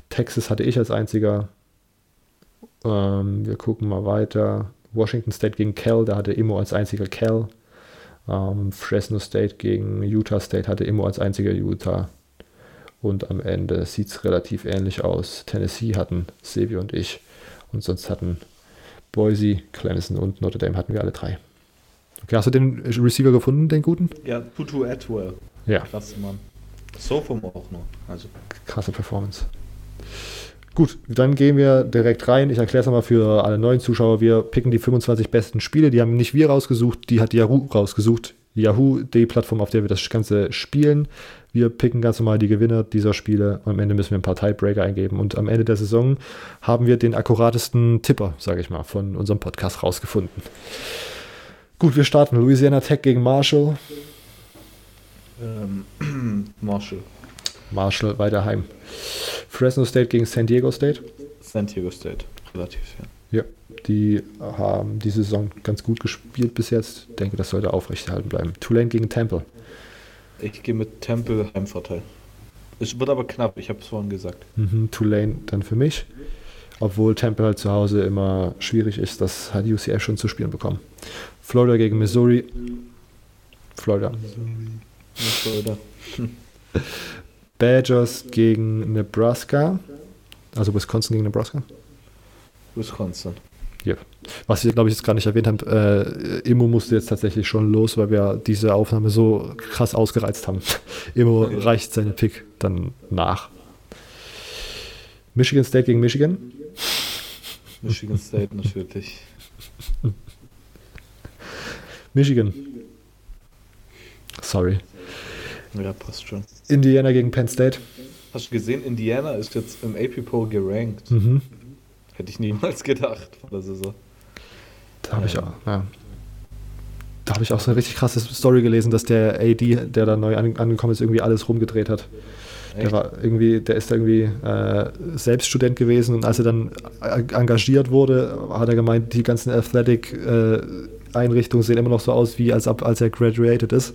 Texas hatte ich als einziger. Ähm, wir gucken mal weiter. Washington State gegen Cal, da hatte Immo als einziger Cal. Ähm, Fresno State gegen Utah State hatte Immo als einziger Utah. Und am Ende sieht es relativ ähnlich aus. Tennessee hatten Silvio und ich. Und sonst hatten Boise, Clemson und Notre Dame hatten wir alle drei. Okay, hast du den Receiver gefunden, den guten? Ja, Tutu Atwell. Ja. Klasse Mann. Sophom auch noch. Also. Krasse Performance. Gut, dann gehen wir direkt rein. Ich erkläre es nochmal für alle neuen Zuschauer. Wir picken die 25 besten Spiele. Die haben nicht wir rausgesucht, die hat Yahoo rausgesucht. Yahoo, die Plattform, auf der wir das Ganze spielen. Wir picken ganz normal die Gewinner dieser Spiele. Am Ende müssen wir ein paar Tiebreaker eingeben. Und am Ende der Saison haben wir den akkuratesten Tipper, sage ich mal, von unserem Podcast rausgefunden. Gut, wir starten. Louisiana Tech gegen Marshall. Ähm, Marshall. Marshall weiter heim. Fresno State gegen San Diego State. San Diego State, relativ, ja. Ja, die haben die Saison ganz gut gespielt bis jetzt. Ich denke, das sollte aufrechterhalten bleiben. Tulane gegen Temple. Ich gehe mit Temple Heimvorteil. Es wird aber knapp, ich habe es vorhin gesagt. Mhm, Tulane dann für mich. Obwohl Temple halt zu Hause immer schwierig ist, das hat UCF schon zu spielen bekommen. Florida gegen Missouri. Florida. Florida. Badgers gegen Nebraska. Also Wisconsin gegen Nebraska. Wisconsin. Yep. Was wir, glaube ich, jetzt gar nicht erwähnt haben, äh, Immo musste jetzt tatsächlich schon los, weil wir diese Aufnahme so krass ausgereizt haben. Immo reicht seine Pick dann nach. Michigan State gegen Michigan. Michigan State natürlich. Michigan. Sorry. Ja, passt schon. Indiana gegen Penn State. Hast du gesehen, Indiana ist jetzt im AP Poll gerankt. Mhm. Hätte ich niemals gedacht von der Saison. Da habe ich auch. Ja. Da habe ich auch so eine richtig krasse Story gelesen, dass der AD, der da neu an, angekommen ist, irgendwie alles rumgedreht hat. Der Echt? war irgendwie, der ist da irgendwie äh, selbst Student gewesen und als er dann äh, engagiert wurde, hat er gemeint, die ganzen Athletic äh, Einrichtungen sehen immer noch so aus, wie als, ab, als er graduated ist.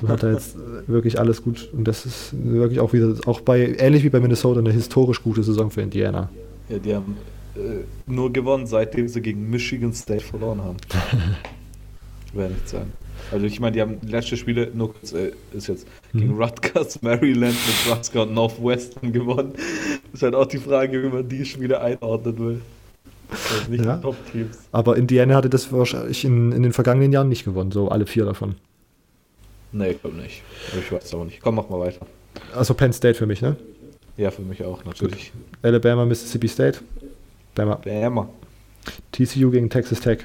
Und hat da jetzt äh, wirklich alles gut. Und das ist wirklich auch wieder, auch bei, ähnlich wie bei Minnesota, eine historisch gute Saison für Indiana. Ja, die haben äh, nur gewonnen, seitdem sie gegen Michigan State verloren haben. Wäre nicht sagen. Also ich meine, die haben letzte Spiele nur kurz, äh, ist jetzt gegen Mhm. Rutgers, Maryland, Nebraska und Northwestern gewonnen. Ist halt auch die Frage, wie man die Spiele einordnen will. Also nicht Ja. die Top-Teams. Aber Indiana hatte das wahrscheinlich in, in den vergangenen Jahren nicht gewonnen, so alle vier davon. Nee, ich glaube nicht. Ich weiß aber nicht. Komm, mach mal weiter. Also Penn State für mich, ne? Ja, für mich auch, natürlich. Alabama, Mississippi State. Bama. Bama. TCU gegen Texas Tech.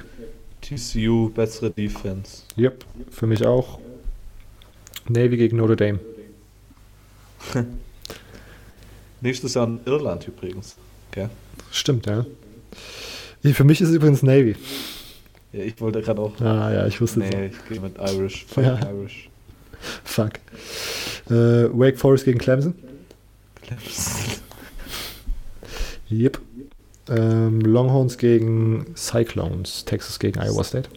TCU, bessere Defense. Yep, für mich auch. Navy gegen Notre Dame. Nächstes Jahr in Irland übrigens. Okay. Stimmt, ja. Für mich ist es übrigens Navy. Ja, ich wollte gerade auch. Ah ja, ich wusste es. Nee, ich gehe mit Irish. Ja. Irish. Fuck. Äh, Wake Forest gegen Clemson. Yep. Ähm, Longhorns gegen Cyclones. Texas gegen Iowa State.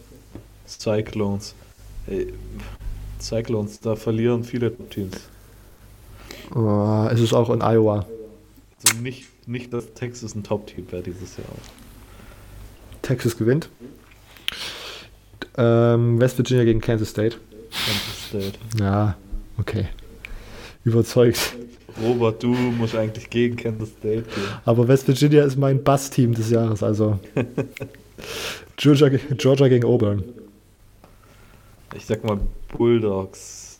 Cyclones. Ey, Cyclones, da verlieren viele Teams. Oh, es ist auch in Iowa. Also nicht, nicht, dass Texas ein Top-Team wäre dieses Jahr. Texas gewinnt. Ähm, West Virginia gegen Kansas State. Kansas State. Ja, okay. Überzeugt. Robert, du musst eigentlich gegen Kansas State gehen. Aber West Virginia ist mein Bass-Team des Jahres, also. Georgia, ge- Georgia gegen Auburn. Ich sag mal Bulldogs.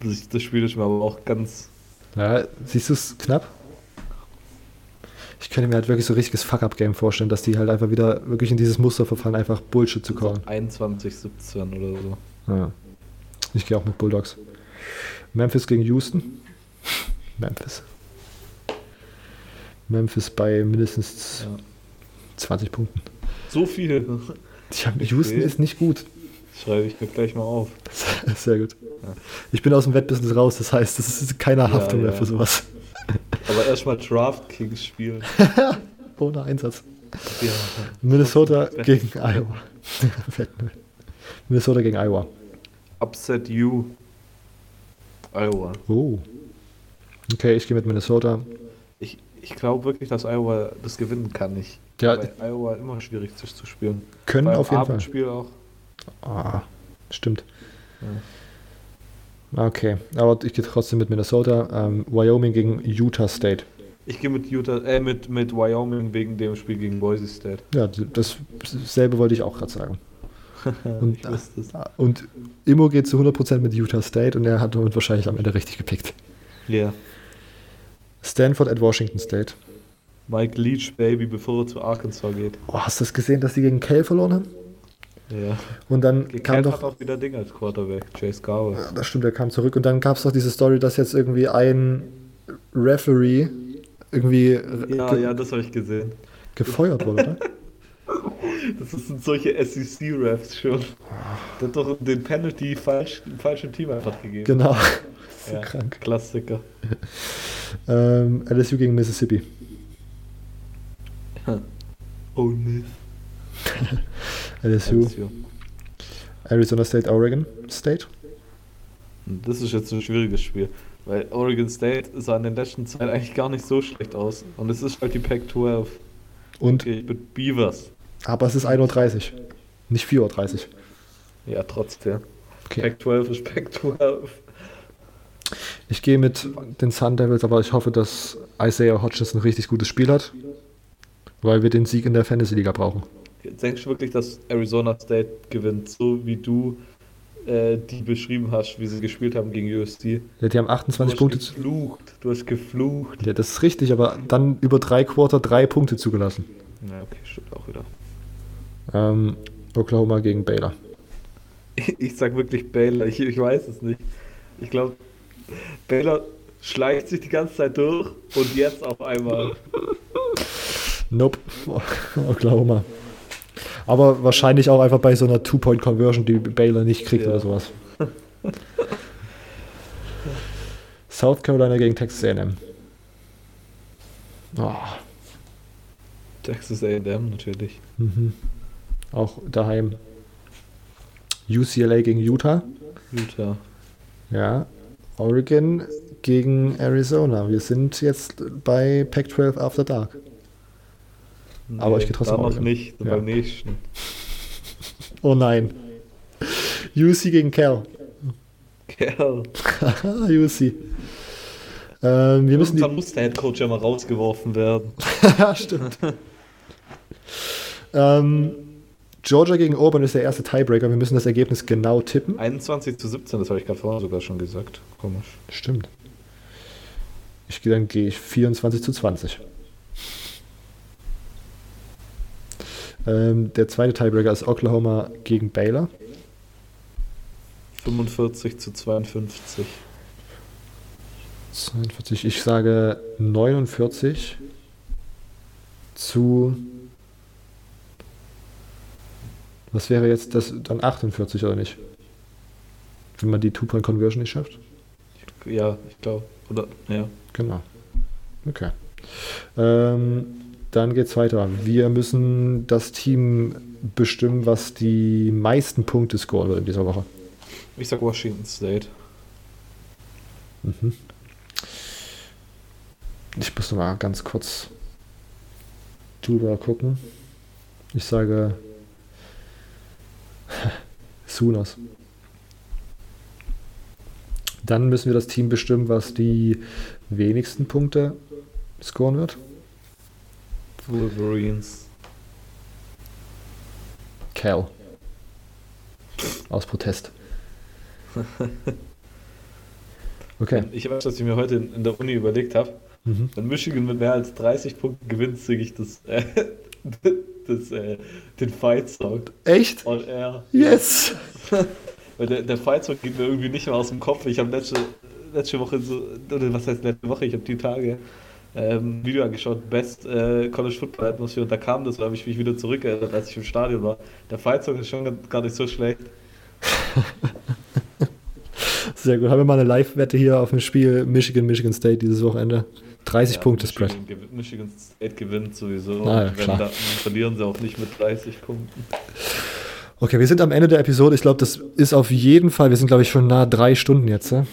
Das, das Spiel ist mir aber auch ganz. Ja, siehst du es knapp? Ich könnte mir halt wirklich so ein richtiges Fuck-Up-Game vorstellen, dass die halt einfach wieder wirklich in dieses Muster verfallen, einfach Bullshit zu callen. 21, 17 oder so. Ja. Ich gehe auch mit Bulldogs. Memphis gegen Houston. Memphis. Memphis bei mindestens Ja. 20 Punkten. So viel. Ich hab, Houston ist nicht gut. Schreibe ich mir gleich mal auf. Sehr gut. Ja. Ich bin aus dem Wettbusiness raus, das heißt, das ist keine Ja, Haftung mehr ja. für sowas. Aber erstmal DraftKings spielen. Ohne Einsatz. Ja. Minnesota gegen Iowa. Ne? Minnesota gegen Iowa. Upset you. Iowa. Oh. Okay, ich gehe mit Minnesota. Ich, ich glaube wirklich, dass Iowa das gewinnen kann. Ich, Ja. Bei Iowa immer schwierig sich zu spielen. Können Beim auf jeden Fall. Abendspiel auch. Ah, stimmt. Ja. Okay, aber ich gehe trotzdem mit Minnesota. Ähm, Wyoming gegen Utah State. Ich gehe mit Utah, äh, mit, mit Wyoming wegen dem Spiel gegen Boise State. Ja, das selbe wollte ich auch gerade sagen. Und, und Immo geht zu 100% mit Utah State und er hat damit wahrscheinlich am Ende richtig gepickt. Ja. Stanford at Washington State. Mike Leach, Baby, bevor er zu Arkansas geht. Oh, hast du das gesehen, dass die gegen Cal verloren haben? Ja. Und dann kam Cal doch. auch wieder Ding als Quarterback. Chase Garber. Ja, das stimmt, er kam zurück. Und dann gab es doch diese Story, dass jetzt irgendwie ein Referee irgendwie Ja, ja, das habe ich gesehen. gefeuert wurde, oder? Das sind solche SEC-Refs schon. Der hat doch den Penalty falsch, dem falschen Team einfach gegeben. genau. So Ja, krank. Klassiker. Ähm, LSU gegen Mississippi. Oh, Miss. LSU. Arizona State, Oregon State. Das ist jetzt ein schwieriges Spiel. Weil Oregon State sah in der letzten Zeit eigentlich gar nicht so schlecht aus. Und es ist halt die Pac-12. Und, Okay, mit Beavers. aber es ist 1.30 Uhr. Nicht 4.30 Uhr. Ja, trotzdem. Okay. Pac-12 ist Pac-12. Ich gehe mit den Sun Devils, aber ich hoffe, dass Isaiah Hodgins ein richtig gutes Spiel hat. Weil wir den Sieg in der Fantasy-Liga brauchen. Denkst du wirklich, dass Arizona State gewinnt, so wie du äh, die beschrieben hast, wie sie gespielt haben gegen USD? Ja, die haben 28 du Punkte. hast geflucht. Du hast geflucht. Ja, das ist richtig, aber dann über drei Quarter drei Punkte zugelassen. Ja, okay, stimmt auch wieder. Ähm, Oklahoma gegen Baylor. Ich sag wirklich Baylor, ich, ich weiß es nicht. Ich glaube, Baylor schleicht sich die ganze Zeit durch und jetzt auf einmal. Nope. Oklahoma. Aber wahrscheinlich auch einfach bei so einer Two-Point-Conversion, die Baylor nicht kriegt Ja. oder sowas. South Carolina gegen Texas A&M. Oh, Texas AM natürlich. mhm. Auch daheim. UCLA gegen Utah. Utah. Ja. Oregon gegen Arizona. Wir sind jetzt bei Pac-12 After Dark. Aber ich geh trotzdem da noch nicht, Ja. beim nächsten. Oh nein. UC gegen Cal. Haha, UC. Ähm, wir müssen. Irgendwann muss der Headcoach ja mal rausgeworfen werden. ja, stimmt. ähm, Georgia gegen Auburn ist der erste Tiebreaker. Wir müssen das Ergebnis genau tippen. 21 zu 17, das habe ich gerade vorhin sogar schon gesagt. Komisch. Stimmt. Ich gehe dann gehe ich 24 zu 20. Ähm, der zweite Tiebreaker ist Oklahoma gegen Baylor. 45 zu 52. 42, ich sage 49 zu. Was wäre jetzt das dann 48 oder nicht? Wenn man die Two-Point-Conversion nicht schafft? Ja, ich glaube. Oder, ja. Genau. Okay. Ähm, dann geht's weiter. Wir müssen das Team bestimmen, was die meisten Punkte scoren wird in dieser Woche. Ich sag Washington State. Mhm. Ich muss noch mal ganz kurz drüber gucken. Ich sage Sooners. Dann müssen wir das Team bestimmen, was die wenigsten Punkte scoren wird. Wolverines. Cal. Aus Protest. Okay. Ich weiß, was ich mir heute in der Uni überlegt habe. Mhm. Wenn Michigan mit mehr als 30 Punkten gewinnt, singe ich das, äh, das, äh, den Fight-Song Echt? on air. Yes! Weil der, der Fight-Song geht mir irgendwie nicht mehr aus dem Kopf. Ich habe letzte, letzte Woche so, oder was heißt letzte Woche, ich habe die Tage ähm, Video angeschaut, Best äh, College Football Atmosphere und da kam das, da habe ich mich wieder zurückerinnert, als ich im Stadion war. Der Fight-Song ist schon gar- nicht so schlecht. Sehr gut. Haben wir mal eine Live-Wette hier auf dem Spiel Michigan, Michigan State dieses Wochenende. 30 Ja, Punkte Michigan, Spread. gewinnt- Michigan State gewinnt sowieso. Ah, ja, klar. dann verlieren sie auch nicht mit 30 Punkten. Okay, wir sind am Ende der Episode. Ich glaube, das ist auf jeden Fall, wir sind, glaube ich, schon nah drei Stunden jetzt. Ja?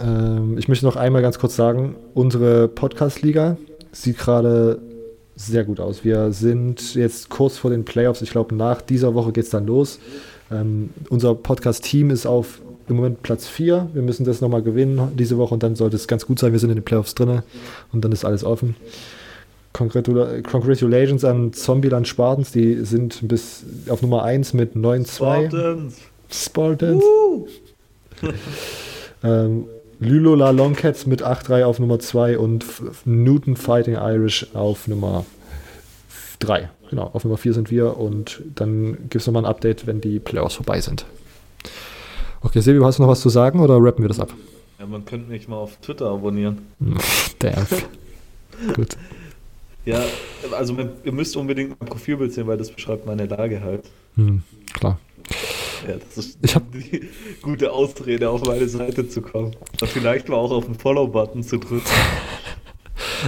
Ähm, ich möchte noch einmal ganz kurz sagen, unsere Podcast-Liga sieht gerade sehr gut aus. Wir sind jetzt kurz vor den Playoffs. Ich glaube, nach dieser Woche geht es dann los. Ähm, unser Podcast-Team ist auf im Moment Platz 4. Wir müssen das nochmal gewinnen diese Woche und dann sollte es ganz gut sein. Wir sind in den Playoffs drin und dann ist alles offen. Congratula Congratulations an Zombieland Spartans, die sind bis auf Nummer 1 mit 9-2. Spartans! Spartans. ähm, Lylola Longcats mit 8-3 auf Nummer 2 und Newton Fighting Irish auf Nummer 3. Genau, auf Nummer 4 sind wir und dann gibt es nochmal ein Update, wenn die Playoffs vorbei sind. Okay, Silvio, hast du noch was zu sagen oder rappen wir das ab? Ja, man könnte mich mal auf Twitter abonnieren. Damn. Gut. Ja, also ihr müsst unbedingt mein Profilbild sehen, weil das beschreibt meine Lage halt. Hm, klar. Ja, das ist Ich hab- die gute Ausrede, auf meine Seite zu kommen. Und vielleicht mal auch auf den Follow-Button zu drücken.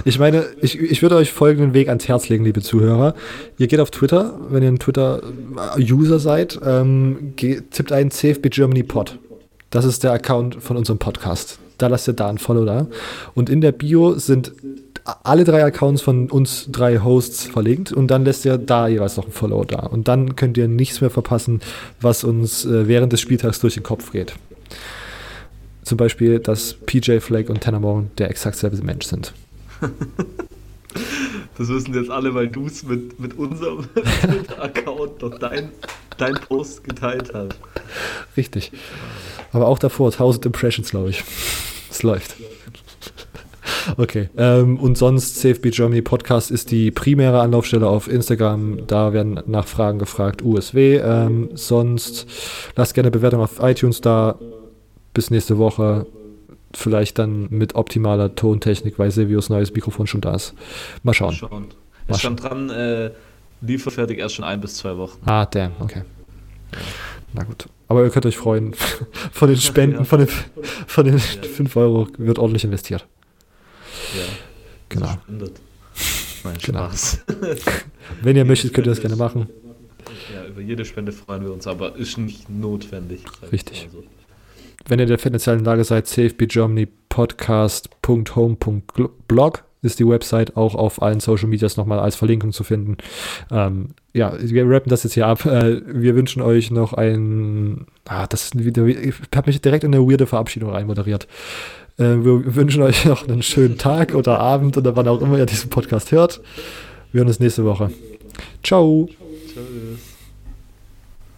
Ich meine, ich, ich würde euch folgenden Weg ans Herz legen, liebe Zuhörer. Ihr geht auf Twitter, wenn ihr ein Twitter-User seid, ähm, ge- tippt ein CFB Germany Pod. Das ist der Account von unserem Podcast. Da lasst ihr da ein Follow da. Und in der Bio sind alle drei Accounts von uns drei Hosts verlinkt und dann lässt ihr da jeweils noch ein Follow da. Und dann könnt ihr nichts mehr verpassen, was uns äh, während des Spieltags durch den Kopf geht. Zum Beispiel, dass PJ Flake und Tanner Morgan der exakt selbe Mensch sind. Das wissen jetzt alle, weil du es mit, mit unserem Twitter-Account doch dein, dein Post geteilt hast. Richtig. Aber auch davor 1000 Impressions, glaube ich. Es läuft. Okay. Ähm, und sonst CFB Germany Podcast ist die primäre Anlaufstelle auf Instagram. Da werden nach Fragen gefragt, USW. Ähm, sonst lasst gerne Bewertung auf iTunes da. Bis nächste Woche. Vielleicht dann mit optimaler Tontechnik, weil Silvios neues Mikrofon schon da ist. Mal schauen. Mal schauen. Es stand dran, äh, lieferfertig erst schon ein bis zwei Wochen. Ah, damn, okay. Na gut. Aber ihr könnt euch freuen. Von den Spenden, von den, von den 5 Euro wird ordentlich investiert. Ja. Genau. Spendet. Nein, Genau. Spaß. Wenn ihr möchtet, könnt ihr das gerne machen. Ja, über jede Spende freuen wir uns, aber ist nicht notwendig. Richtig. so. Wenn ihr in der finanziellen Lage seid, cfbgermanypodcast.home.blog ist die Website auch auf allen Social Medias nochmal als Verlinkung zu finden. Ähm, ja, wir rappen das jetzt hier ab. Äh, wir wünschen euch noch ein. Ah, das ist wieder. Ich habe mich direkt in eine weirde Verabschiedung reinmoderiert. Äh, wir wünschen euch noch einen schönen Tag oder Abend oder wann auch immer ihr diesen Podcast hört. Wir hören uns nächste Woche. Ciao. Tschüss.